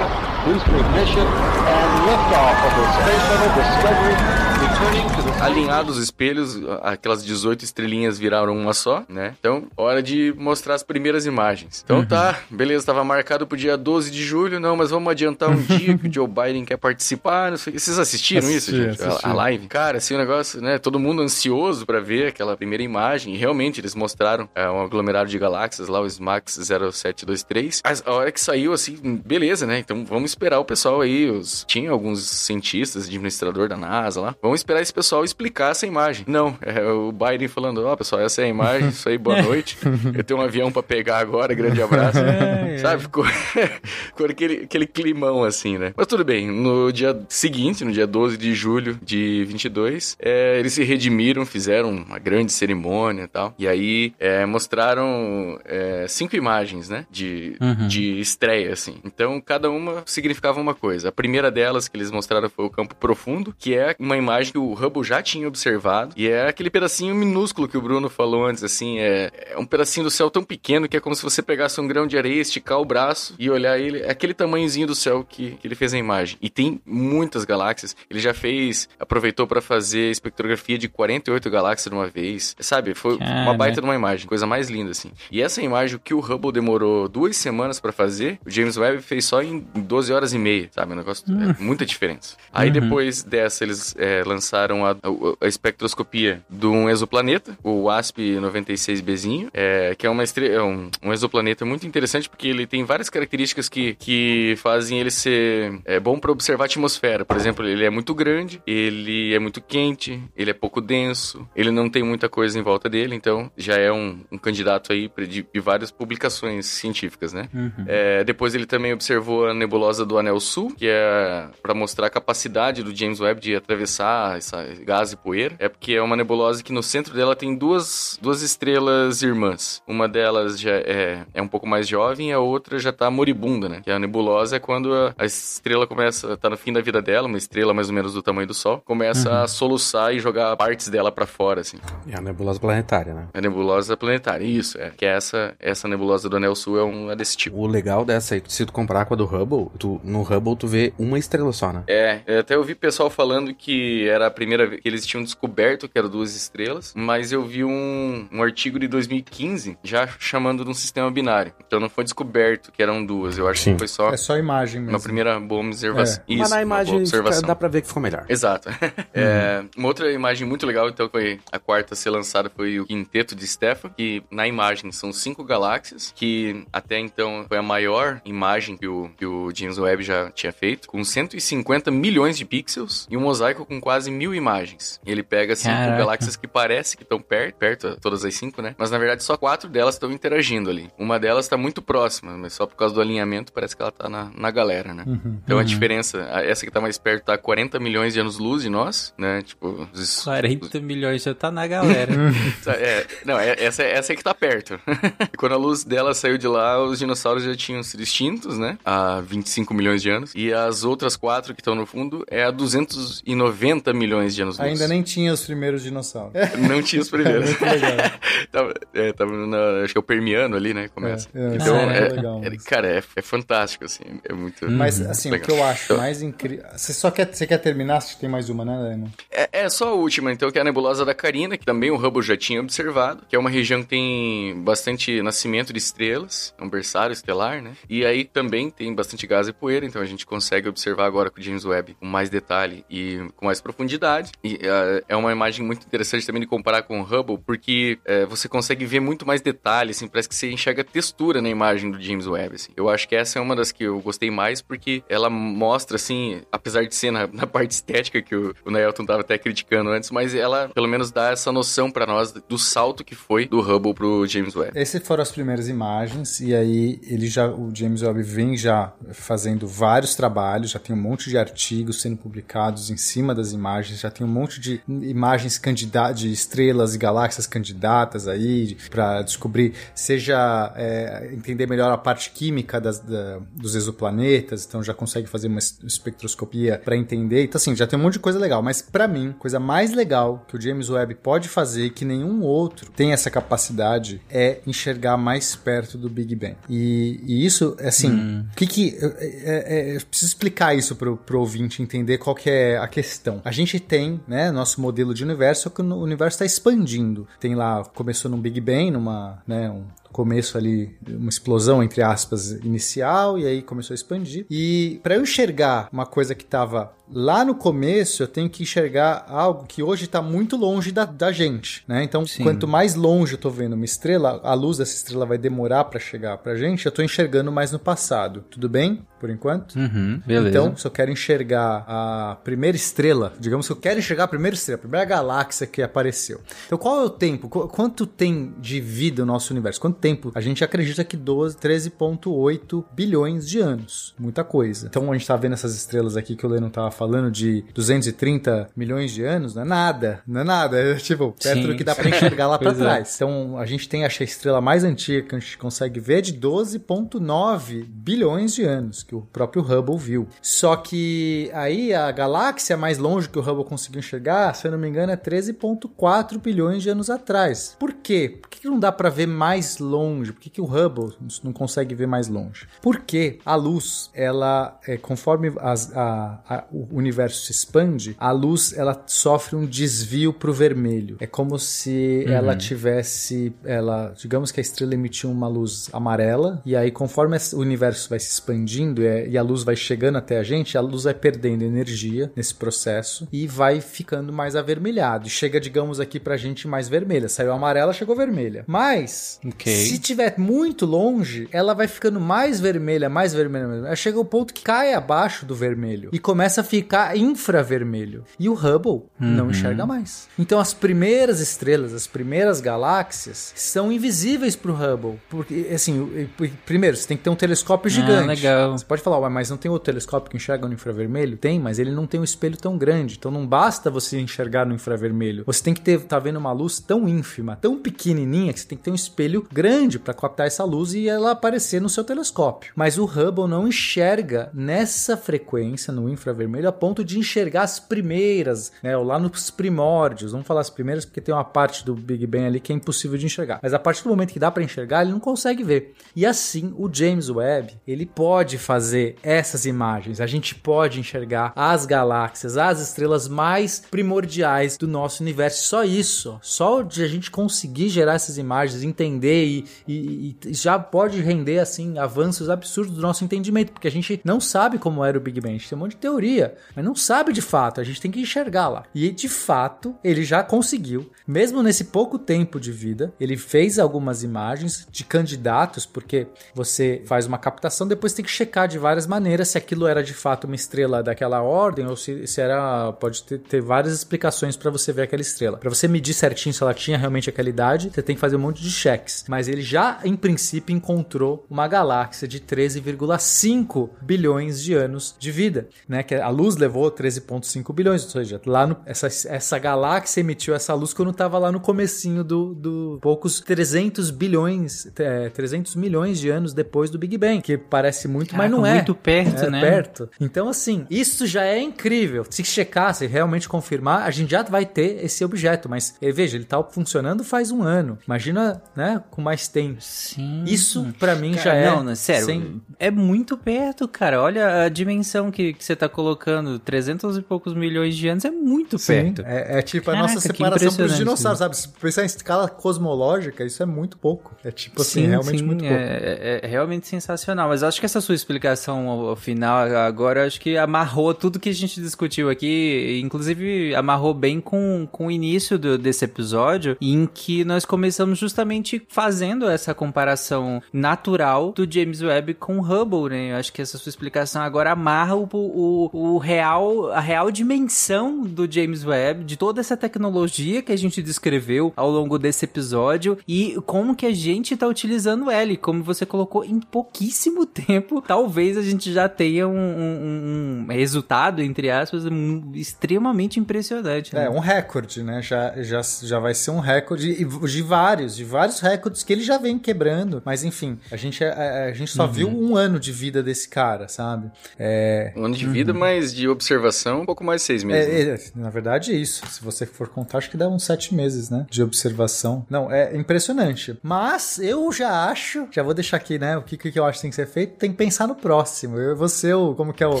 S10: booster ignition, and liftoff of the Space Shuttle Discovery, returning to the
S2: Alinhados os espelhos, aquelas 18 estrelinhas viraram uma só, né? Então, hora de mostrar as primeiras imagens. Então tá, beleza, tava marcado pro dia 12 de julho, não, mas vamos adiantar um dia que o Joe Biden quer participar, não sei. Vocês assistiram isso,
S3: Assisti,
S2: gente? A-
S3: assisti.
S2: A, live? Cara, assim, o negócio, né? Todo mundo ansioso pra ver aquela primeira imagem. E realmente, eles mostraram é, um aglomerado de galáxias lá, o SMAX 0723. Mas a hora que saiu, assim, beleza, né? Então vamos esperar o pessoal aí. Os... Tinha alguns cientistas, administrador da NASA lá. Vamos esperar esse pessoal explicar essa imagem. Não, é o Biden falando: Ó, pessoal, essa é a imagem, isso aí, boa noite. Eu tenho um avião pra pegar agora, grande abraço.
S1: É, é.
S2: Sabe? Ficou, ficou aquele, aquele climão assim, né? Mas tudo bem, no dia seguinte, no dia 12 de julho de 22, é, eles se redimiram, fizeram uma grande cerimônia e tal. E aí é, mostraram é, cinco imagens, né? De,
S1: Uhum.
S2: de estreia, assim. Então, cada uma significava uma coisa. A primeira delas que eles mostraram foi o campo profundo, que é uma imagem que o Hubble já tinha observado. E é aquele pedacinho minúsculo que o Bruno falou antes, assim. É, é um pedacinho do céu tão pequeno que é como se você pegasse um grão de areia, esticar o braço e olhar ele. É aquele tamanhozinho do céu que, que ele fez a imagem. E tem muitas galáxias. Ele já fez, aproveitou para fazer espectrografia de 48 galáxias de uma vez. Sabe? Foi uma
S1: Cara.
S2: baita de uma imagem, coisa mais linda, assim. E essa imagem, que o Hubble demorou duas semanas para fazer, o James Webb fez só em 12 horas e meia, sabe? Negócio, é muita diferença. Aí
S1: Uhum.
S2: depois dessa, eles é, lançaram a, a- a espectroscopia de um exoplaneta, o WASP-96Bzinho, é, que é, uma estre- é um, um exoplaneta muito interessante porque ele tem várias características que, que fazem ele ser é, bom para observar a atmosfera. Por exemplo, ele é muito grande, ele é muito quente, ele é pouco denso, ele não tem muita coisa em volta dele, então já é um, um candidato aí de, de várias publicações científicas, né?
S1: Uhum.
S2: É, depois ele também observou a nebulosa do Anel Sul, que é para mostrar a capacidade do James Webb de atravessar essa gás e poeira. É porque é uma nebulosa que no centro dela tem duas, duas estrelas irmãs. Uma delas já é, é um pouco mais jovem e a outra já tá moribunda, né? Que a nebulosa é quando a, a estrela começa, tá no fim da vida dela, uma estrela mais ou menos do tamanho do Sol, começa
S1: Uhum.
S2: a soluçar e jogar partes dela para fora, assim.
S4: É a nebulosa planetária, né?
S2: A nebulosa planetária, isso, é. Que é essa, essa nebulosa do Anel Sul é uma desse tipo.
S4: O legal dessa aí, se tu comparar com a do Hubble, tu, no Hubble tu vê uma estrela só, né?
S2: É, eu até ouvi pessoal falando que era a primeira vez que eles tinham descoberto que eram duas estrelas, mas eu vi um, um artigo de 2015 já chamando de um sistema binário. Então não foi descoberto que eram duas, eu acho
S4: Sim.
S2: que foi só
S3: É só imagem mesmo.
S2: uma primeira boa observação.
S3: É.
S2: Isso,
S4: Mas na imagem
S2: boa observação.
S4: fica- dá pra ver que ficou melhor.
S2: Exato. É, uma outra imagem muito legal, então, foi a quarta a ser lançada foi o quinteto de Stefan, que na imagem são cinco galáxias, que até então foi a maior imagem que o, que o James Webb já tinha feito, com 150 milhões de pixels e um mosaico com quase mil imagens. E ele pega cinco
S1: Caraca.
S2: galáxias que parece que estão perto, perto, todas as cinco, né? Mas na verdade só quatro delas estão interagindo ali. Uma delas está muito próxima, mas só por causa do alinhamento parece que ela tá na, na galera, né? Então a diferença, a- essa que tá mais perto tá a 40 milhões de anos-luz de nós, né? Tipo, os,
S1: 40 milhões já tá na galera.
S2: é, não, é- essa, essa é que tá perto. e quando a luz dela saiu de lá, os dinossauros já tinham sido extintos, né? Há 25 milhões de anos. E as outras quatro que estão no fundo é há 290 milhões de anos-luz.
S3: Ainda nem tinha os primeiros dinossauros.
S2: Não tinha os primeiros.
S3: Muito legal.
S2: tava, é, tava na, acho que é o Permiano ali, né? Começa.
S3: É, é,
S2: então,
S1: é
S2: é,
S3: legal,
S2: é- cara, é, é fantástico, assim. É muito.
S3: Mas, assim,
S2: legal.
S3: o que eu acho
S2: Então,
S3: mais incrível... Você só quer, você quer terminar? Acho que tem mais uma, né?
S2: É, é só a última, então, que é a nebulosa da Carina, que também o Hubble já tinha observado, que é uma região que tem bastante nascimento de estrelas, é um berçário estelar, né? E aí também tem bastante gás e poeira, então a gente consegue observar agora com o James Webb com mais detalhe e com mais profundidade. E uh, é uma imagem muito interessante também de comparar com o Hubble, porque uh, você consegue ver muito mais detalhe, assim, parece que você enxerga textura na imagem do James Webb, assim. Eu acho que essa é uma das que eu gostei mais, porque ela mostra, assim, apesar de ser na, na parte estética que o, o Nailton tava até criticando antes, mas ela pelo menos dá essa noção para nós do salto que foi do Hubble pro James Webb.
S3: Essas foram as primeiras imagens, e aí ele já, o James Webb vem já fazendo vários trabalhos, já tem um monte de artigos sendo publicados em cima das imagens, já tem um monte de imagens candidatas, de estrelas e galáxias candidatas aí, para descobrir, seja é, entender melhor a parte química das, da, dos exoplanetas, então já consegue fazer uma espectroscopia para entender. Então, assim, já tem um monte de coisa legal, mas para mim, coisa mais legal que o James Webb pode fazer, que nenhum outro tem essa capacidade, é enxergar mais perto do Big Bang. E, e isso, assim, hum. o que que. É, é, é, preciso explicar isso pro, pro ouvinte entender qual que é a questão. A gente tem, né, nosso modelo de universo, que o universo está expandindo. Tem lá, começou num Big Bang, numa, né, um, começo ali, uma explosão, entre aspas, inicial, e aí começou a expandir. E para eu enxergar uma coisa que estava lá no começo, eu tenho que enxergar algo que hoje está muito longe da, da gente, né? Então, Sim. quanto mais longe eu tô vendo uma estrela, a luz dessa estrela vai demorar para chegar pra gente, eu tô enxergando mais no passado. Tudo bem? Por enquanto?
S1: Uhum, beleza.
S3: Então, se eu quero enxergar a primeira estrela, digamos que eu quero enxergar a primeira estrela, a primeira galáxia que apareceu. Então, qual é o tempo? Quanto tem de vida o nosso universo? Quanto tempo? A gente acredita que 12, 13,8 bilhões de anos. Muita coisa. Então, a gente tá vendo essas estrelas aqui que o Leno tava falando de 230 milhões de anos, não é nada, não é nada, é tipo, perto Sim. do que dá para enxergar lá para é. trás. Então, a gente tem a estrela mais antiga que a gente consegue ver de 12.9 bilhões de anos, que o próprio Hubble viu. Só que aí a galáxia mais longe que o Hubble conseguiu enxergar, se eu não me engano, é 13.4 bilhões de anos atrás. Por quê? Por que não dá para ver mais longe? Por que, que o Hubble não consegue ver mais longe? Porque a luz, ela, é, conforme as, a, a, o universo se expande, a luz ela sofre um desvio para o vermelho. É como se uhum. ela tivesse, ela, digamos que a estrela emitiu uma luz amarela e aí conforme o universo vai se expandindo e, e a luz vai chegando até a gente, a luz vai perdendo energia nesse processo e vai ficando mais avermelhado. E chega, digamos aqui pra gente mais vermelha. Saiu amarela, chegou vermelha. Mas okay. Se tiver muito longe, ela vai ficando mais vermelha, mais vermelha. Chega o ponto que cai abaixo do vermelho e começa a ficar infravermelho. E o Hubble uhum. não enxerga mais. Então as primeiras estrelas, as primeiras galáxias são invisíveis pro Hubble. Porque, assim, primeiro, você tem que ter um telescópio ah, gigante.
S1: Ah, legal.
S3: Você pode falar, mas não tem outro telescópio que enxerga no infravermelho? Tem, mas ele não tem um espelho tão grande. Então não basta você enxergar no infravermelho. Você tem que ter, tá vendo uma luz tão ínfima, tão pequenininha, que você tem que ter um espelho grande para captar essa luz e ela aparecer no seu telescópio. Mas o Hubble não enxerga nessa frequência, no infravermelho, a ponto de enxergar as primeiras, né? Ou lá nos primórdios. Vamos falar as primeiras porque tem uma parte do Big Bang ali que é impossível de enxergar. Mas a partir do momento que dá para enxergar, ele não consegue ver. E assim, o James Webb, ele pode fazer essas imagens. A gente pode enxergar as galáxias, as estrelas mais primordiais do nosso universo. Só isso, só de a gente conseguir gerar essas imagens, entender e, e, já pode render assim avanços absurdos do nosso entendimento, porque a gente não sabe como era o Big Bang. A gente tem um monte de teoria, mas não sabe de fato, a gente tem que enxergar lá. E de fato, ele já conseguiu, mesmo nesse pouco tempo de vida, ele fez algumas imagens de candidatos, porque você faz uma captação, depois tem que checar de várias maneiras se aquilo era de fato uma estrela daquela ordem ou se, se era. Pode ter, ter várias explicações para você ver aquela estrela. Para você medir certinho se ela tinha realmente aquela idade, você tem que fazer um monte de cheques. Mas ele já, em princípio, encontrou uma galáxia de 13,5 bilhões de anos de vida, né? Que a luz levou 13,5 bilhões, ou seja, lá no, essa, essa galáxia emitiu essa luz quando estava lá no comecinho do, do poucos 300 bilhões, é, 300 milhões de anos depois do Big Bang, que parece muito, Caraca, mas não é.
S1: Muito perto,
S3: é,
S1: né?
S3: Perto. Então, assim, isso já é incrível. Se checar, se realmente confirmar, a gente já vai ter esse objeto, mas eh, veja, ele tá funcionando faz um ano. Imagina, né, com mais tempo.
S1: Sim.
S3: Isso para mim Cara, já é.
S1: Não, não sério. Sem... é muito perto, cara. Olha a dimensão que, que você tá colocando. 300 e poucos milhões de anos é muito
S3: Sim,
S1: perto.
S3: é, é tipo a
S1: Caraca,
S3: nossa
S1: que
S3: separação pros
S1: impressionante
S3: dinossauros, sabe? Se pensar em escala cosmológica, isso é muito pouco. É tipo assim,
S1: sim,
S3: realmente
S1: sim,
S3: muito
S1: é,
S3: pouco.
S1: é- é realmente sensacional. Mas acho que essa sua explicação ao, ao final, agora, acho que amarrou tudo que a gente discutiu aqui. Inclusive, amarrou bem com, com o início do- desse episódio, em que nós começamos justamente fazendo essa comparação natural do James Webb com o Hubble, né? Eu acho que essa sua explicação agora amarra o, o, o real, a real dimensão do James Webb, de toda essa tecnologia que a gente descreveu ao longo desse episódio e como que a gente tá utilizando ela. E como você colocou, em pouquíssimo tempo, talvez a gente já tenha um, um- um resultado, entre aspas, um- extremamente impressionante. né?
S3: É, um recorde, né? Já, já, já vai ser um recorde de vários, de vários recordes que ele já vem quebrando. Mas enfim, a gente, a, a gente só
S2: Uhum.
S3: viu um ano de vida desse cara, sabe? É,
S2: Um ano de vida, mas de observação, um pouco mais de seis meses. né?
S3: É, é, na verdade, é isso. Se você for contar, acho que dá uns sete meses, né? De observação. Não, é impressionante. Mas eu já acho, já vou deixar aqui, né? O que, que eu acho que tem que ser feito? Tem que pensar no próximo. Eu vou ser o. Como que é o. O,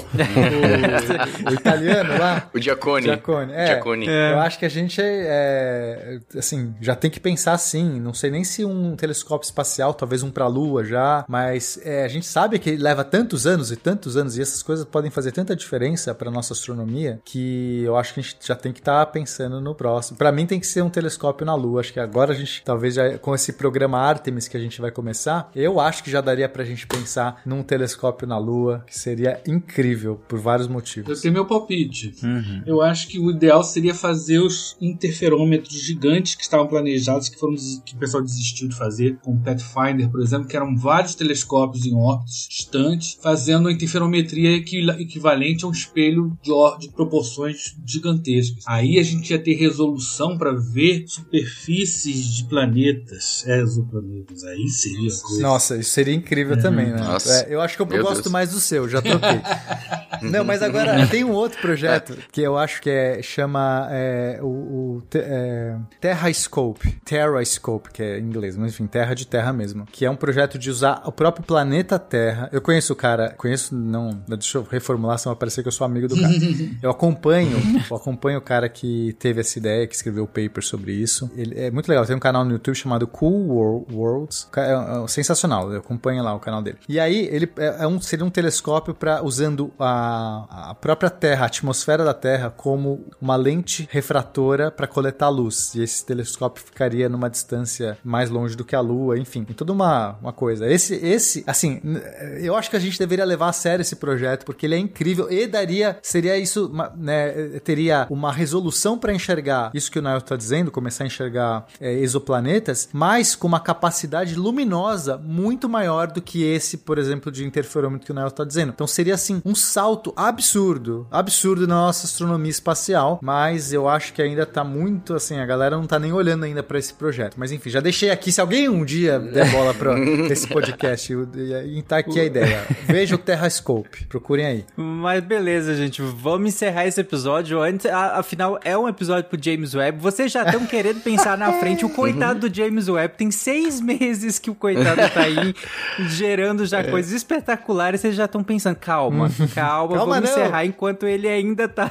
S3: o italiano lá?
S2: O Diacone.
S3: Diacone. É,
S2: Diacone.
S3: Eu acho que a gente, é, assim, já tem que pensar assim. Não sei nem se um telescópio espacial, talvez um pra Lua já, mas é, a gente sabe que leva tantos anos e tantos anos e essas coisas podem fazer tanta diferença pra nossa astronomia que eu acho que a gente já tem que estar pensando no próximo. Pra mim tem que ser um telescópio na Lua. Acho que agora a gente, talvez já com esse programa Artemis que a gente vai começar, eu acho que já daria pra gente pensar num telescópio na Lua, que seria incrível por vários motivos.
S6: Eu tenho meu palpite.
S1: Uhum.
S6: Eu acho que o ideal seria fazer os interferômetros gigantes que estavam planejados, que foram que o pessoal desistiu de fazer, com o Pathfinder, por exemplo, que eram vários telescópios em órbitas distantes, fazendo a interferometria equi- equivalente a um espelho de, de proporções gigantescas. Aí a gente ia ter resolução para ver superfícies de planetas, exoplanetas. Aí seria coisa.
S3: Nossa, isso seria incrível também, né?
S2: Nossa.
S3: É, eu acho que eu
S2: Meu
S3: gosto
S2: Deus.
S3: mais do seu, já troquei. Não, mas agora tem um outro projeto que eu acho que é, chama é, o, o é, Terrascope, Terrascope, que é em inglês, mas enfim, Terra de Terra mesmo, que é um projeto de usar o próprio planeta Terra. Eu conheço o cara, conheço, não, deixa eu reformular, senão vai parecer que eu sou amigo do cara. Eu acompanho, eu acompanho o cara que teve essa ideia, que escreveu o paper sobre isso. Ele é muito legal, tem um canal no YouTube chamado Cool Wor- Worlds, Ca- é, é sensacional, eu acompanho lá o canal dele. E aí ele é, é um, seria um telescópio para usando a, a própria Terra, a atmosfera da Terra como uma lente refratora para coletar luz. E esse telescópio ficaria numa distância mais longe do que a Lua, enfim, tem toda uma, uma coisa. Esse, esse, assim, eu acho que a gente deveria levar a sério esse projeto porque ele é incrível e daria, seria isso, né, teria uma resolução para enxergar isso que o Nail está dizendo, começar a enxergar é, exoplanetas, mas com uma capacidade luminosa muito maior do que esse, por exemplo, de interferômetro que o Nail está dizendo. Então seria assim um salto absurdo, absurdo na nossa astronomia espacial, mas eu acho que ainda tá muito assim, a galera não tá nem olhando ainda para esse projeto. Mas enfim, já deixei aqui, se alguém um dia der bola para esse podcast, e tá aqui a ideia. Veja o Terrascope, procurem aí.
S1: Mas beleza, gente. Vamos encerrar esse episódio. Antes, a- afinal, é um episódio pro James Webb. Vocês já estão querendo pensar na frente. O coitado do James Webb tem seis meses que o coitado tá aí gerando já coisas espetaculares. Vocês já estão pensando, calma, calma,
S3: Calma,
S1: vamos
S3: não.
S1: encerrar enquanto ele ainda tá.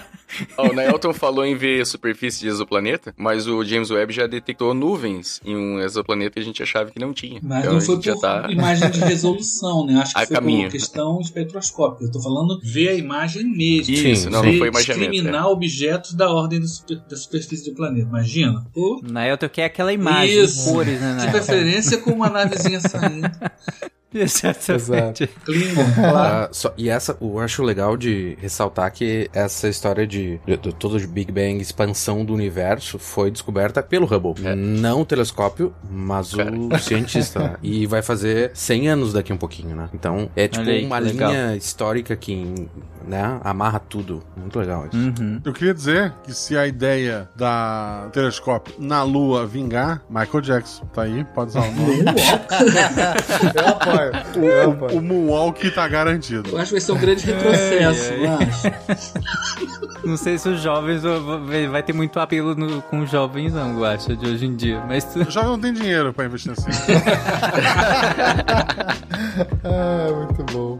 S2: Ó, o Naelton falou em ver superfície de exoplaneta, mas o James Webb já detectou nuvens em um exoplaneta que a gente achava que não tinha.
S6: Mas
S2: então
S6: não foi
S2: gente já
S6: por
S2: tá...
S6: imagem de resolução, né? Acho que
S2: A
S6: foi
S2: caminho.
S6: por questão espectroscópica. Eu tô falando ver a imagem mesmo.
S2: Isso, não,
S6: ver,
S2: não foi imaginamento.
S6: discriminar objetos da ordem da, super- da superfície do planeta. Imagina. Pô,
S1: Naelton quer aquela imagem,
S6: Isso.
S1: cores, né,
S6: de preferência com uma navezinha saindo.
S1: Exatamente.
S6: Klingon, claro.
S4: Só- e essa, eu acho legal de ressaltar que essa história de, de, de todo de Big Bang, expansão do universo, foi descoberta pelo Hubble. Não o telescópio, mas
S2: Cara.
S4: o cientista. né? E vai fazer 100 anos daqui um pouquinho, né? Então, é tipo
S1: aí,
S4: uma
S1: legal.
S4: linha histórica que, né, amarra tudo. Muito legal isso.
S1: Uhum.
S5: Eu queria dizer que se a ideia da telescópio na Lua vingar, Michael Jackson, tá aí, pode usar o nome.
S3: Eu apoio. Eu apoio.
S5: o Moonwalk tá garantido.
S6: Eu acho que vai ser um grande retrocesso, eu acho.
S1: Não sei se os jovens vão- vai ter muito apelo no- com os jovens, não, eu acho, de hoje em dia. Mas tu...
S5: O jovem não tem dinheiro pra investir assim.
S3: Ah, muito bom.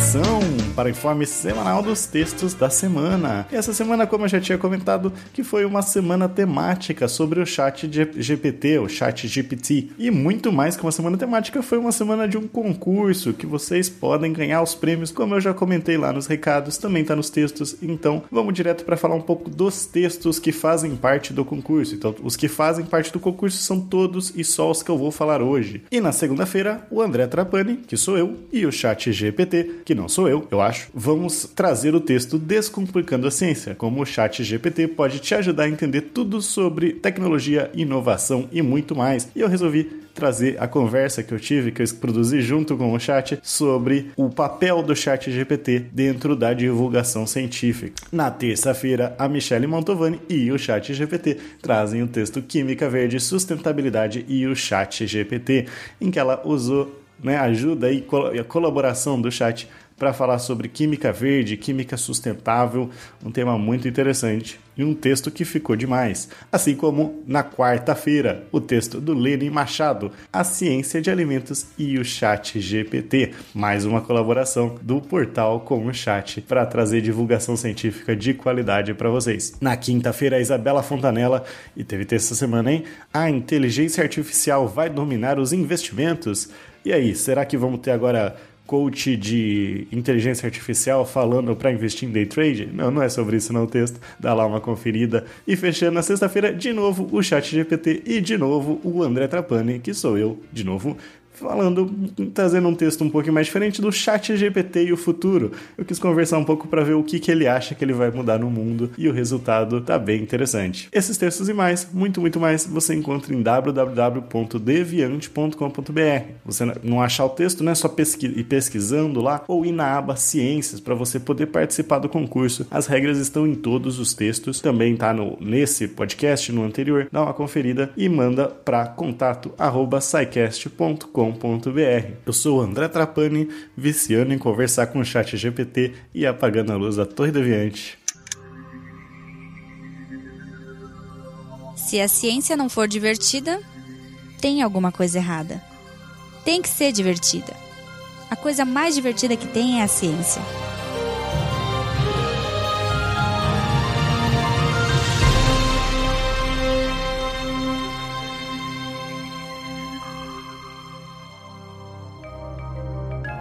S8: Atenção para o informe semanal dos textos da semana. E essa semana, como eu já tinha comentado, que foi uma semana temática sobre o chat GPT, o chat GPT. E muito mais que uma semana temática, foi uma semana de um concurso que vocês podem ganhar os prêmios, como eu já comentei lá nos recados, também tá nos textos. Então, vamos direto para falar um pouco dos textos que fazem parte do concurso. Então, os que fazem parte do concurso são todos e só os que eu vou falar hoje. E na segunda-feira, o André Trapani, que sou eu, e o chat GPT, que não sou eu, eu acho, vamos trazer o texto Descomplicando a Ciência, como o chat GPT pode te ajudar a entender tudo sobre tecnologia, inovação e muito mais. E eu resolvi trazer a conversa que eu tive, que eu produzi junto com o chat, sobre o papel do chat GPT dentro da divulgação científica. Na terça-feira, a Michelle Montovani e o chat GPT trazem o texto Química Verde, Sustentabilidade e o chat GPT, em que ela usou né, ajuda e a colaboração do chat para falar sobre química verde, química sustentável, um tema muito interessante e um texto que ficou demais. Assim como na quarta-feira, o texto do Lenin Machado, A Ciência de Alimentos e o Chat GPT, mais uma colaboração do portal com o chat para trazer divulgação científica de qualidade para vocês. Na quinta-feira, a Isabela Fontanella, e teve texto essa semana, hein? A inteligência artificial vai dominar os investimentos. E aí, será que vamos ter agora coach de inteligência artificial falando para investir em day trade? Não, não é sobre isso não o texto. Dá lá uma conferida. E fechando na sexta-feira, de novo o chat GPT e de novo o André Trapani, que sou eu, de novo, falando, trazendo um texto um pouco mais diferente do chat GPT e o futuro. Eu quis conversar um pouco para ver o que, que ele acha que ele vai mudar no mundo e o resultado tá bem interessante. Esses textos e mais, muito, muito mais, você encontra em www.deviante.com.br. Você não achar o texto, não é só pesqui ir pesquisando lá ou ir na aba Ciências para você poder participar do concurso. As regras estão em todos os textos, também tá no, nesse podcast, no anterior. Dá uma conferida e manda para contato@scicast.com eu sou André Trapani, viciando em conversar com o chat GPT e apagando a luz da Torre Deviante.
S7: Se a ciência não for divertida, tem alguma coisa errada. Tem que ser divertida. A coisa mais divertida que tem é a ciência.